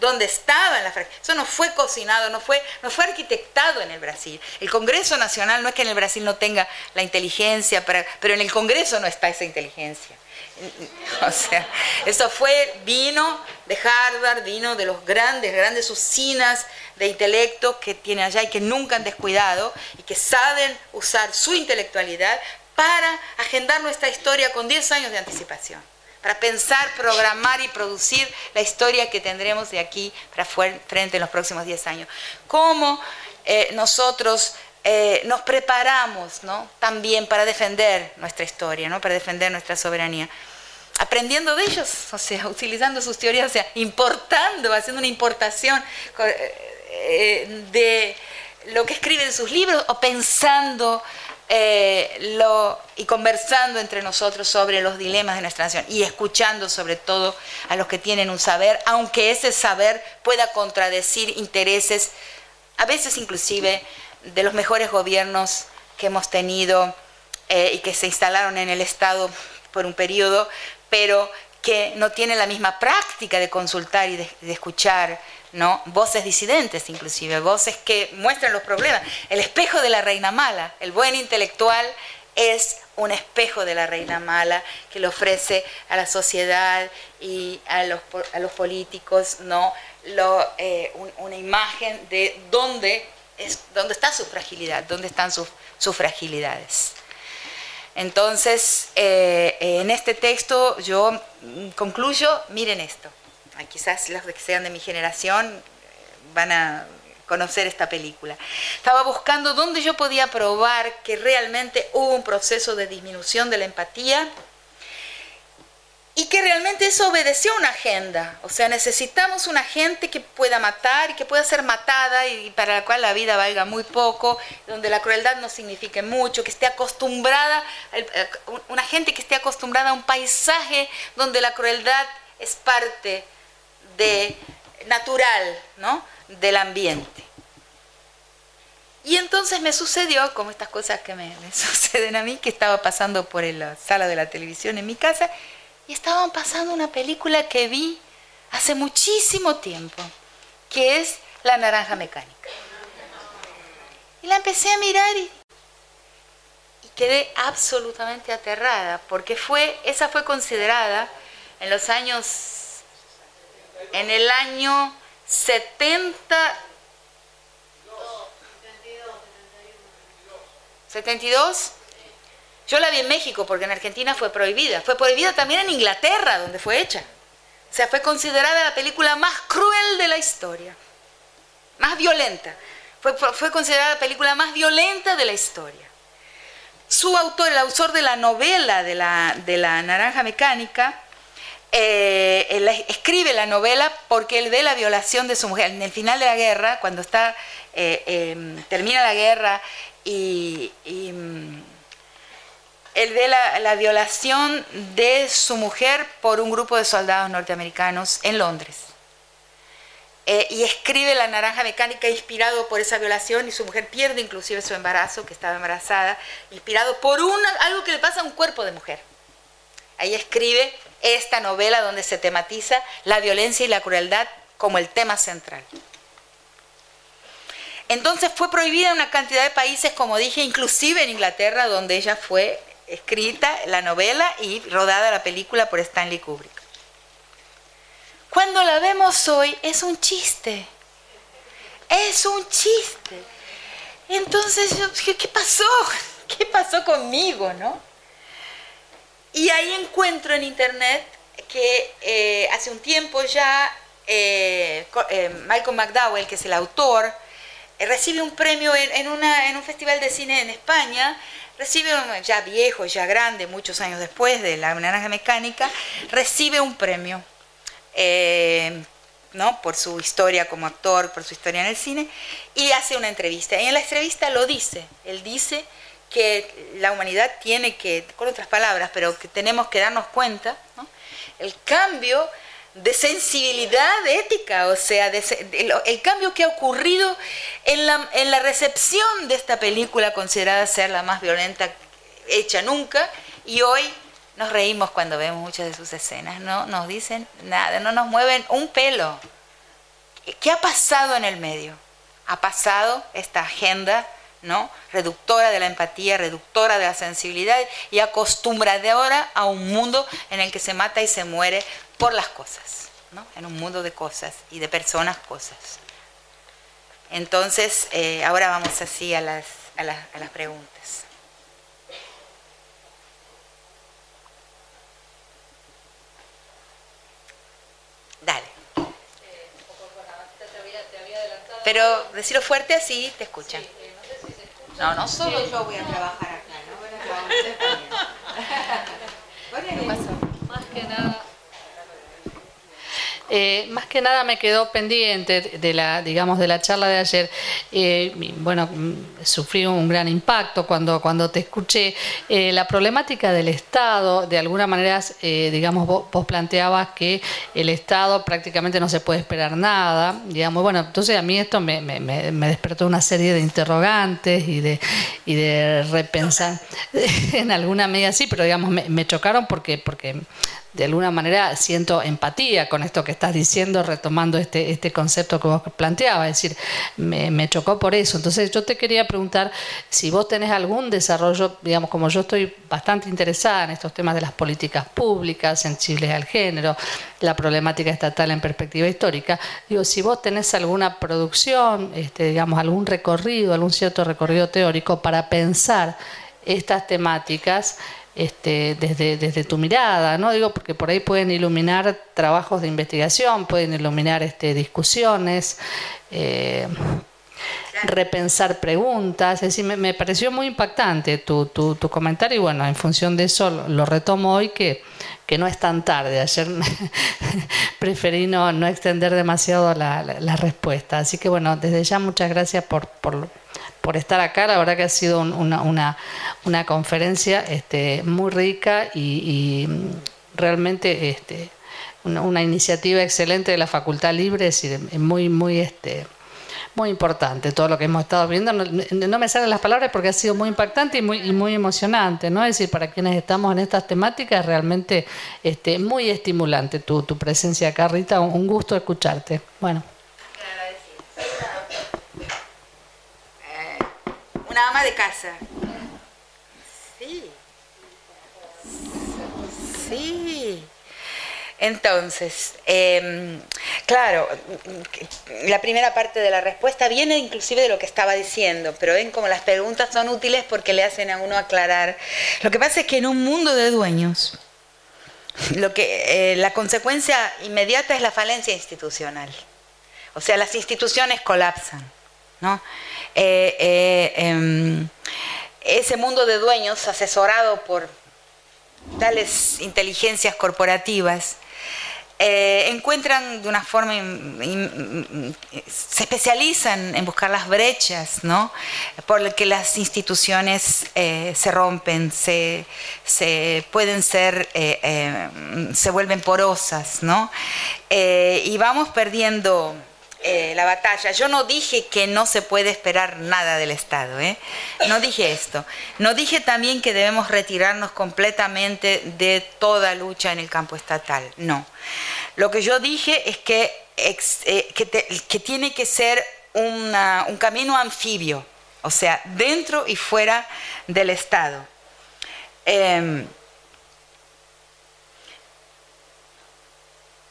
Dónde estaban las fragilidades. Eso no fue cocinado, no fue, no fue arquitectado en el Brasil. El Congreso Nacional no es que en el Brasil no tenga la inteligencia, pero en el Congreso no está esa inteligencia. *laughs* O sea, eso fue, vino de Harvard, vino de los grandes, grandes usinas de intelecto que tiene allá y que nunca han descuidado y que saben usar su intelectualal para agendar nuestra historia con 10 años de anticipación, para pensar, programar y producir la historia que tendremos de aquí para frente en los próximos 10 años. ¿Cómo eh, nosotros eh, nos preparamos ¿no? también para defender nuestra historia, ¿no? para defender nuestra soberanía. Aprendiendo de ellos, *laughs* o sea, utilizando sus teorías, o sea, importando, haciendo una importación eh, de lo que escriben en sus libros o pensando eh, y conversando entre nosotros sobre los dilemas de nuestra nación y escuchando sobre todo a los que tienen un saber, aunque ese saber pueda contradecir intereses, a veces inclusive de los mejores gobiernos que hemos tenido eh, y que se instalaron en el Estado por un periodo, pero que no tienen la misma práctica de consultar y de, escuchar ¿no? voces disidentes, inclusive, voces que muestran los problemas. El espejo de la reina mala, el buen intelectual es un espejo de la reina mala que le ofrece a la sociedad y a los, a los políticos ¿no? Lo, eh, una imagen de dónde es donde está su fragilidad, dónde están sus, fragilidades. Entonces, eh, en este texto yo concluyo, miren esto, quizás los que sean de mi generación eh, van a conocer esta película. Estaba buscando dónde yo podía probar que realmente hubo un proceso de disminución de la empatía y que realmente eso obedeció a una agenda. O sea, necesitamos una gente que pueda matar y que pueda ser matada y para la cual la vida valga muy poco, donde la crueldad no signifique mucho, que esté acostumbrada, eh, una gente que esté acostumbrada a un paisaje donde la crueldad es parte de natural, ¿no? del ambiente. Y entonces me sucedió, como estas cosas que me, *laughs* suceden a mí, que estaba pasando por la sala de la televisión en mi casa, y estaban pasando una película que vi hace muchísimo tiempo, que es La naranja mecánica. Y la empecé a mirar y, y quedé absolutamente aterrada, porque fue, esa fue considerada en los años, en el año 70, 72. Yo la vi en México porque en Argentina fue prohibida. Fue prohibida también en Inglaterra, donde fue hecha. O sea, fue considerada la película más cruel de la historia. Más violenta. Fue, fue considerada la película más violenta de la historia. Su autor, el autor de la novela de la, de la Naranja Mecánica, eh, escribe la novela porque él ve la violación de su mujer. En el final de la guerra, cuando está, eh, em, termina la guerra y, mm, él ve la, violación de su mujer por un grupo de soldados norteamericanos en Londres. Eh, y escribe La Naranja Mecánica inspirado por esa violación y su mujer pierde inclusive su embarazo, que estaba embarazada, inspirado por una, algo que le pasa a un cuerpo de mujer. Ahí escribe esta novela donde se tematiza la violencia y la crueldad como el tema central. Entonces fue prohibida en una cantidad de países, como dije, inclusive en Inglaterra, donde ella fue escrita la novela y rodada la película por Stanley Kubrick. Cuando la vemos hoy es un chiste, es un chiste. Entonces, ¿qué pasó? ¿Qué pasó conmigo, no? Y ahí encuentro en internet que eh, hace un tiempo ya eh, eh, Michael McDowell, que es el autor, recibe un premio en, un festival de cine en España, recibe, ya viejo, ya grande, muchos años después de La Naranja Mecánica, recibe un premio. ¿no? por su historia como actor, por su historia en el cine, y hace una entrevista. Y en la entrevista lo dice, él dice que la humanidad tiene que, con otras palabras, pero que tenemos que darnos cuenta, el cambio de sensibilidad ética, o sea, el, cambio que ha ocurrido en la, en la recepción de esta película considerada ser la más violenta hecha nunca, y hoy nos reímos cuando vemos muchas de sus escenas, no nos dicen nada, no nos mueven un pelo. ¿Qué ha pasado en el medio? Ha pasado esta agenda ¿no? reductora de la empatía, reductora de la sensibilidad y acostumbradora a un mundo en el que se mata y se muere por las cosas, ¿no? en un mundo de cosas y de personas cosas. Entonces, eh, ahora vamos así a las, a las, a las preguntas. Dale. Pero decirlo fuerte así te escuchan. No, no solo yo voy a trabajar acá, ¿no? Bueno, *laughs* Más que nada. Eh, más que nada me quedó pendiente de la, digamos, de la charla de ayer. Eh, bueno, mm, sufrí un gran impacto cuando, cuando te escuché. Eh, la problemática del Estado, de alguna manera, digamos, vos, planteabas que el Estado prácticamente no se puede esperar nada. Digamos, bueno, entonces a mí esto me, me, me despertó una serie de interrogantes y de, y de repensar. *laughs* en alguna medida sí, pero digamos, me, me chocaron porque, porque de alguna manera siento empatía con esto que estás diciendo, retomando este, este concepto que vos planteabas, es decir, me, chocó por eso. Entonces yo te quería preguntar si vos tenés algún desarrollo, digamos, como yo estoy bastante interesada en estos temas de las políticas públicas, sensibles al género, la problemática estatal en perspectiva histórica, digo, si vos tenés alguna producción, este, digamos, algún recorrido, algún cierto recorrido teórico para pensar estas temáticas este, desde, desde tu mirada, ¿no? Digo, porque por ahí pueden iluminar trabajos de investigación, pueden iluminar este, discusiones, eh, repensar preguntas. Es decir, me, pareció muy impactante tu, tu, comentario y bueno, en función de eso lo, retomo hoy que, que, no es tan tarde. Ayer *laughs* preferí no, no, extender demasiado la, la, respuesta. Así que bueno, desde ya muchas gracias por, por, por estar acá. La verdad que ha sido una, una, conferencia este, muy rica y, realmente este, una, iniciativa excelente de la Facultad Libre, es muy, muy, este, muy importante todo lo que hemos estado viendo. No, me salen las palabras porque ha sido muy impactante y muy, y muy emocionante, ¿no? Es decir, para quienes estamos en estas temáticas, realmente este, muy estimulante tu, tu presencia acá, Rita. Un gusto escucharte. Bueno. Ama de casa. Sí. Sí. Entonces, em, claro, la primera parte de la respuesta viene inclusive de lo que estaba diciendo, pero ven como las preguntas son útiles porque le hacen a uno aclarar. Lo que pasa es que en un mundo de dueños, lo que, eh, la consecuencia inmediata es la falencia institucional. O sea, las instituciones colapsan. ¿no? Eh, eh, em, ese mundo de dueños asesorado por tales inteligencias corporativas eh, encuentran de una forma, se especializan en buscar las brechas, ¿no? Por las que las instituciones se rompen, se, se pueden ser, se vuelven porosas, ¿no? y vamos perdiendo eh, la batalla. Yo no dije que no se puede esperar nada del Estado, ¿eh? no dije esto. No dije también que debemos retirarnos completamente de toda lucha en el campo estatal, no. Lo que yo dije es que, eh, que, tiene que ser un camino anfibio, o sea, dentro y fuera del Estado. Em,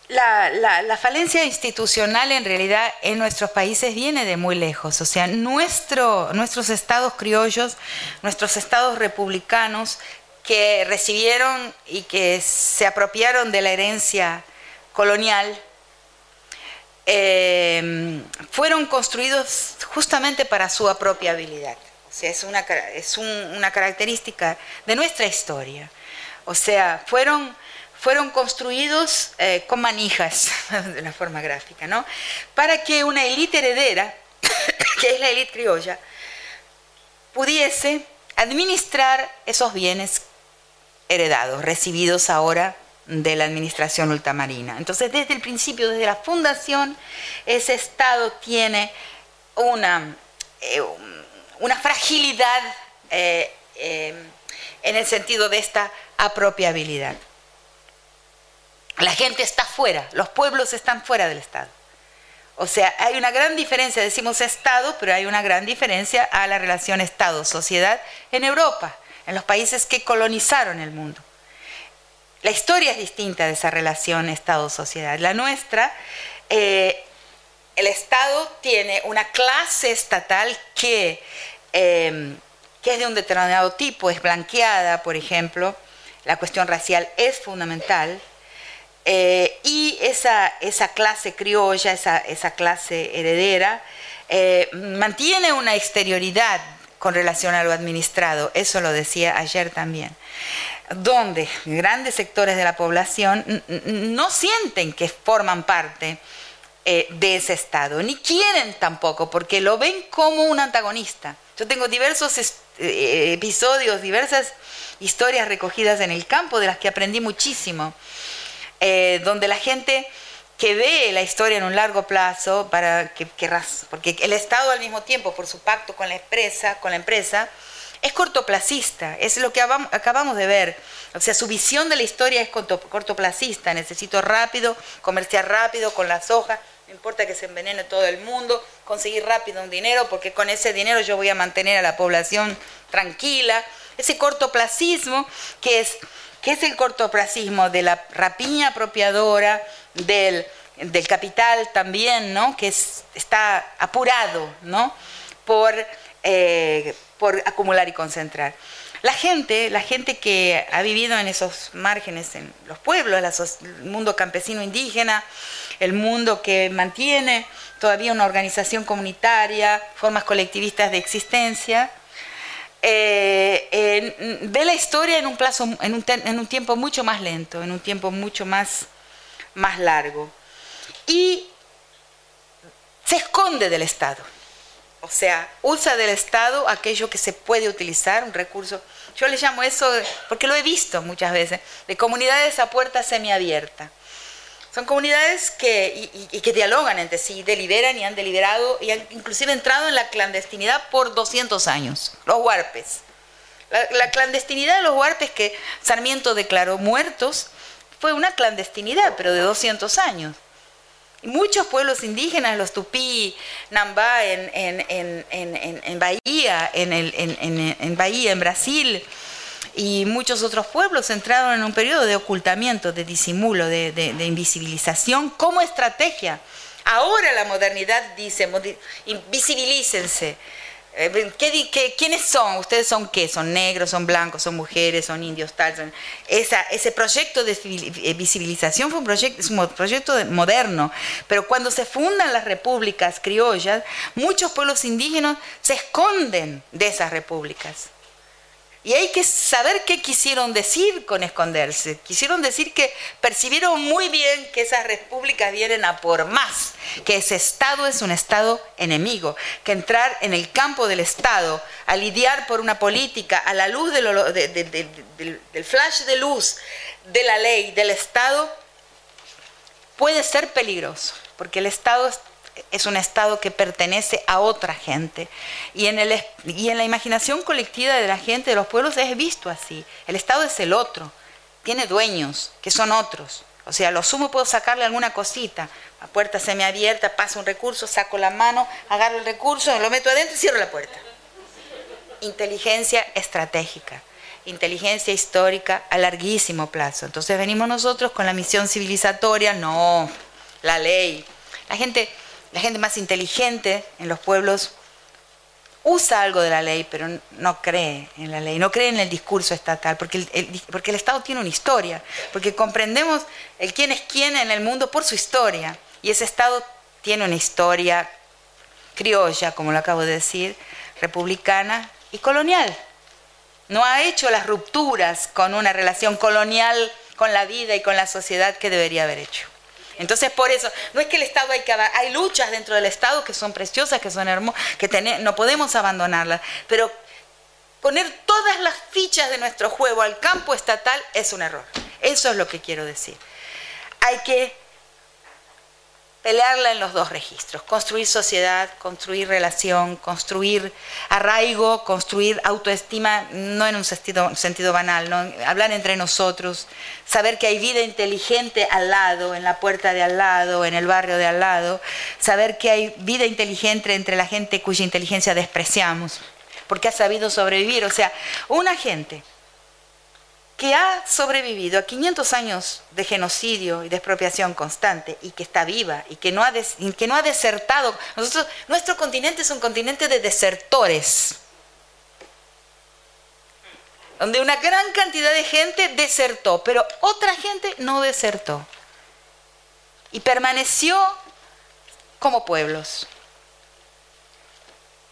la, falencia institucional en realidad en nuestros países viene de muy lejos. O sea, nuestro, nuestros estados criollos, nuestros estados republicanos que recibieron y que se apropiaron de la herencia colonial, eh, fueron construidos justamente para su apropiabilidad. O sea, es una, es una característica de nuestra historia. O sea, fueron fueron construidos eh, con manijas, *laughs* de una forma gráfica, ¿no? Para que una élite heredera, *coughs* que es la élite criolla, pudiese administrar esos bienes heredados, recibidos ahora de la administración ultramarina. Entonces, desde el principio, desde la fundación, ese Estado tiene una, eh, una fragilidad eh, en el sentido de esta apropiabilidad. La gente está fuera, los pueblos están fuera del Estado. O sea, hay una gran diferencia, decimos Estado, pero hay una gran diferencia a la relación Estado-sociedad en Europa, en los países que colonizaron el mundo. La historia es distinta de esa relación Estado-sociedad. La nuestra, eh, el Estado tiene una clase estatal que, eh, que es de un determinado tipo, es blanqueada, por ejemplo, la cuestión racial es fundamental, eh, y esa, clase criolla, esa, esa clase heredera, eh, mantiene una exterioridad con relación a lo administrado, eso lo decía ayer también, donde grandes sectores de la población no sienten que forman parte eh, de ese Estado, ni quieren tampoco, porque lo ven como un antagonista. Yo tengo diversos episodios, diversas historias recogidas en el campo de las que aprendí muchísimo eh, donde la gente que ve la historia en un largo plazo, para que, porque el Estado al mismo tiempo, por su pacto con la empresa, con la empresa es cortoplacista, es lo que acabamos de ver. O sea, su visión de la historia es cortoplacista, necesito rápido, comerciar rápido con las hojas, no importa que se envenene todo el mundo, conseguir rápido un dinero, porque con ese dinero yo voy a mantener a la población tranquila. Ese cortoplacismo que es ¿Qué es el cortoplacismo? De la rapiña apropiadora, del, capital también, ¿no? Que está apurado, ¿no? Por, eh, por acumular y concentrar. La gente, la gente que ha vivido en esos márgenes, en los pueblos, el mundo campesino indígena, el mundo que mantiene todavía una organización comunitaria, formas colectivistas de existencia, eh, ve la historia en un plazo, en un, en un, tiempo mucho más lento, en un tiempo mucho más, más largo. Y se esconde del Estado. O sea, usa del Estado aquello que se puede utilizar, un recurso. Yo le llamo eso, porque lo he visto muchas veces, de comunidades a puerta semiabierta. Son comunidades que, y, que dialogan entre sí, deliberan y han deliberado y han inclusive entrado en la clandestinidad por 200 años, los huarpes. La, clandestinidad de los huarpes que Sarmiento declaró muertos fue una clandestinidad, pero de 200 años. Muchos pueblos indígenas, los tupí, Nambá en, en, Bahía, en, en, Bahía, en Brasil, y muchos otros pueblos entraron en un periodo de ocultamiento, de disimulo, de, de invisibilización como estrategia. Ahora la modernidad dice, invisibilícense, eh, ¿Qué, quiénes son? ¿Ustedes son qué? ¿Son negros, son blancos, son mujeres, son indios, tal? Esa, ese proyecto de eh, visibilización fue un proyecto, es un proyecto moderno, pero cuando se fundan las repúblicas criollas, muchos pueblos indígenas se esconden de esas repúblicas. Y hay que saber qué quisieron decir con esconderse. Quisieron decir que percibieron muy bien que esas repúblicas vienen a por más, que ese Estado es un Estado enemigo, que entrar en el campo del Estado, a lidiar por una política, a la luz del flash de luz de la ley, del Estado, puede ser peligroso, porque el Estado es un estado que pertenece a otra gente. Y en, el, y en la imaginación colectiva de la gente, de los pueblos, es visto así. El estado es el otro, tiene dueños, que son otros. O sea, lo sumo puedo sacarle alguna cosita. La puerta semiabierta, pasa un recurso, saco la mano, agarro el recurso, lo meto adentro y cierro la puerta. Inteligencia estratégica, inteligencia histórica a larguísimo plazo. Entonces venimos nosotros con la misión civilizatoria, no, la ley. La gente la gente más inteligente en los pueblos usa algo de la ley, pero no cree en la ley, no cree en el discurso estatal, porque el, porque el Estado tiene una historia, porque comprendemos el quién es quién en el mundo por su historia, y ese Estado tiene una historia criolla, como lo acabo de decir, republicana y colonial. No ha hecho las rupturas con una relación colonial con la vida y con la sociedad que debería haber hecho. Entonces, por eso, no es que el Estado hay que hay luchas dentro del Estado que son preciosas, que son hermosas, que no podemos abandonarlas, pero poner todas las fichas de nuestro juego al campo estatal es un error. Eso es lo que quiero decir. Hay que pelearla en los dos registros, construir sociedad, construir relación, construir arraigo, construir autoestima, no en un sentido, sentido banal, ¿no? hablar entre nosotros, saber que hay vida inteligente al lado, en la puerta de al lado, en el barrio de al lado, saber que hay vida inteligente entre la gente cuya inteligencia despreciamos, porque ha sabido sobrevivir, o sea, una gente que ha sobrevivido a 500 años de genocidio y de expropiación constante y que está viva y que no ha, que no ha desertado. Nuestro continente es un continente de desertores, donde una gran cantidad de gente desertó, pero otra gente no desertó y permaneció como pueblos.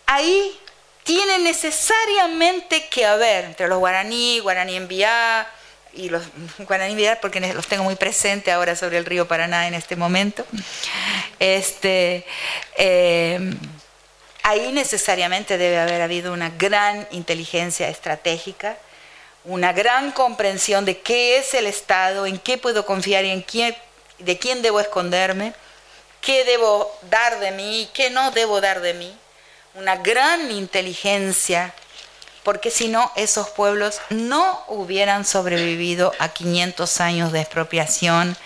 Ahí tiene necesariamente que haber entre los guaraní, guaraní enviá y los *laughs* guaraní enviá porque los tengo muy presente ahora sobre el río Paraná en este momento. Este, eh, ahí necesariamente debe haber habido una gran inteligencia estratégica, una gran comprensión de qué es el Estado, en qué puedo confiar y en quién, de quién debo esconderme, qué debo dar de mí, qué no debo dar de mí una gran inteligencia, porque si no, esos pueblos no hubieran sobrevivido a 500 años de expropiación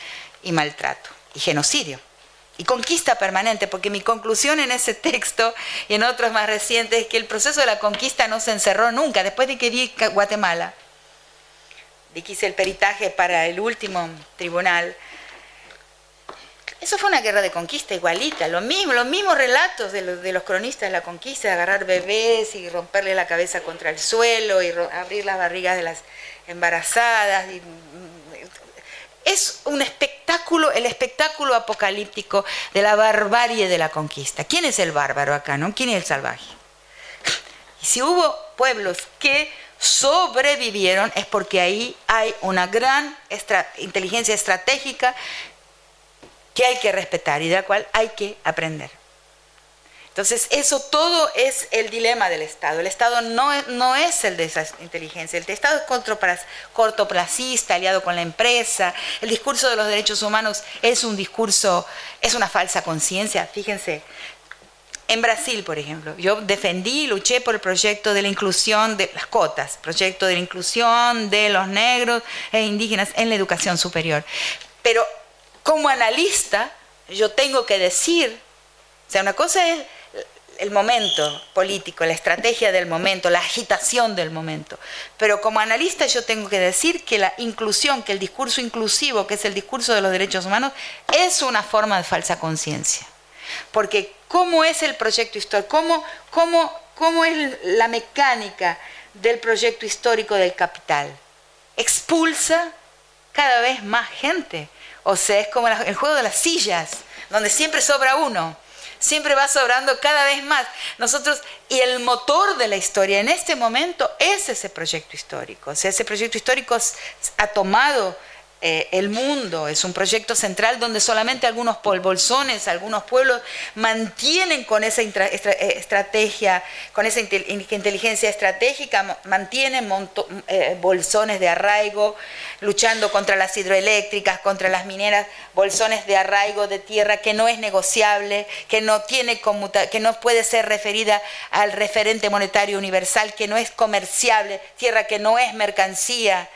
y maltrato y genocidio y conquista permanente, porque mi conclusión en ese texto y en otros más recientes es que el proceso de la conquista no se encerró nunca, después de que vi Guatemala, de que hice el peritaje para el último tribunal, eso fue una guerra de conquista igualita, lo mismo, los mismos relatos de los, cronistas de la conquista, agarrar bebés y romperle la cabeza contra el suelo y abrir las barrigas de las embarazadas. Mm, es un espectáculo, el espectáculo apocalíptico de la barbarie de la conquista. ¿Quién es el bárbaro acá, no? ¿Quién es el salvaje? Y si hubo pueblos que sobrevivieron es porque ahí hay una gran inteligencia estratégica que hay que respetar y de la cual hay que aprender. Entonces, eso todo es el dilema del Estado. El Estado no, no es el de esa inteligencia. El Estado es cortoplacista, aliado con la empresa. El discurso de los derechos humanos es un discurso, es una falsa conciencia. Fíjense, en Brasil, por ejemplo, yo defendí, luché por el proyecto de la inclusión de las cotas, proyecto de la inclusión de los negros e indígenas en la educación superior. Pero como analista, yo tengo que decir, o sea, una cosa es el momento político, la estrategia del momento, la agitación del momento. Pero como analista yo tengo que decir que la inclusión, que el discurso inclusivo, que es el discurso de los derechos humanos, es una forma de falsa conciencia. Porque ¿cómo es el proyecto histórico? ¿Cómo, cómo, cómo es la mecánica del proyecto histórico del capital? Expulsa cada vez más gente. O sea, es como el juego de las sillas, donde siempre sobra uno siempre va sobrando cada vez más. Nosotros, y el motor de la historia en este momento es ese proyecto histórico. O sea, ese proyecto histórico ha tomado eh, el mundo, es un proyecto central donde solamente algunos bolsones, algunos pueblos mantienen con esa eh, estrategia, con esa inteligencia estratégica, mantienen eh, bolsones de arraigo, luchando contra las hidroeléctricas, contra las mineras, bolsones de arraigo de tierra que no es negociable, que no, tiene que no puede ser referida al referente monetario universal, que no es comerciable, tierra que no es mercancía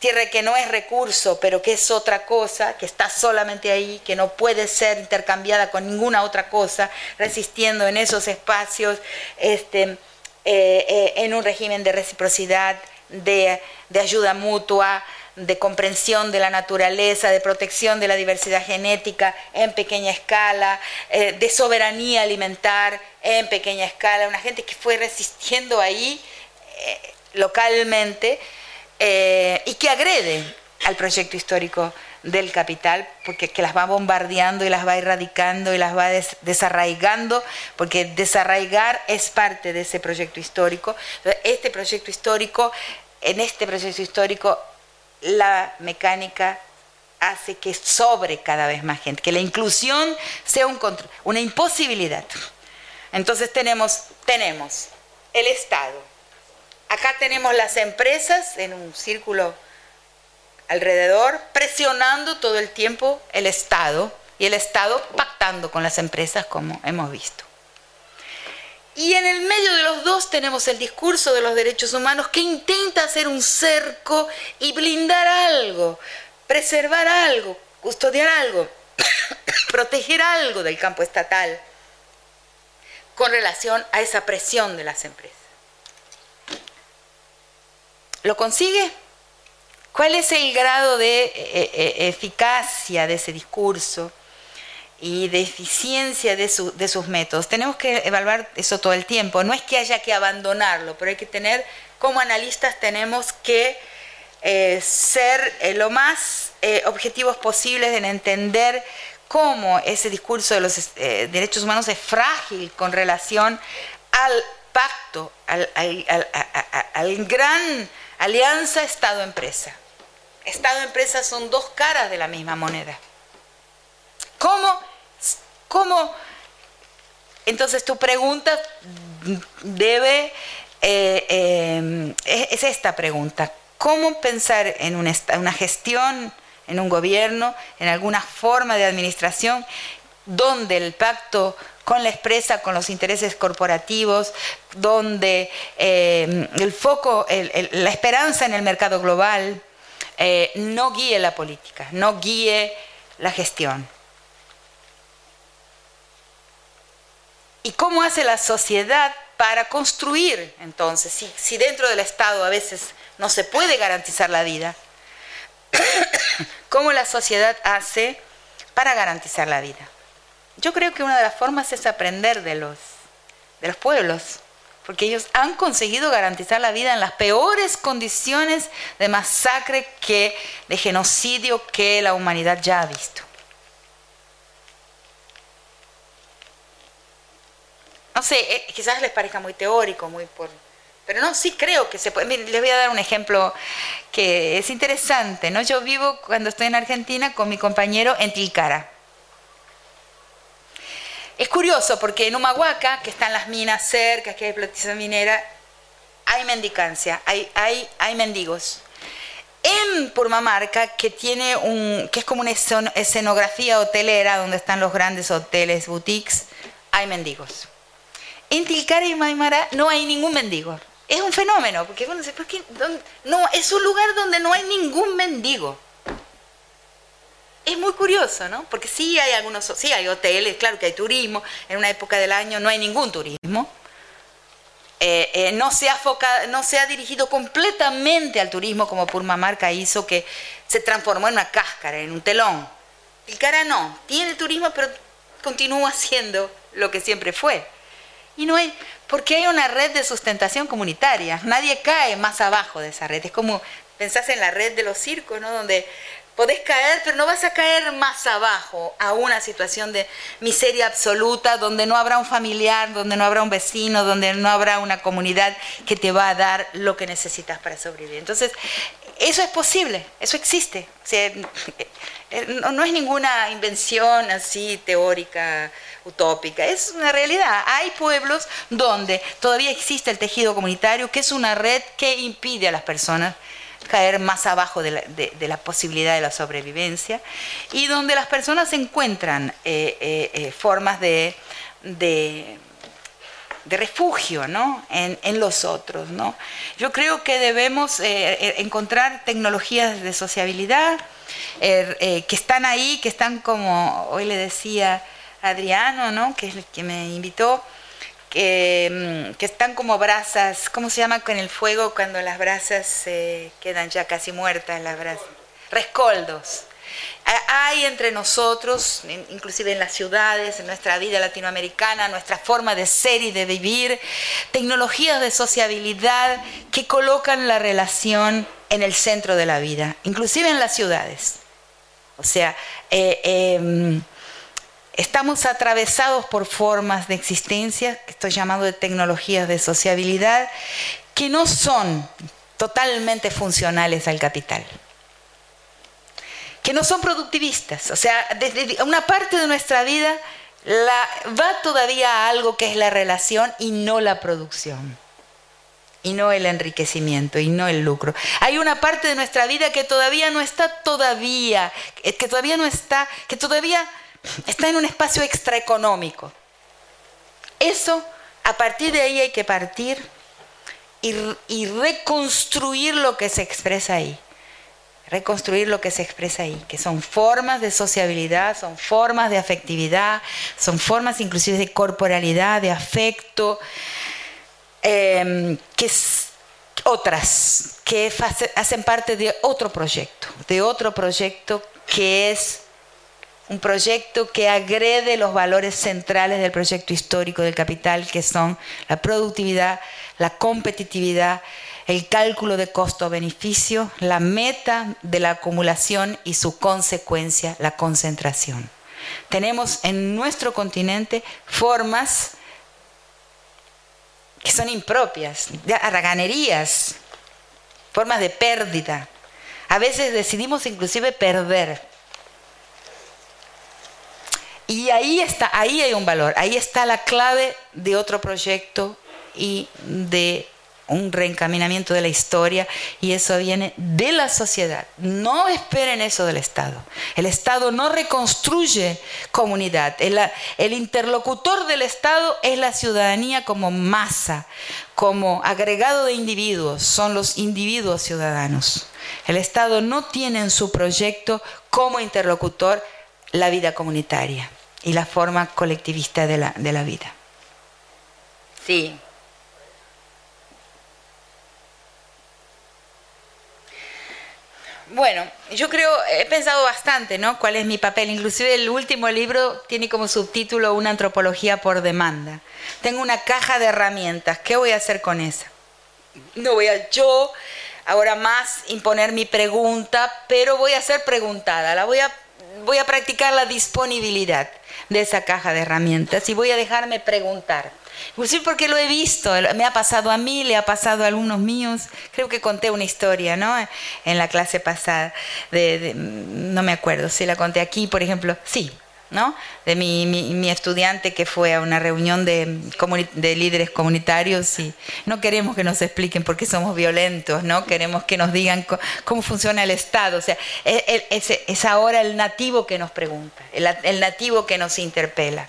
tierra que no es recurso, pero que es otra cosa, que está solamente ahí, que no puede ser intercambiada con ninguna otra cosa, resistiendo en esos espacios, este, eh, eh, en un régimen de reciprocidad, de, ayuda mutua, de comprensión de la naturaleza, de protección de la diversidad genética en pequeña escala, eh, de soberanía alimentar en pequeña escala, una gente que fue resistiendo ahí localmente eh, y que agrede al proyecto histórico del capital, porque que las va bombardeando y las va erradicando y las va desarraigando, porque desarraigar es parte de ese proyecto histórico. Este proyecto histórico, en este proyecto histórico, la mecánica hace que sobre cada vez más gente, que la inclusión sea un una imposibilidad. Entonces tenemos, tenemos el Estado, Acá tenemos las empresas en un círculo alrededor, presionando todo el tiempo el Estado y el Estado pactando con las empresas, como hemos visto. Y en el medio de los dos tenemos el discurso de los derechos humanos que intenta hacer un cerco y blindar algo, preservar algo, custodiar algo, *coughs* proteger algo del campo estatal con relación a esa presión de las empresas. ¿Lo consigue? ¿Cuál es el grado de eh, eh, eficacia de ese discurso y de eficiencia de, sus métodos? Tenemos que evaluar eso todo el tiempo. No es que haya que abandonarlo, pero hay que tener, como analistas tenemos que eh, ser lo más objetivos posibles en entender cómo ese discurso de los derechos humanos es frágil con relación al pacto, al gran Alianza Estado-Empresa. Estado-Empresa son dos caras de la misma moneda. ¿Cómo? ¿Cómo? Entonces tu pregunta debe, eh, eh, es esta pregunta. ¿Cómo pensar en una, una gestión, en un gobierno, en alguna forma de administración donde el pacto con la expresa, con los intereses corporativos, donde eh, el foco, la esperanza en el mercado global eh, no guíe la política, no guíe la gestión. ¿Y cómo hace la sociedad para construir entonces? Si, si dentro del Estado a veces no se puede garantizar la vida, *coughs* ¿cómo la sociedad hace para garantizar la vida? Yo creo que una de las formas es aprender de los, de los pueblos, porque ellos han conseguido garantizar la vida en las peores condiciones de masacre que, de genocidio que la humanidad ya ha visto. No sé, eh, quizás les parezca muy teórico, muy por, pero no, sí creo que se puede. les voy a dar un ejemplo que es interesante, ¿no? Yo vivo cuando estoy en Argentina con mi compañero en Tilcara. Es curioso porque en Humahuaca, que están las minas cerca, que hay explotación minera, hay mendicancia, hay, hay, hay mendigos. En Purmamarca, que tiene un, que es como una escenografía hotelera donde están los grandes hoteles, boutiques, hay mendigos. En Tilcara y Maimara no hay ningún mendigo. Es un fenómeno, porque bueno, ¿por qué? No, es un lugar donde no hay ningún mendigo. Es muy curioso, ¿no? Porque sí hay algunos, sí hay hoteles, claro que hay turismo, en una época del año no hay ningún turismo. Eh, eh, no, se ha no se ha dirigido completamente al turismo como Purmamarca hizo, que se transformó en una cáscara, en un telón. El cara no, tiene turismo, pero continúa *laughs* siendo lo que siempre fue. Y no hay, porque hay una red de sustentación comunitaria. Nadie cae más abajo de esa red. Es como pensás en la red de los circos, ¿no? Donde podés caer, pero no vas a caer más abajo a una situación de miseria absoluta, donde no habrá un familiar, donde no habrá un vecino, donde no habrá una comunidad que te va a dar lo que necesitas para sobrevivir. Entonces, eso es posible, eso existe. *laughs* Eh, no es ninguna invención así teórica, utópica, es una realidad. Hay pueblos donde todavía existe el tejido comunitario, que es una red que impide a las personas caer más abajo de la, posibilidad de la sobrevivencia y donde las personas encuentran eh, eh, eh, formas de, refugio ¿no? en, los otros. ¿no? Yo creo que debemos encontrar tecnologías de sociabilidad que están ahí, que están como hoy le decía Adriano, ¿no? que que me invitó, Mm, que, están como brasas, ¿cómo se llama con el fuego cuando las brasas se quedan ya casi muertas las brasas? Rescoldos. Hay entre nosotros, inclusive en las ciudades, en nuestra vida latinoamericana, nuestra forma de ser y de vivir, tecnologías de sociabilidad que colocan la relación en el centro de la vida, inclusive en las ciudades. O sea, eh, em, Estamos atravesados por formas de existencia, que estoy llamando de tecnologías de sociabilidad, que no son totalmente funcionales al capital, que no son productivistas. O sea, desde una parte de nuestra vida va todavía a algo que es la relación y no la producción y no el enriquecimiento y no el lucro. Hay una parte de nuestra vida que todavía no está todavía, que todavía no está, que todavía está en un espacio extraeconómico. Eso, a partir de ahí hay que partir y, reconstruir lo que se expresa ahí. Reconstruir lo que se expresa ahí, que son formas de sociabilidad, son formas de afectividad, son formas inclusive de corporalidad, de afecto, em, que otras que hacen parte de otro proyecto, de otro proyecto que es un proyecto que agrede los valores centrales del proyecto histórico del capital, que son la productividad, la competitividad, el cálculo de costo-beneficio, la meta de la acumulación y su consecuencia, la concentración. Tenemos en nuestro continente formas que son impropias, de arraganerías, formas de pérdida. A veces decidimos inclusive perder y ahí está, ahí hay un valor, ahí está la clave de otro proyecto y de un reencaminamiento de la historia y eso viene de la sociedad. No esperen eso del Estado. El Estado no reconstruye comunidad. El, el, interlocutor del Estado es la ciudadanía como masa, como agregado de individuos, son los individuos ciudadanos. El Estado no tiene en su proyecto como interlocutor la vida comunitaria y la forma colectivista de la, de la vida. Sí. Bueno, yo creo, he pensado bastante, ¿no? ¿Cuál es mi papel? Inclusive el último libro tiene como subtítulo Una antropología por demanda. Tengo una caja de herramientas. ¿Qué voy a hacer con esa? No voy a yo ahora más imponer mi pregunta, pero voy a ser preguntada. La voy a, voy a practicar la disponibilidad de esa caja de herramientas y voy a dejarme preguntar. Inclusive porque lo he visto, me ha pasado a mí, le ha pasado a algunos míos. Creo que conté una historia, ¿no? En la clase pasada, de, no me acuerdo si la conté aquí, por ejemplo. Sí, ¿no? de mi, mi, estudiante que fue a una reunión de, de, líderes comunitarios y no queremos que nos expliquen por qué somos violentos, ¿no? Queremos que nos digan cómo funciona el Estado. O sea, es, es ahora el nativo que nos pregunta, el, el, nativo que nos interpela.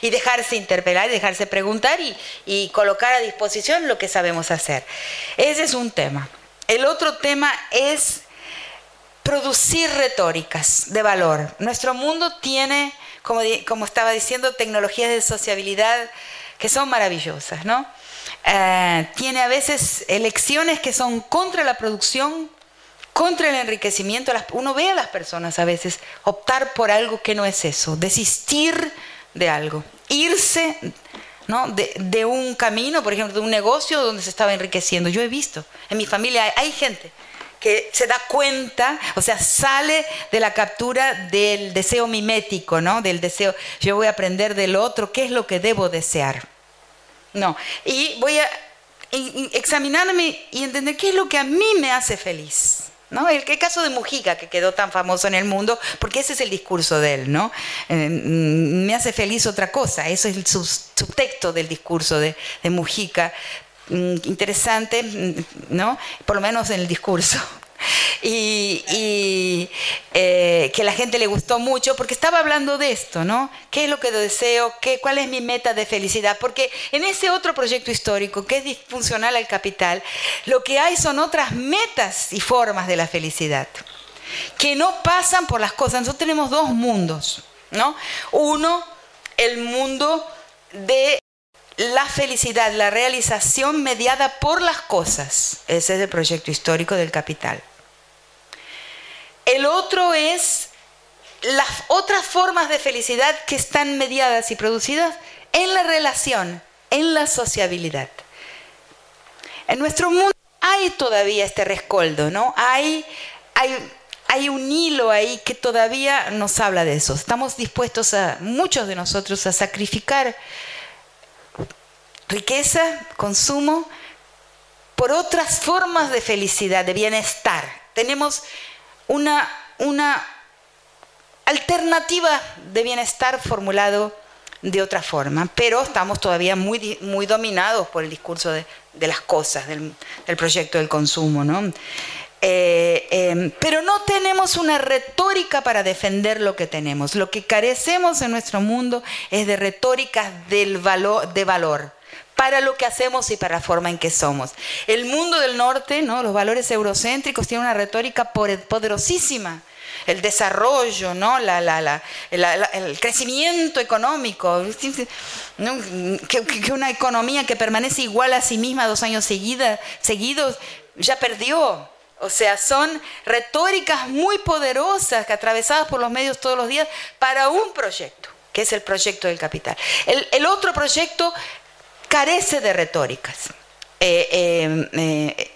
Y dejarse interpelar, dejarse preguntar y, y colocar a disposición lo que sabemos hacer. Ese es un tema. El otro tema es producir retóricas de valor. Nuestro mundo tiene, como, estaba diciendo, tecnologías de sociabilidad que son maravillosas, ¿no? Eh, tiene a veces elecciones que son contra la producción, contra el enriquecimiento. Uno ve a las personas a veces optar por algo que no es eso, desistir de algo, irse ¿no? de, un camino, por ejemplo, de un negocio donde se estaba enriqueciendo. Yo he visto, en mi familia hay, gente se da cuenta, o sea, sale de la captura del deseo mimético, ¿no? Del deseo, yo voy a aprender del otro, ¿qué es lo que debo desear? No, y voy a examinarme y entender qué es lo que a mí me hace feliz. ¿No? El, caso de Mujica, que quedó tan famoso en el mundo, porque ese es el discurso de él, ¿no? Eh, mm, me hace feliz otra cosa, eso es el subtexto del discurso de, de Mujica. Mm, interesante, mm, ¿no? Por lo menos en el discurso y, eh, que la gente le gustó mucho porque estaba hablando de esto, ¿no? ¿Qué es lo que deseo? ¿Qué, ¿Cuál es mi meta de felicidad? Porque en ese otro proyecto histórico que es disfuncional al capital, lo que hay son otras metas y formas de la felicidad que no pasan por las cosas. Nosotros tenemos dos mundos, ¿no? Uno, el mundo de la felicidad, la realización mediada por las cosas. Ese es el proyecto histórico del capital. El otro es las otras formas de felicidad que están mediadas y producidas en la relación, en la sociabilidad. En nuestro mundo hay todavía este rescoldo, ¿no? Hay, hay, hay un hilo ahí que todavía nos habla de eso. Estamos dispuestos a, muchos de nosotros, a sacrificar riqueza, consumo, por otras formas de felicidad, de bienestar. Tenemos una, una alternativa de bienestar formulado de otra forma, pero estamos todavía muy, muy dominados por el discurso de, las cosas, del, proyecto del consumo. ¿no? Eh, em, pero no tenemos una retórica para defender lo que tenemos. Lo que carecemos en nuestro mundo es de retóricas del valor, de valor para lo que hacemos y para la forma en que somos. El mundo del norte, ¿no? los valores eurocéntricos, tiene una retórica poderosísima. El desarrollo, el crecimiento económico, que, una economía que permanece igual a sí misma dos años seguidos ya perdió. O sea, son retóricas muy poderosas, que atravesadas por los medios todos los días, para un proyecto, que es el proyecto del capital. El otro proyecto carece de retóricas. Eh, eh, eh,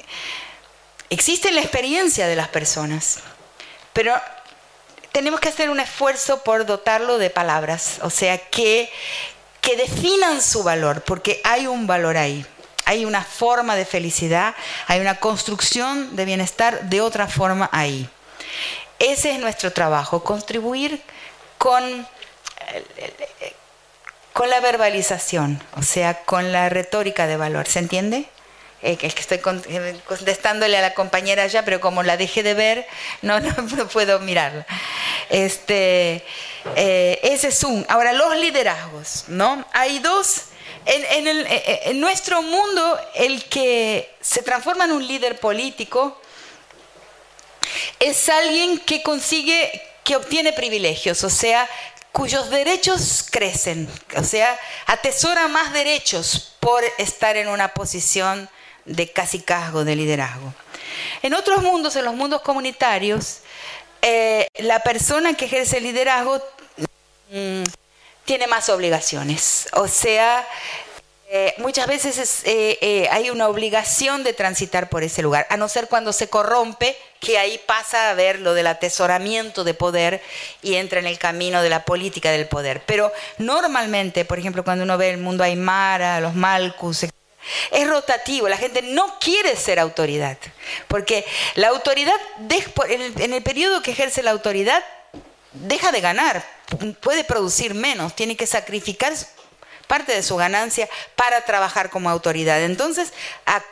existe la experiencia de las personas, pero tenemos que hacer un esfuerzo por dotarlo de palabras, o sea, que, que definan su valor, porque hay un valor ahí. Hay una forma de felicidad, hay una construcción de bienestar de otra forma ahí. Ese es nuestro trabajo, contribuir con con la verbalización, o sea, con la retórica de valor. ¿Se entiende? Eh, que estoy eh, contestándole a la compañera ya, pero como la dejé de ver, no, *laughs* no, puedo mirarla. Este, eh, ese es un. Ahora, los liderazgos, ¿no? Hay dos. En, en nuestro mundo, el que se transforma en un líder político es alguien que consigue, que obtiene privilegios, o sea, cuyos derechos crecen, o sea, atesora más derechos por estar en una posición de casi casgo de liderazgo. En otros mundos, en los mundos comunitarios, eh, la persona que ejerce liderazgo mm, tiene más obligaciones, o sea, eh, muchas veces eh, hay una obligación de transitar por ese lugar, a no ser cuando se corrompe, que ahí pasa a ver lo del atesoramiento de poder y entra en el camino de la política del poder. Pero normalmente, por ejemplo, cuando uno ve el mundo aymara, los malcus, es rotativo, la gente no quiere ser autoridad, porque la autoridad, en el periodo que ejerce la autoridad, deja de ganar, puede producir menos, tiene que sacrificar parte de su ganancia para trabajar como autoridad. Entonces,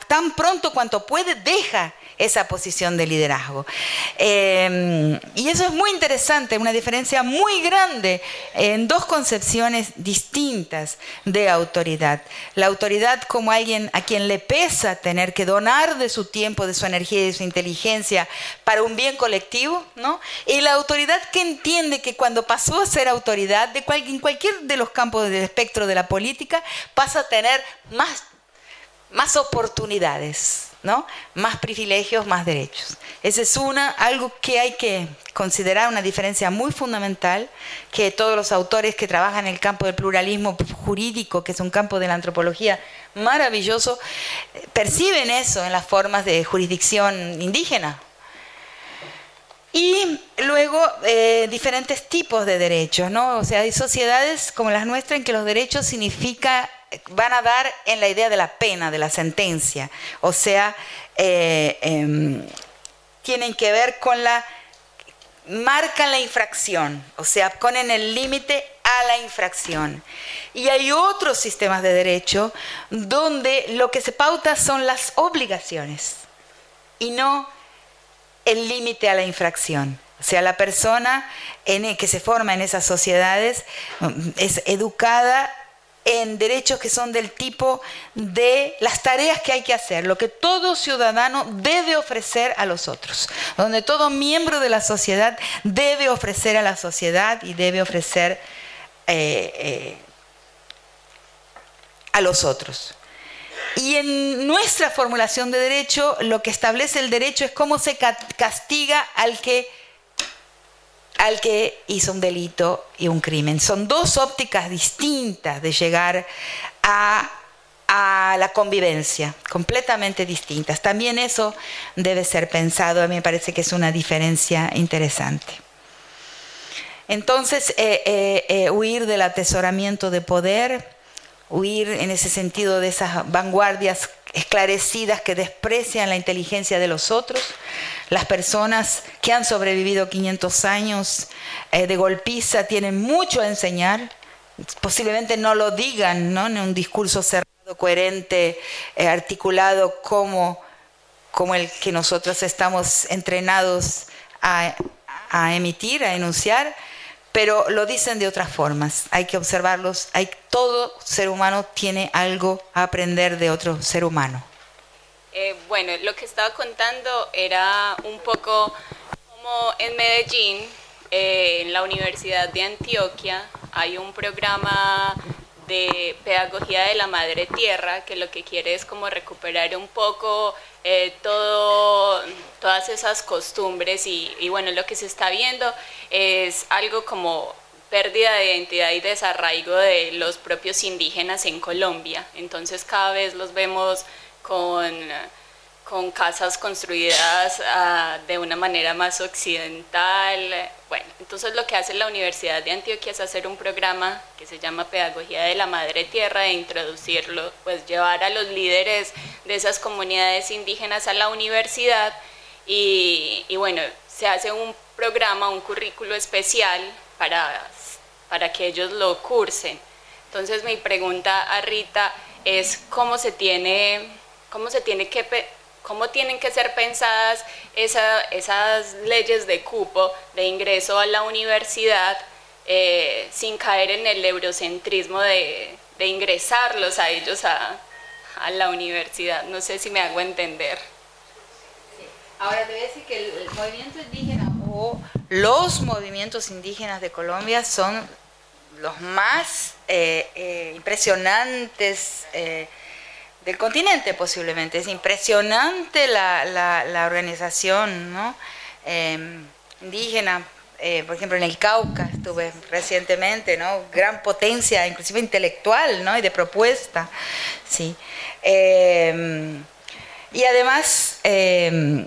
tan pronto cuanto puede, deja esa posición de liderazgo. Em, y eso es muy interesante, una diferencia muy grande en dos concepciones distintas de autoridad. La autoridad como alguien a quien le pesa tener que donar de su tiempo, de su energía y de su inteligencia para un bien colectivo, ¿no? Y la autoridad que entiende que cuando pasó a ser autoridad de en cualquier de los campos del espectro de la política, pasa a tener más, más oportunidades, ¿no? Más privilegios, más derechos. Esa es una, algo que hay que considerar una diferencia muy fundamental, que todos los autores que trabajan en el campo del pluralismo jurídico, que es un campo de la antropología maravilloso, perciben eso en las formas de jurisdicción indígena. Y luego eh, diferentes tipos de derechos, ¿no? O sea, hay sociedades como las nuestras en que los derechos significa van a dar en la idea de la pena, de la sentencia. O sea, eh, em, tienen que ver con la, marcan la infracción, o sea, ponen el límite a la infracción. Y hay otros sistemas de derecho donde lo que se pauta son las obligaciones y no el límite a la infracción. O sea, la persona en que se forma en esas sociedades mm, es educada en derechos que son del tipo de las tareas que hay que hacer, lo que todo ciudadano debe ofrecer a los otros, donde todo miembro de la sociedad debe ofrecer a la sociedad y debe ofrecer eh, eh, a los otros. Y en nuestra formulación de derecho, lo que establece el derecho es cómo se castiga al que al que hizo un delito y un crimen. Son dos ópticas distintas de llegar a, la convivencia, completamente distintas. También eso debe ser pensado, a mí me parece que es una diferencia interesante. Entonces, eh, eh, eh, huir del atesoramiento de poder, huir en ese sentido de esas vanguardias esclarecidas que desprecian la inteligencia de los otros, las personas que han sobrevivido 500 años eh, de golpiza tienen mucho a enseñar, posiblemente no lo digan ¿no? en un discurso cerrado, coherente, eh, articulado como, como el que nosotros estamos entrenados a, a emitir, a enunciar, pero lo dicen de otras formas. Hay que observarlos. Hay, todo ser humano tiene algo a aprender de otro ser humano. Eh, bueno, lo que estaba contando era un poco como en Medellín, eh, en la Universidad de Antioquia, hay un programa de pedagogía de la madre tierra que lo que quiere es como recuperar un poco eh, todo, todas esas costumbres y, bueno, lo que se está viendo es algo como pérdida de identidad y desarraigo de los propios indígenas en Colombia. Entonces cada vez los vemos con con casas construidas ah, de una manera más occidental. Bueno, entonces lo que hace la Universidad de Antioquia es hacer un programa que se llama Pedagogía de la Madre Tierra e introducirlo, pues llevar a los líderes de esas comunidades indígenas a la universidad y, y bueno, se hace un programa, un currículo especial para, para que ellos lo cursen. Entonces mi pregunta a Rita es cómo se tiene, cómo se tiene que cómo tienen que ser pensadas esas leyes de cupo de ingreso a la universidad eh, sin caer en el eurocentrismo de, ingresarlos a ellos a, la universidad. No sé si me hago entender. Ahora te voy a decir que el, movimiento indígena o los movimientos indígenas de Colombia son los más eh, eh, impresionantes del continente posiblemente. Es impresionante la, la, organización ¿no? Em, indígena. Eh, por ejemplo, en el Cauca estuve recientemente, ¿no? Gran potencia, inclusive intelectual, ¿no? Y de propuesta, sí. Em, y además, em,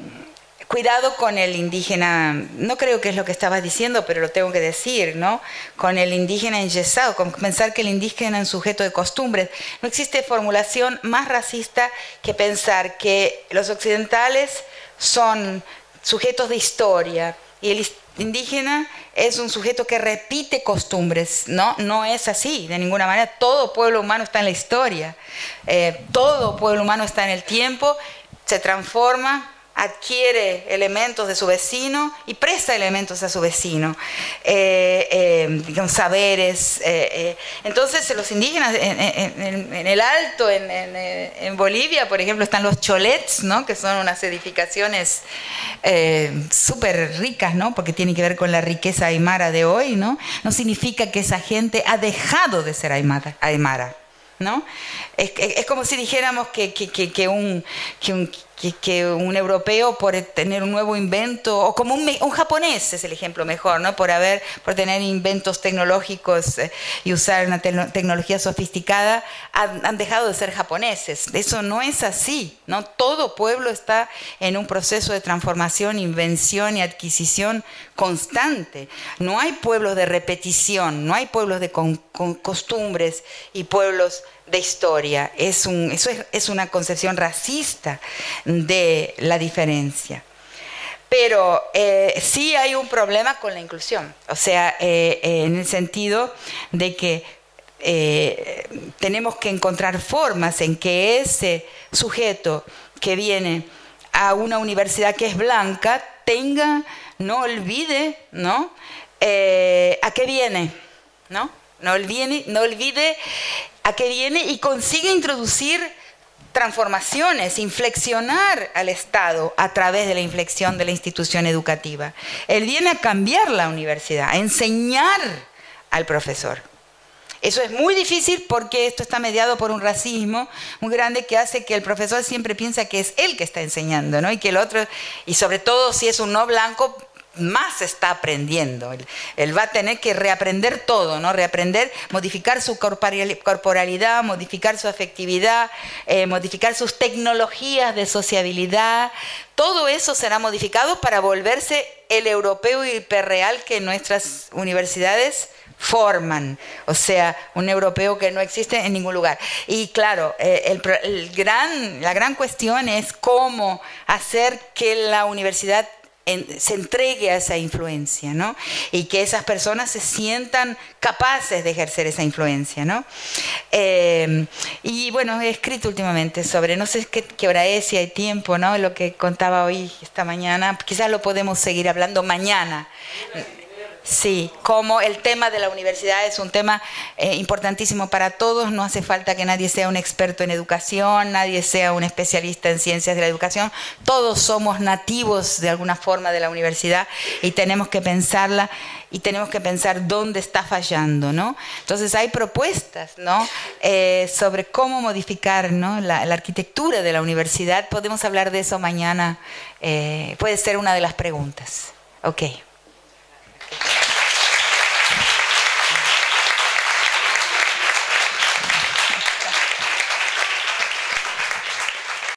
cuidado con el indígena, no creo que es lo que estabas diciendo, pero lo tengo que decir, ¿no? Con el indígena enyesado, con pensar que el indígena es un sujeto de costumbres. No existe formulación más racista que pensar que los occidentales son sujetos de historia y el indígena es un sujeto que repite costumbres, ¿no? No es así, de ninguna manera. Todo pueblo humano está en la historia, eh, todo pueblo humano está en el tiempo, se transforma, adquiere elementos de su vecino y presta elementos a su vecino, eh, eh, saberes. Eh, entonces los indígenas en, el alto, en, Bolivia, por ejemplo, están los cholets, ¿no? que son unas edificaciones súper ricas, ¿no? porque tienen que ver con la riqueza aymara de hoy. ¿no? no significa que esa gente ha dejado de ser aymara. ¿no? Es, como si dijéramos que, que, un, que, un europeo por tener un nuevo invento, o como un, japonés es el ejemplo mejor, ¿no? por, haber, por tener inventos tecnológicos eh, y usar una tecnología sofisticada, han, dejado de ser japoneses. Eso no es así. ¿no? Todo pueblo está en un proceso de transformación, invención y adquisición constante. No hay pueblos de repetición, no hay pueblos de costumbres y pueblos de historia. Es un, eso es, una concepción racista de la diferencia. Pero eh, sí hay un problema con la inclusión, o sea, eh, eh, en el sentido de que tenemos que encontrar formas en que ese sujeto que viene a una universidad que es blanca tenga, no olvide, ¿no? ¿A qué viene? ¿No? No olvide, a qué viene y consigue introducir transformaciones, inflexionar al Estado a través de la inflexión de la institución educativa. Él viene a cambiar la universidad, a enseñar al profesor. Eso es muy difícil porque esto está mediado por un racismo muy grande que hace que el profesor siempre piensa que es él que está enseñando, ¿no? Y que el otro, y sobre todo si es un no blanco, más está aprendiendo. Él, va a tener que reaprender todo, ¿no? Reaprender, modificar su corporalidad, modificar su afectividad, eh, modificar sus tecnologías de sociabilidad. Todo eso será modificado para volverse el europeo hiperreal que nuestras universidades forman, o sea, un europeo que no existe en ningún lugar. Y claro, eh, gran, la gran cuestión es cómo hacer que la universidad se entregue a esa influencia, ¿no? Y que esas personas se sientan capaces de ejercer esa influencia, ¿no? Eh, y bueno, he escrito últimamente sobre, no sé qué, qué, hora es, si hay tiempo, ¿no? Lo que contaba hoy, esta mañana, quizás lo podemos seguir hablando mañana. Sí, como el tema de la universidad es un tema eh, importantísimo para todos, no hace falta que nadie sea un experto en educación, nadie sea un especialista en ciencias de la educación, todos somos nativos de alguna forma de la universidad y tenemos que pensarla y tenemos que pensar dónde está fallando, ¿no? Entonces hay propuestas, ¿no? Eh, sobre cómo modificar, ¿no? La, arquitectura de la universidad. Podemos hablar de eso mañana. Eh, puede ser una de las preguntas. Ok.